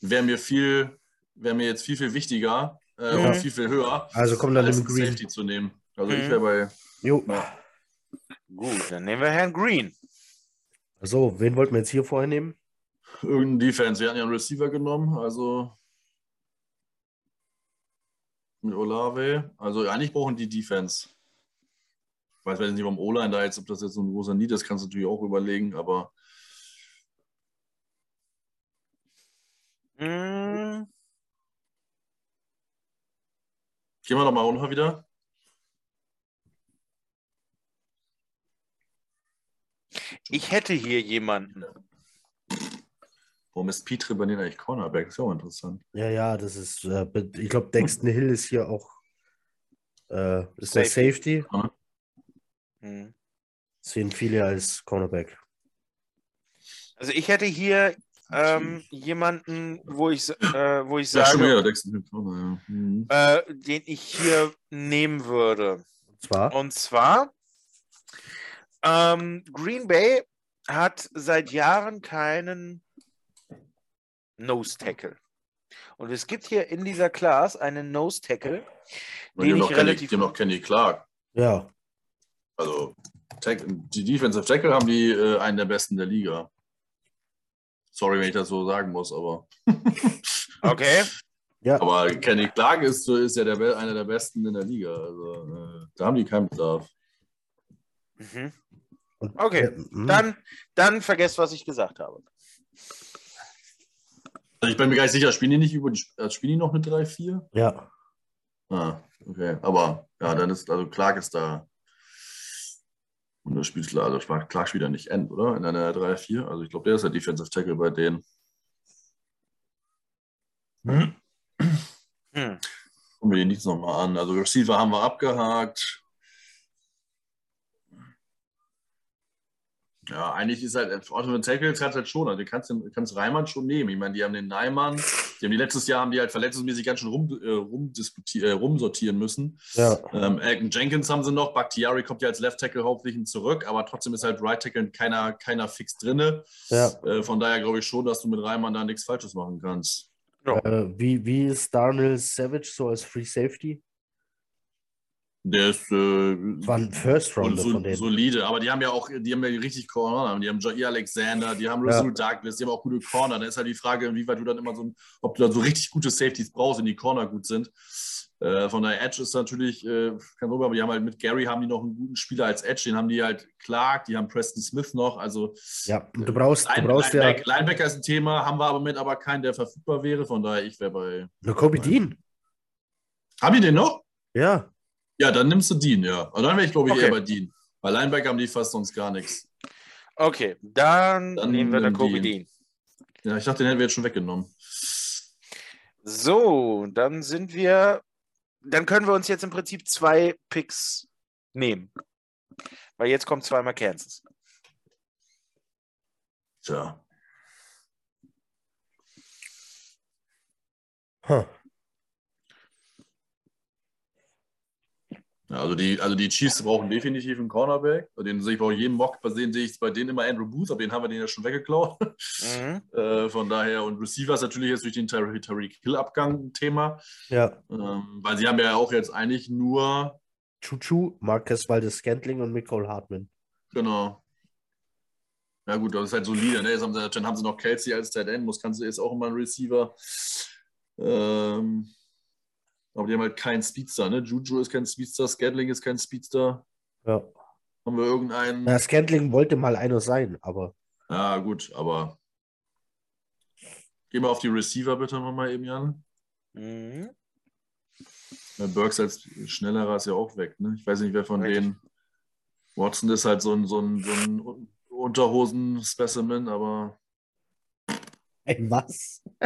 Wäre mir viel, wäre mir jetzt viel, viel wichtiger äh, Mhm. und viel, viel höher, Also komm dann als im einen Green. Safety zu nehmen. Also Mhm. ich wäre bei, Jo. ja. Gut, dann nehmen wir Herrn Green. So, wen wollten wir jetzt hier vorher nehmen? irgendeinen Defense. Wir hatten ja einen Receiver genommen, also mit Olave. Also eigentlich brauchen die Defense. Ich weiß jetzt nicht, warum O-Line da jetzt, ob das jetzt so ein großer Need ist, kannst du natürlich auch überlegen, aber Hm, gehen wir doch mal runter wieder. ich hätte hier jemanden. Warum ist Pitre bei denen eigentlich Cornerback? Das ist ja auch interessant. Ja, ja, das ist, äh, ich glaube, Dexton Hill ist hier auch, äh, ist der Safety. Safety. Hm. Sehen viele als Cornerback. Also ich hätte hier ähm, jemanden, wo ich, äh, wo ich Ja, sage, Corner, ja. Mhm. äh, den ich hier nehmen würde. Und zwar, Und zwar, ähm, Green Bay hat seit Jahren keinen Nose Tackle. Und es gibt hier in dieser Class einen Nose Tackle, Und den ich relativ- die haben noch Kenny Clark. ja, Also die Defensive Tackle haben die äh, einen der besten der Liga. Sorry, wenn ich das so sagen muss, aber, (laughs) okay, ja, aber Kenny Clark ist, so- ist ja der, einer der besten in der Liga. Also äh, da haben die keinen Bedarf. mhm. Okay, äh, mh, dann, dann vergesst, was ich gesagt habe. Also ich bin mir gar nicht sicher, spielen die nicht über die, äh, spielen die noch eine 3-4? ja, Ah, okay. Aber ja, dann ist, also Clark ist da. Und das spielt also Clark spielt ja nicht End, oder? In einer 3-4. Also ich glaube, der ist der Defensive Tackle bei denen. Hm. Gucken wir den nichts nochmal an. Also Receiver haben wir abgehakt. Ja, eigentlich ist halt, Offensive Tackles hat halt schon, also du kannst, den- kannst Reimann schon nehmen. Ich meine, die haben den Neimann, die haben die letztes Jahr haben die halt verletzungsmäßig ganz schön rum, äh, rumdiskutier- äh, rumsortieren müssen. ja, Ähm, Elton Jenkins haben sie noch, Bakhtiari kommt ja als Left Tackle hauptsächlich zurück, aber trotzdem ist halt Right Tackle keiner, keiner fix drinne. ja. Äh, von daher glaube ich schon, dass du mit Reimann da nichts Falsches machen kannst. Äh, wie, wie ist Darnell Savage so als Free Safety? Der ist äh, War ein First Und Rounder so, von denen. solide, aber die haben ja auch, die haben ja richtig Corner, die haben Jair Alexander, die haben Ja. Rasul Douglas, die haben auch gute Corner. Da ist halt die Frage, inwieweit du dann immer so, ob du dann so richtig gute Safeties brauchst, wenn die Corner gut sind. Äh, von der Edge ist natürlich äh, kein Problem, aber die haben halt mit Gary haben die noch einen guten Spieler als Edge, den haben die halt Clark, die haben Preston Smith noch, also Ja, du brauchst, du Line, brauchst ja Linebacker, ist ein Thema, haben wir aber mit aber keinen, der verfügbar wäre, von daher ich wäre bei. eine Kobe Dean. Haben die den noch? Ja, Ja, dann nimmst du Dean, ja. Und dann wäre ich, glaube ich, Okay. eher bei Dean. Bei Linebacker haben die fast sonst gar nichts. Okay, dann, Dann nehmen wir da nimm Kobe die. Dean. Ja, ich dachte, den hätten wir jetzt schon weggenommen. So, dann sind wir, dann können wir uns jetzt im Prinzip zwei Picks nehmen. Weil jetzt kommt zweimal Kansas. Tja. Huh. Ja, also die, also die Chiefs brauchen definitiv einen Cornerback. Den sehe ich bei jedem Mock, bei denen sehe ich bei denen immer Andrew Booth, aber den haben wir den ja schon weggeklaut. Mhm. (laughs) äh, von daher, und Receiver ist natürlich jetzt durch den Tyreek Hill-Abgang ein Thema. Ja. Ähm, weil sie haben ja auch jetzt eigentlich nur, Chuchu, Marcus Waldes Scantling und Nicole Hartman. genau. Ja gut, das ist halt solide. Ne? Jetzt haben sie, dann haben sie noch Kelsey als Tight End, muss kannst du jetzt auch immer ein Receiver. Ähm, aber die haben halt keinen Speedster, ne? Juju ist kein Speedster, Scantling ist kein Speedster. Ja. Haben wir irgendeinen? Na, Scantling wollte mal einer sein, aber Ja, gut, aber geh mal auf die Receiver bitte nochmal eben, Jan. Mhm. Der Burks als schnellerer ist ja auch weg, ne? Ich weiß nicht, wer von Richtig. denen. Watson ist halt so ein, so ein, so ein Unterhosen-Specimen, aber ey, was? (laughs)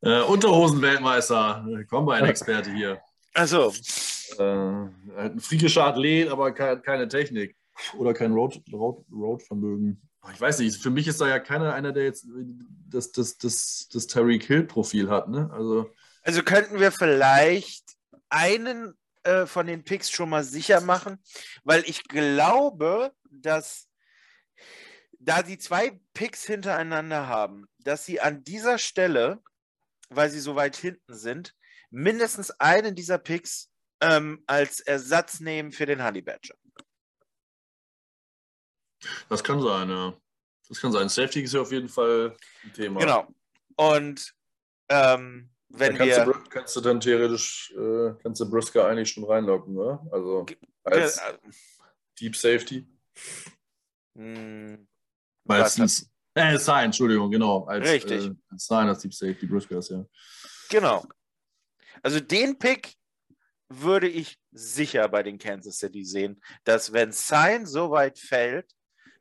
äh, Unterhosen-Weltmeister, Combine-Experte hier. Also, Äh, halt ein freakischer Athlet, aber kein, keine Technik. Oder kein Road, Road, Road-Vermögen. Ich weiß nicht, für mich ist da ja keiner einer, der jetzt das, das, das, das Tyreek Hill-Profil hat. Ne? Also, also könnten wir vielleicht einen äh, von den Picks schon mal sicher machen, weil ich glaube, dass da sie zwei Picks hintereinander haben, dass sie an dieser Stelle, weil sie so weit hinten sind, mindestens einen dieser Picks ähm, als Ersatz nehmen für den Honey Badger. das kann sein, ja. Das kann sein. Safety ist ja auf jeden Fall ein Thema. Genau. Und ähm, wenn Dann kannst, wir. du, kannst du dann theoretisch äh, kannst du Brisker eigentlich schon reinlocken, ne? Also als äh, Deep Safety. mh, Meistens. Äh, Sign, Entschuldigung, genau. Als, Richtig. Äh, als Sign als Deep Safety, Brisker ist ja. Genau. Also den Pick würde ich sicher bei den Kansas City sehen, dass wenn Sign so weit fällt,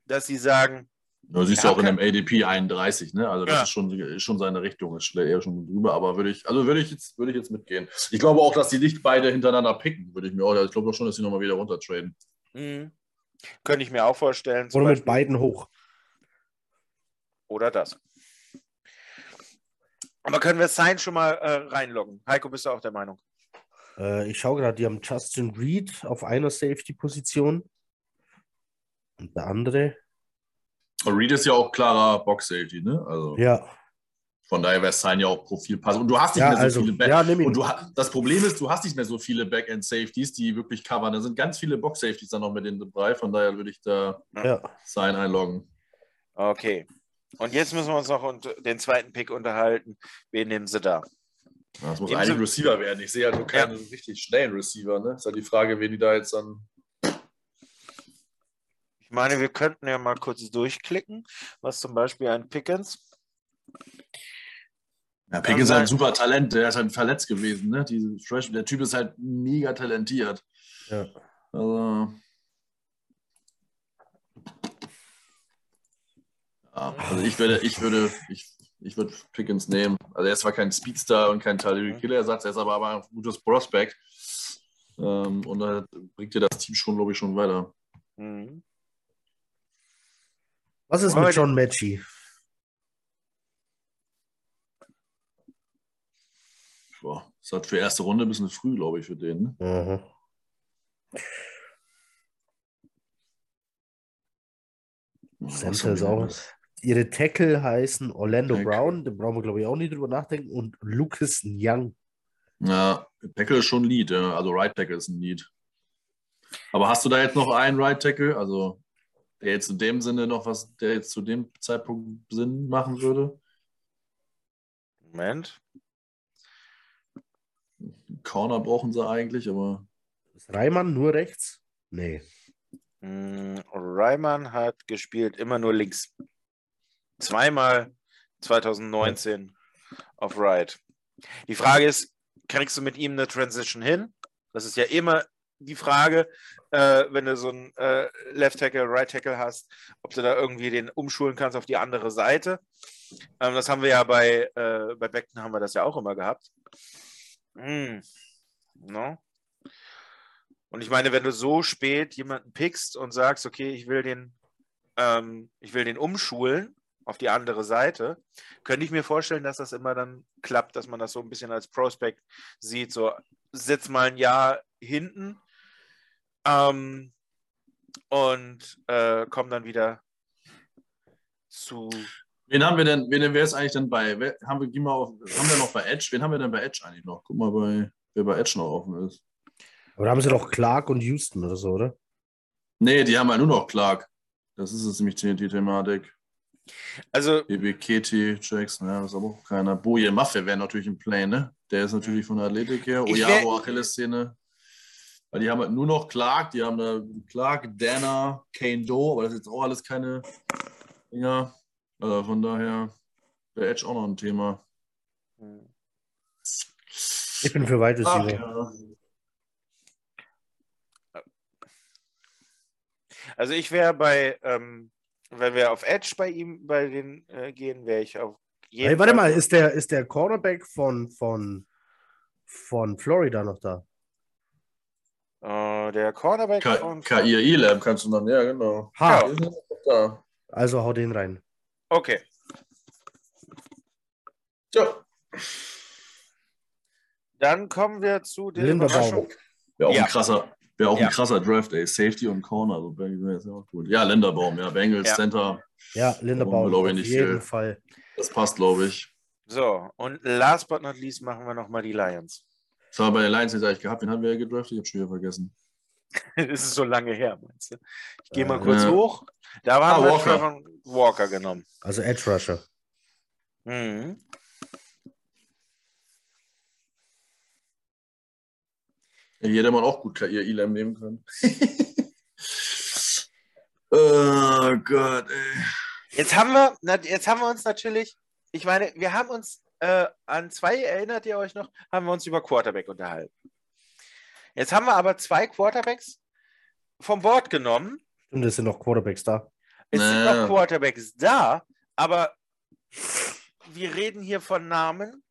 dass sie sagen, Du siehst Ja, ja auch in dem ADP 31, ne? Also das Ja. ist, schon, schon seine Richtung, ist eher schon drüber, aber würde ich, also würde ich jetzt, würde ich jetzt mitgehen. Ich glaube auch, dass die nicht beide hintereinander picken, würde ich mir auch. Ich glaube auch schon, dass sie nochmal wieder runtertraden. hm, könnte ich mir auch vorstellen. Oder mit Beispiel. beiden hoch. Oder das. Aber können wir Sign schon mal äh, reinloggen? Heiko, bist du auch der Meinung? Äh, ich schaue gerade, die haben Justin Reed auf einer Safety-Position. Und der andere. Und Reed ist ja auch klarer Box-Safety, ne? Also Ja, von daher wäre Sign ja auch Profilpass. Und du hast nicht ja mehr so also. viele Back Ja, nimm ihn. Und du, das Problem ist, du hast nicht mehr so viele Backend-Safeties, die wirklich covern. Da sind ganz viele Box-Safeties dann noch mit in dabei. Von daher würde ich da ja. Sign einloggen. Okay. Und jetzt müssen wir uns noch den zweiten Pick unterhalten. Wen nehmen sie da? Ja, Das muss eigentlich Receiver werden. Ich sehe halt nur keinen richtig schnellen Receiver. Ne? Ist halt die Frage, wen die da jetzt dann. Ich meine, wir könnten ja mal kurz durchklicken, was zum Beispiel ein Pickens. Ja, Kann Pick ist halt ein sein. super Talent. Der ist halt verletzt gewesen. Ne? Diese Fresh, der Typ ist halt mega talentiert. ja. Also. Ja, also ich würde, ich würde, ich, ich würde Pickens nehmen. Also er ist zwar kein Speedstar und kein Tyreek Killer-Ersatz, er ist aber, aber ein gutes Prospect. Ähm, und da bringt dir das Team schon, glaube ich, schon weiter. Mhm. Was ist mit John Matchy? Boah, ist halt für erste Runde ein bisschen früh, glaube ich, für den. Ne? Mhm. Wir auch-? Ihre Tackle heißen Orlando Tackle. Brown, da brauchen wir, glaube ich, auch nicht drüber nachdenken, und Lucas Young. Ja, Tackle ist schon ein Lead, ja. also Right Tackle ist ein Lead. Aber hast du da jetzt noch einen Right Tackle, also der jetzt in dem Sinne noch was, der jetzt zu dem Zeitpunkt Sinn machen würde? Moment. Corner brauchen sie eigentlich, aber Ist Reimann nur rechts? Nee. Mm, Reimann hat gespielt immer nur links. Zweimal 2019 auf Right. Die Frage ist, kriegst du mit ihm eine Transition hin? Das ist ja immer die Frage, äh, wenn du so einen äh, Left Tackle, Right Tackle hast, ob du da irgendwie den umschulen kannst auf die andere Seite. Ähm, das haben wir ja bei, äh, bei Beckton haben wir das ja auch immer gehabt. Mm. No? Und ich meine, wenn du so spät jemanden pickst und sagst, okay, ich will den, ähm, ich will den umschulen auf die andere Seite, könnte ich mir vorstellen, dass das immer dann klappt, dass man das so ein bisschen als Prospect sieht, so sitz mal ein Jahr hinten ähm, und äh, komm dann wieder zu. Wen haben wir denn, wen wäre es eigentlich denn bei? Wer, haben, wir, geh mal auf, haben wir noch bei Edge? Wen haben wir denn bei Edge eigentlich noch? Guck mal, bei, wer bei Edge noch offen ist. Aber da haben sie doch Clark und Houston oder so, oder? Nee, die haben ja nur noch Clark. Das ist es nämlich die, die Thematik. Also, BB Keti, Jackson, ja, das ist aber auch keiner. Boje Maffe wäre natürlich ein Play, ne? Der ist natürlich von der Athletik her. Ich Oyaro, Achilles-Szene. Weil die haben halt nur noch Clark, die haben da Clark, Dana, Kane Doe, aber das ist jetzt auch alles keine Dinger. Also von daher wäre Edge auch noch ein Thema. Ich bin für Wide Ach, Receiver. ja. also ich wäre bei, ähm, wenn wir auf Edge bei ihm, bei den äh, gehen, wäre ich auf jeden Hey, warte Fall- mal, ist der, ist der Cornerback von, von, von Florida noch da? Äh, der Cornerback K- von. KI Elam kannst du dann, ja, genau. Ha, Ja. Also hau den rein. Okay. Ja. Dann kommen wir zu der Linderbaum. Wäre auch, Ja. ein krasser, wär auch Ja. ein krasser Draft, ey. Safety und Corner. Also, ist ja, auch gut. ja, Länderbaum, ja. Bengals, Ja. Center. Ja, Linderbaum, glaube auf ich nicht jeden viel. Fall. Das passt, glaube ich. So, und last but not least machen wir nochmal die Lions. Das haben wir bei den Lions jetzt eigentlich gehabt. Wen haben wir gedraftet? Ich habe schon wieder vergessen. (laughs) Das ist so lange her, meinst du? Ich gehe mal Äh, kurz ja. hoch. Da Ah, haben wir Walker. Walker genommen. Also Edge Rusher. Mhm. Hier hätte man auch gut KI Elam nehmen können. (laughs) oh Gott, ey. Jetzt haben wir, jetzt haben wir uns natürlich, ich meine, wir haben uns äh, an zwei, erinnert ihr euch noch, haben wir uns über Quarterback unterhalten. Jetzt haben wir aber zwei Quarterbacks vom Bord genommen. Und es sind noch Quarterbacks da. Es sind Naja. noch Quarterbacks da, aber wir reden hier von Namen.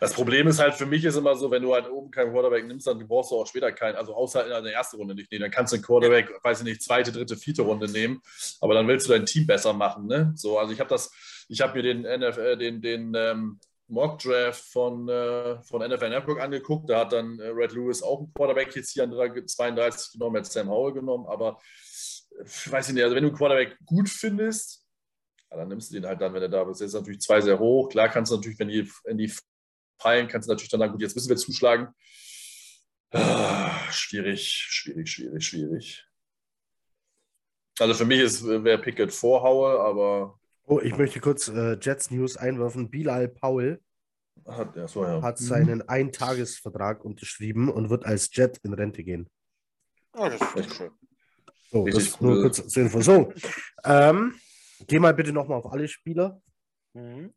Das Problem ist halt für mich ist immer so, wenn du halt oben keinen Quarterback nimmst, dann brauchst du auch später keinen, also außer in der ersten Runde nicht nehmen. Dann kannst du einen Quarterback, weiß ich nicht, zweite, dritte, vierte Runde nehmen, aber dann willst du dein Team besser machen, ne? So, also ich habe das, ich habe mir den NFL, den, den ähm, Mock Draft von, äh, von NFL Network angeguckt. Da hat dann äh, Red Lewis auch einen Quarterback jetzt hier an 32 genommen, hat Sam Howell genommen, aber äh, weiß ich nicht, also wenn du einen Quarterback gut findest, ja, dann nimmst du den halt dann, wenn er da ist. Jetzt ist natürlich zwei sehr hoch. Klar kannst du natürlich, wenn die, wenn die fallen, kannst du natürlich dann sagen, gut, jetzt müssen wir zuschlagen. Ah, schwierig, schwierig, schwierig, schwierig. Also für mich ist wäre Pickett vor Howell, aber Oh, ich möchte kurz äh, Jets News einwerfen. Bilal Powell hat, ja, so, ja. hat seinen Eintagesvertrag unterschrieben und wird als Jet in Rente gehen. Oh, das ist schön. So, das Richtig ist nur cool. kurz zur Info. So, ähm, geh mal bitte nochmal auf alle Spieler. Mhm.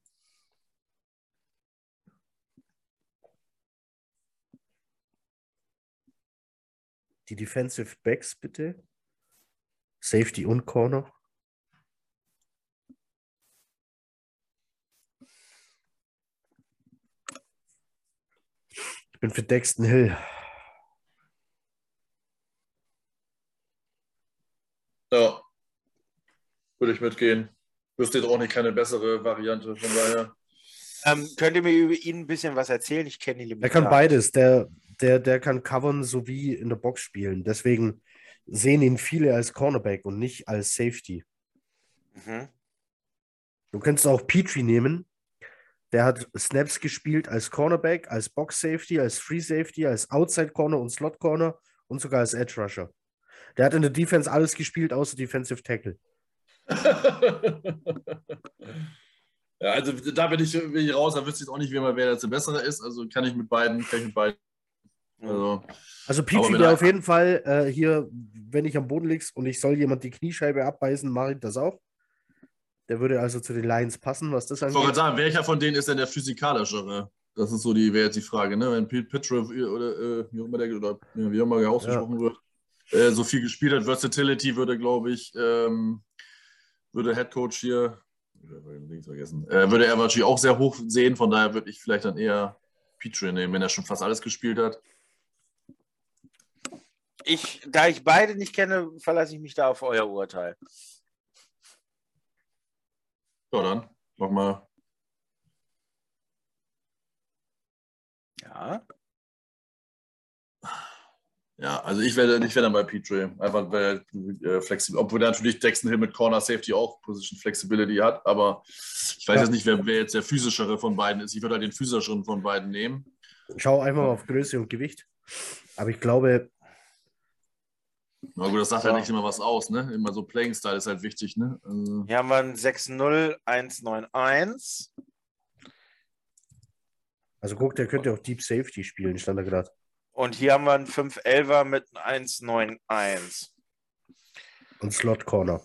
Die Defensive Backs bitte. Safety und Corner. Ich bin für Dexton Hill. ja. Würde ich mitgehen. Wüsste jetzt auch nicht keine bessere Variante, von daher. Ähm, könnt ihr mir über ihn ein bisschen was erzählen? Ich kenne ihn Er kann beides. Der, der, der kann covern sowie in der Box spielen. Deswegen sehen ihn viele als Cornerback und nicht als Safety. Mhm. Du könntest auch Petrie nehmen. Der hat Snaps gespielt als Cornerback, als Box Safety, als Free Safety, als Outside Corner und Slot Corner und sogar als Edge Rusher. Der hat in der Defense alles gespielt, außer Defensive Tackle. (laughs) ja, also da bin ich, bin ich raus, da wüsste ich auch nicht, wer, mal- wer jetzt der bessere ist. Also kann ich mit beiden, kann ich mit beiden. Also, Also wenn wäre auf jeden Fall äh, hier, wenn ich am Boden liegst und ich soll jemand die Kniescheibe abbeißen, mache ich das auch. Der würde also zu den Lions passen, was das ich wollte gerade angeht. sagen, welcher von denen ist denn der physikalischere? das ist so die, wäre jetzt die Frage, ne? Wenn Pete Pitchriff oder äh, wie auch immer der oder ja, wie auch immer der ausgesprochen wird, äh, so viel gespielt hat, Versatility würde, glaube ich, ähm, würde Head Coach hier, links vergessen, äh, würde er wahrscheinlich auch sehr hoch sehen. Von daher würde ich vielleicht dann eher Petrie nehmen, wenn er schon fast alles gespielt hat. Ich, da ich beide nicht kenne, verlasse ich mich da auf euer Urteil. Ja, dann mach mal. Ja. Ja, also ich werde ich wär dann bei Petrie. Einfach weil äh, flexibel, obwohl der natürlich Dexton Hill mit Corner Safety auch Position Flexibility hat, aber ich weiß ja. jetzt nicht, wer, wer, jetzt der physischere von beiden ist. Ich würde halt den physischeren von beiden nehmen. Schau einfach mal auf Größe und Gewicht. Aber ich glaube. Na gut, das sagt ja. halt nicht immer was aus, ne? Immer so Playing Style ist halt wichtig, ne? Also Hier haben wir ein 6-0, 1-9-1. Also guck, der könnte auch Deep Safety spielen, stand da gerade. Und hier haben wir einen 511er mit einem 191. Und Slot Corner.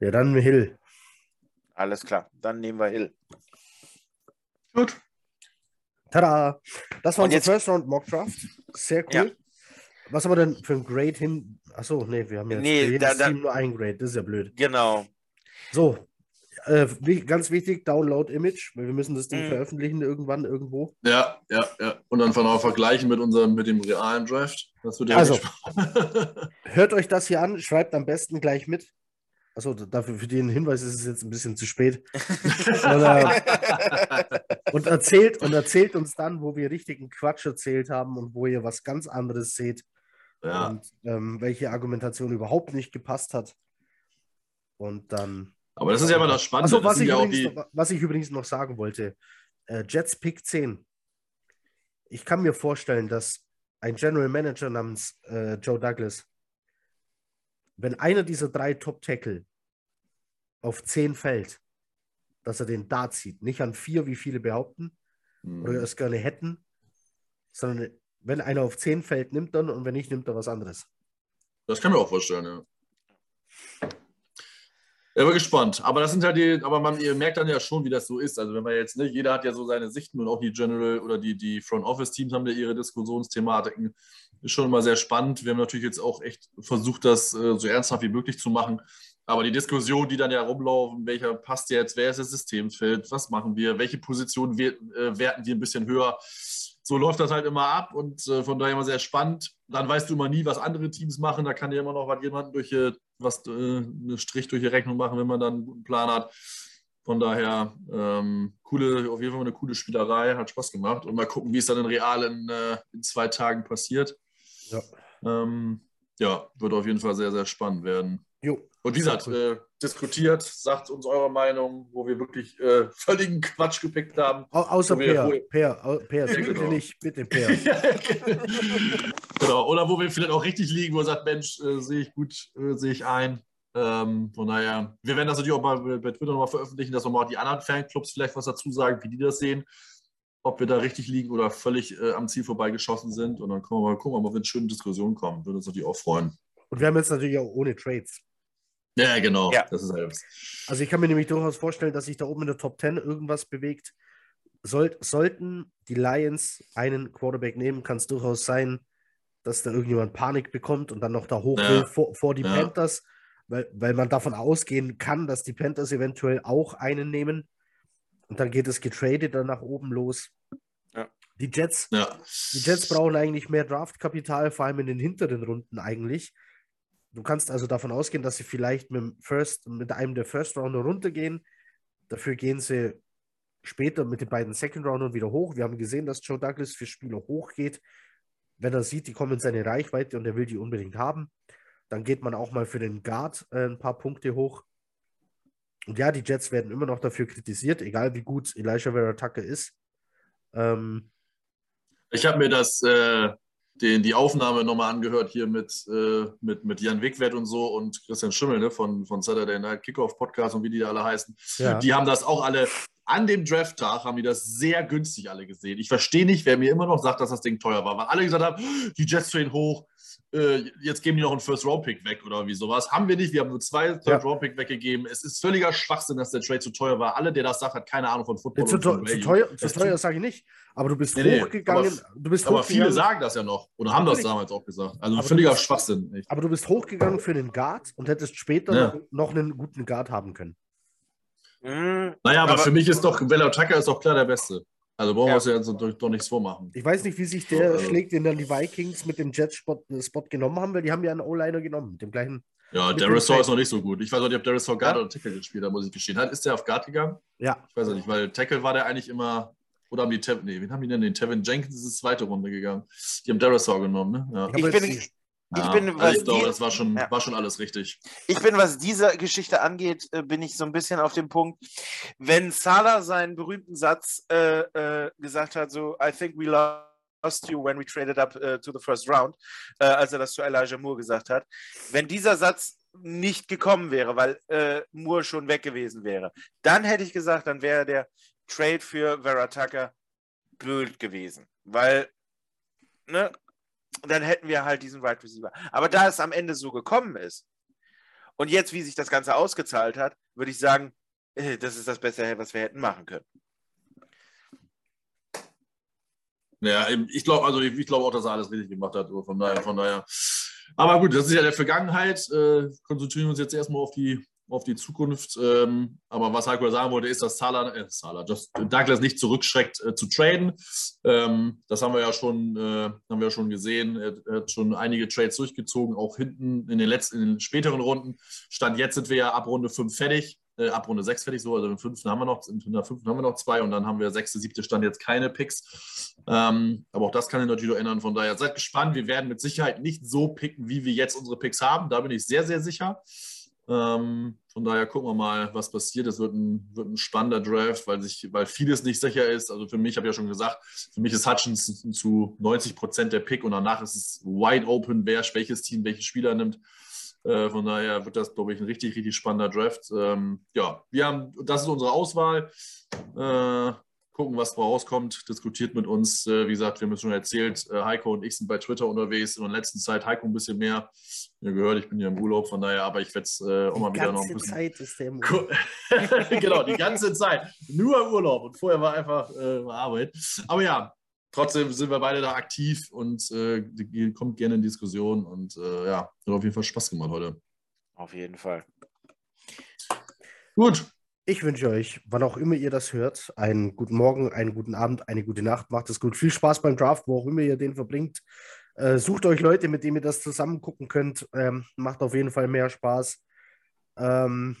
Ja, dann Hill. Alles klar, dann nehmen wir Hill. Gut. Tada! Das war unser First Round Mock Draft. Sehr cool. Ja. Was haben wir denn für ein Grade hin? Achso, nee, wir haben ja nee, da, da, nur ein Grade. Das ist ja blöd. Genau. So, äh, ganz wichtig, Download Image, weil wir müssen das Ding mhm. veröffentlichen irgendwann irgendwo. Ja, ja, ja. Und dann von auch vergleichen mit unserem, mit dem realen Draft. Das wird ja also, hört euch das hier an, schreibt am besten gleich mit. Achso, dafür für den Hinweis ist es jetzt ein bisschen zu spät. (laughs) Oder, und, erzählt, und erzählt uns dann, wo wir richtigen Quatsch erzählt haben und wo ihr was ganz anderes seht. Ja. Und ähm, welche Argumentation überhaupt nicht gepasst hat. Und dann aber das ist ja immer das Spannende. Also, was, ich ja übrigens, noch, was ich übrigens noch sagen wollte: äh, Jets Pick 10. Ich kann mir vorstellen, dass ein General Manager namens äh, Joe Douglas, wenn einer dieser drei Top-Tackle auf 10 fällt, dass er den da zieht. Nicht an 4, wie viele behaupten hm. oder es gerne hätten, sondern wenn einer auf 10 fällt, nimmt er und wenn nicht, nimmt er was anderes. Das kann mir auch vorstellen, ja. Ja, bin gespannt. Aber das sind halt die, aber man, ihr merkt dann ja schon, wie das so ist. Also wenn man jetzt, ne, jeder hat ja so seine Sichten und auch die General oder die, die Front Office Teams haben ja ihre Diskussionsthematiken. Ist schon immer sehr spannend. Wir haben natürlich jetzt auch echt versucht, das äh, so ernsthaft wie möglich zu machen. Aber die Diskussion, die dann ja rumlaufen, welcher passt jetzt, wer ist das Systemfeld, was machen wir, welche Position äh, werten wir ein bisschen höher, so läuft das halt immer ab und äh, von daher immer sehr spannend. Dann weißt du immer nie, was andere Teams machen. Da kann ja immer noch was jemanden durch was äh, eine Strich durch die Rechnung machen, wenn man dann einen guten Plan hat. Von daher ähm, coole, auf jeden Fall eine coole Spielerei, hat Spaß gemacht und mal gucken, wie es dann in real in, äh, in zwei Tagen passiert. Ja. Ähm, ja, wird auf jeden Fall sehr, sehr spannend werden. Jo. Und wie gesagt, äh, diskutiert, sagt uns eure Meinung, wo wir wirklich äh, völligen Quatsch gepickt haben. Au außer Per. Per, Per, ja, bitte genau. nicht, bitte Per. (laughs) genau. Oder wo wir vielleicht auch richtig liegen, wo er sagt, Mensch, äh, sehe ich gut, äh, sehe ich ein. Ähm, von daher, wir werden das natürlich auch mal bei Twitter nochmal veröffentlichen, dass nochmal die anderen Fanclubs vielleicht was dazu sagen, wie die das sehen. Ob wir da richtig liegen oder völlig äh, am Ziel vorbeigeschossen sind. Und dann können wir mal gucken, ob wir mit schönen Diskussionen kommen. Würde uns natürlich auch freuen. Und wir haben jetzt natürlich auch ohne Trades. Ja, genau. Ja. Das ist halt. Also ich kann mir nämlich durchaus vorstellen, dass sich da oben in der Top 10 irgendwas bewegt. Soll, sollten die Lions einen Quarterback nehmen, kann es durchaus sein, dass da irgendjemand Panik bekommt und dann noch da hoch ja. will vor, vor die ja. Panthers, weil, weil man davon ausgehen kann, dass die Panthers eventuell auch einen nehmen. Und dann geht es getradet dann nach oben los. Ja. Die Jets, die Jets brauchen eigentlich mehr Draftkapital, vor allem in den hinteren Runden eigentlich. Du kannst also davon ausgehen, dass sie vielleicht mit, First, mit einem der First Rounder runtergehen. Dafür gehen sie später mit den beiden Second Roundern wieder hoch. Wir haben gesehen, dass Joe Douglas für Spieler hochgeht. Wenn er sieht, die kommen in seine Reichweite und er will die unbedingt haben, dann geht man auch mal für den Guard äh, ein paar Punkte hoch. Und ja, die Jets werden immer noch dafür kritisiert, egal wie gut Elijah Vera Tucker ist. Ähm, ich habe mir das äh, den, die Aufnahme nochmal angehört hier mit, äh, mit, mit Jan Wickwert und so und Christian Schimmel ne, von, von Saturday Night Kickoff Podcast und wie die da alle heißen. Ja. Die haben das auch alle an dem Draft-Tag haben die das sehr günstig alle gesehen. Ich verstehe nicht, wer mir immer noch sagt, dass das Ding teuer war, weil alle gesagt haben, die Jets drehen hoch, äh, jetzt geben die noch einen First-Round-Pick weg oder wie sowas. Haben wir nicht, wir haben nur zwei Third-Round-Pick weggegeben. Es ist völliger Schwachsinn, dass der Trade zu teuer war. Alle, der das sagt, hat keine Ahnung von Football. Zu, zu, zu teuer, zu teuer sage ich nicht, aber du bist Nee, nee, hochgegangen. aber- du bist Aber viele hochgegangen, sagen das ja noch oder haben das damals auch gesagt. Also Aber völliger bist- Schwachsinn. Echt. aber du bist hochgegangen für den Guard und hättest später Ja. noch, einen guten Guard haben können. Hm, Naja, aber, Aber- für mich ist doch, Velo Tucker ist doch klar der Beste. Also brauchen wir Ja. uns ja jetzt doch, doch nichts vormachen. Ich weiß nicht, wie sich der Also- schlägt, den dann die Vikings mit dem Jet-Spot Spot genommen haben, weil die haben ja einen O-Liner genommen, mit dem gleichen. Ja, Saw ist noch nicht so gut. Ich weiß auch nicht, ob Darius Saw Guard Ja. oder Tackle gespielt hat, muss ich gestehen. Hat, ist der auf Guard gegangen? Ja, Ich weiß auch nicht, weil Tackle war der eigentlich immer. Oder haben die Tev nee, wen haben die denn? Den Tevin Jenkins ist die zweite Runde gegangen. Die haben Darius Saw genommen, ne? Ja. aber Ich bin- Ich Ja, bin, also was glaube, die- das war schon, Ja. war schon alles richtig. Ich bin, was diese Geschichte angeht, äh, bin ich so ein bisschen auf dem Punkt, wenn Salah seinen berühmten Satz äh, äh, gesagt hat, so, I think we lost you when we traded up äh, to the first round, äh, als er das zu Elijah Moore gesagt hat. Wenn dieser Satz nicht gekommen wäre, weil äh, Moore schon weg gewesen wäre, dann hätte ich gesagt, dann wäre der Trade für Vera Tucker blöd gewesen, weil ne, dann hätten wir halt diesen Wide Receiver. Aber da es am Ende so gekommen ist, und jetzt, wie sich das Ganze ausgezahlt hat, würde ich sagen, äh, das ist das Beste, was wir hätten machen können. Ja, ich glaube, also ich, ich glaube auch, dass er alles richtig gemacht hat. Von daher, von daher. Aber gut, das ist ja der Vergangenheit. Äh, konzentrieren wir uns jetzt erstmal auf die, auf die Zukunft. Ähm, aber was Heiko sagen wollte, ist, dass Salah, äh, Salah Douglas nicht zurückschreckt äh, zu traden. Ähm, das haben wir ja schon, äh, haben wir schon gesehen. Er, hat schon einige Trades durchgezogen, auch hinten in den letzten, in den späteren Runden. Stand jetzt sind wir ja ab Runde 5 fertig. Äh, ab Runde 6 fertig, so, also im fünften haben wir noch, in der fünften haben wir noch zwei und dann haben wir sechste, siebte Stand jetzt keine Picks. Ähm, aber auch das kann sich natürlich noch ändern. Von daher seid gespannt. Wir werden mit Sicherheit nicht so picken, wie wir jetzt unsere Picks haben. Da bin ich sehr, sehr sicher. Ähm, von daher gucken wir mal, was passiert. Es wird ein, wird ein spannender Draft, weil, sich, weil vieles nicht sicher ist. Also für mich, habe ich ja schon gesagt, für mich ist Hutchinson zu 90 Prozent der Pick und danach ist es wide open, wer welches Team welche Spieler nimmt. Äh, von daher wird das, glaube ich, ein richtig, richtig spannender Draft. Ähm, ja, wir haben, das ist unsere Auswahl. Äh, gucken, was rauskommt. Diskutiert mit uns. Äh, wie gesagt, wir haben es schon erzählt, äh, Heiko und ich sind bei Twitter unterwegs. In der letzten Zeit Heiko ein bisschen mehr. Ihr gehört, ich bin hier im Urlaub, von daher, aber ich werde es äh, auch mal die wieder noch ein ganze bisschen. Zeit ist der im (laughs) genau, die ganze Zeit. Nur im Urlaub und vorher war einfach äh, Arbeit. Aber ja, trotzdem sind wir beide da aktiv und äh, die- kommt gerne in Diskussion und äh, ja, hat auf jeden Fall Spaß gemacht heute. Auf jeden Fall. Gut, Ich wünsche euch, wann auch immer ihr das hört, einen guten Morgen, einen guten Abend, eine gute Nacht. Macht es gut. Viel Spaß beim Draft, wo auch immer ihr den verbringt. Äh, sucht euch Leute, mit denen ihr das zusammen gucken könnt. Ähm, macht auf jeden Fall mehr Spaß. Ähm,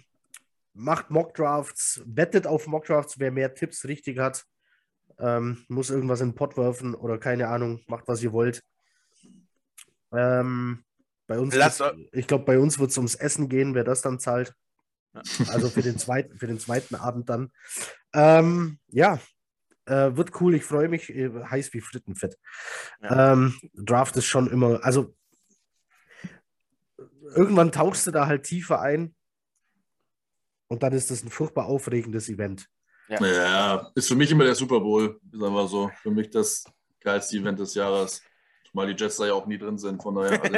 macht Mockdrafts, wettet auf Mockdrafts, wer mehr Tipps richtig hat. Ähm, muss irgendwas in den Pott werfen oder keine Ahnung, macht was ihr wollt. Ähm, bei uns, ich glaube, bei uns wird es ums Essen gehen, wer das dann zahlt. Also für den zweiten, für den zweiten Abend dann. Ähm, ja, äh, wird cool. Ich freue mich. Äh, heiß wie Frittenfett. Ja. Ähm, Draft ist schon immer, also irgendwann tauchst du da halt tiefer ein und dann ist das ein furchtbar aufregendes Event. ja, ist für mich immer der Super Bowl, ist einfach so. Für mich das geilste Event des Jahres. Zumal die Jets da ja auch nie drin sind, von daher. Also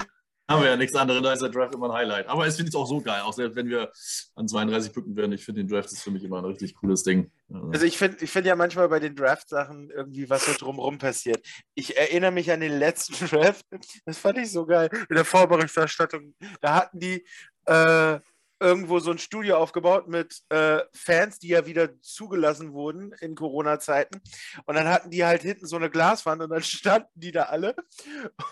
(laughs) (laughs) haben wir ja nichts anderes, da ist der Draft immer ein Highlight. Aber es finde ich auch so geil, auch selbst wenn wir an 32 Punkten werden. Ich finde den Draft ist für mich immer ein richtig cooles Ding. Also ich finde ich find ja manchmal bei den Draft-Sachen irgendwie, was so drumherum passiert. Ich erinnere mich an den letzten (laughs) Draft, das fand ich so geil, in der Vorberichterstattung. Da hatten die äh, irgendwo so ein Studio aufgebaut mit äh, Fans, die ja wieder zugelassen wurden in Corona-Zeiten. Und dann hatten die halt hinten so eine Glaswand und dann (laughs) standen die da alle.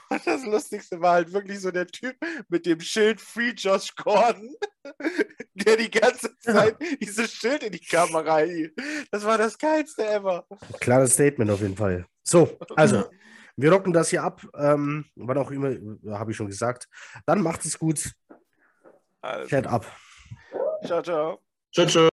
Und das Lustigste war halt wirklich so der Typ mit dem Schild Free Josh Gordon, (laughs) der die ganze Zeit dieses Schild in die Kamera hielt. Das war das geilste ever. Klares Statement auf jeden Fall. So, also, (laughs) wir rocken das hier ab. Ähm, wann auch immer, habe ich schon gesagt. Dann macht es gut. Also, Chat ab. ciao, ciao. Tschüss. tschüss.